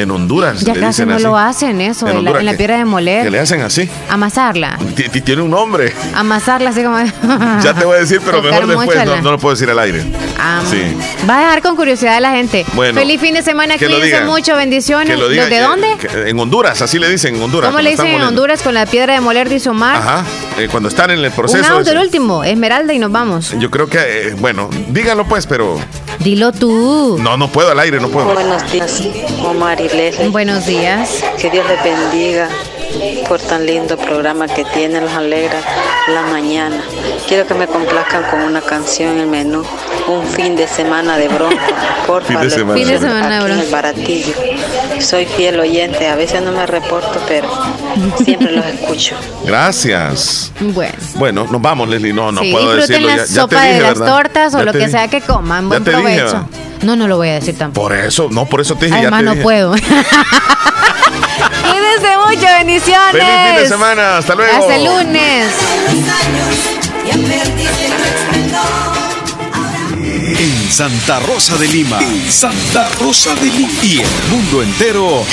En Honduras Ya le casi dicen no así. lo hacen eso, En en, la, Honduras en la que- piedra de Que moler. le hacen así. Amasarla. Ti- ti- Tiene un nombre. Amasarla así como. Ya te voy a decir, pero Tocar mejor después. No, lo puedo decir al aire. Ah, Sí. Va a dejar con curiosidad a la gente. Bueno, Feliz fin de semana, que lo cuídense digan. mucho, bendiciones. Que lo digan ¿Los de que- dónde? que en Honduras, así le dicen en Honduras. ¿Cómo le dicen en moliendo. Honduras con la piedra de moler, dice Omar? Ajá. eh, cuando están en el proceso. Un auto, el último, Esmeralda, y nos vamos. Yo creo que, eh, bueno, díganlo pues, pero Dilo tú. no, no puedo al aire, no puedo. Buenos días, Omar y Buenos días. Que Dios les bendiga por tan lindo programa que tienen, los alegra la mañana. Quiero que me complazcan con una canción en el menú, un fin de semana de bronco. Por Fin de favor, semana. Fin de semana aquí en el baratillo. Soy fiel oyente, a veces no me reporto, pero siempre los escucho. Gracias. Bueno. Bueno, nos vamos, Leslie. No, no sí, puedo disfruten decirlo. la Ya, ya te sopa dije, de las ¿verdad? tortas o Ya lo que dije. sea que coman. Ya Buen te dije, provecho. ¿verdad? no, no lo voy a decir tampoco. Por eso, no, por eso te dije. ya Además, te no dije. puedo. Mucho, bendiciones. Feliz fin de semana, hasta luego. Hasta el lunes. En Santa Rosa de Lima. En Santa Rosa de Lima. Y el mundo entero.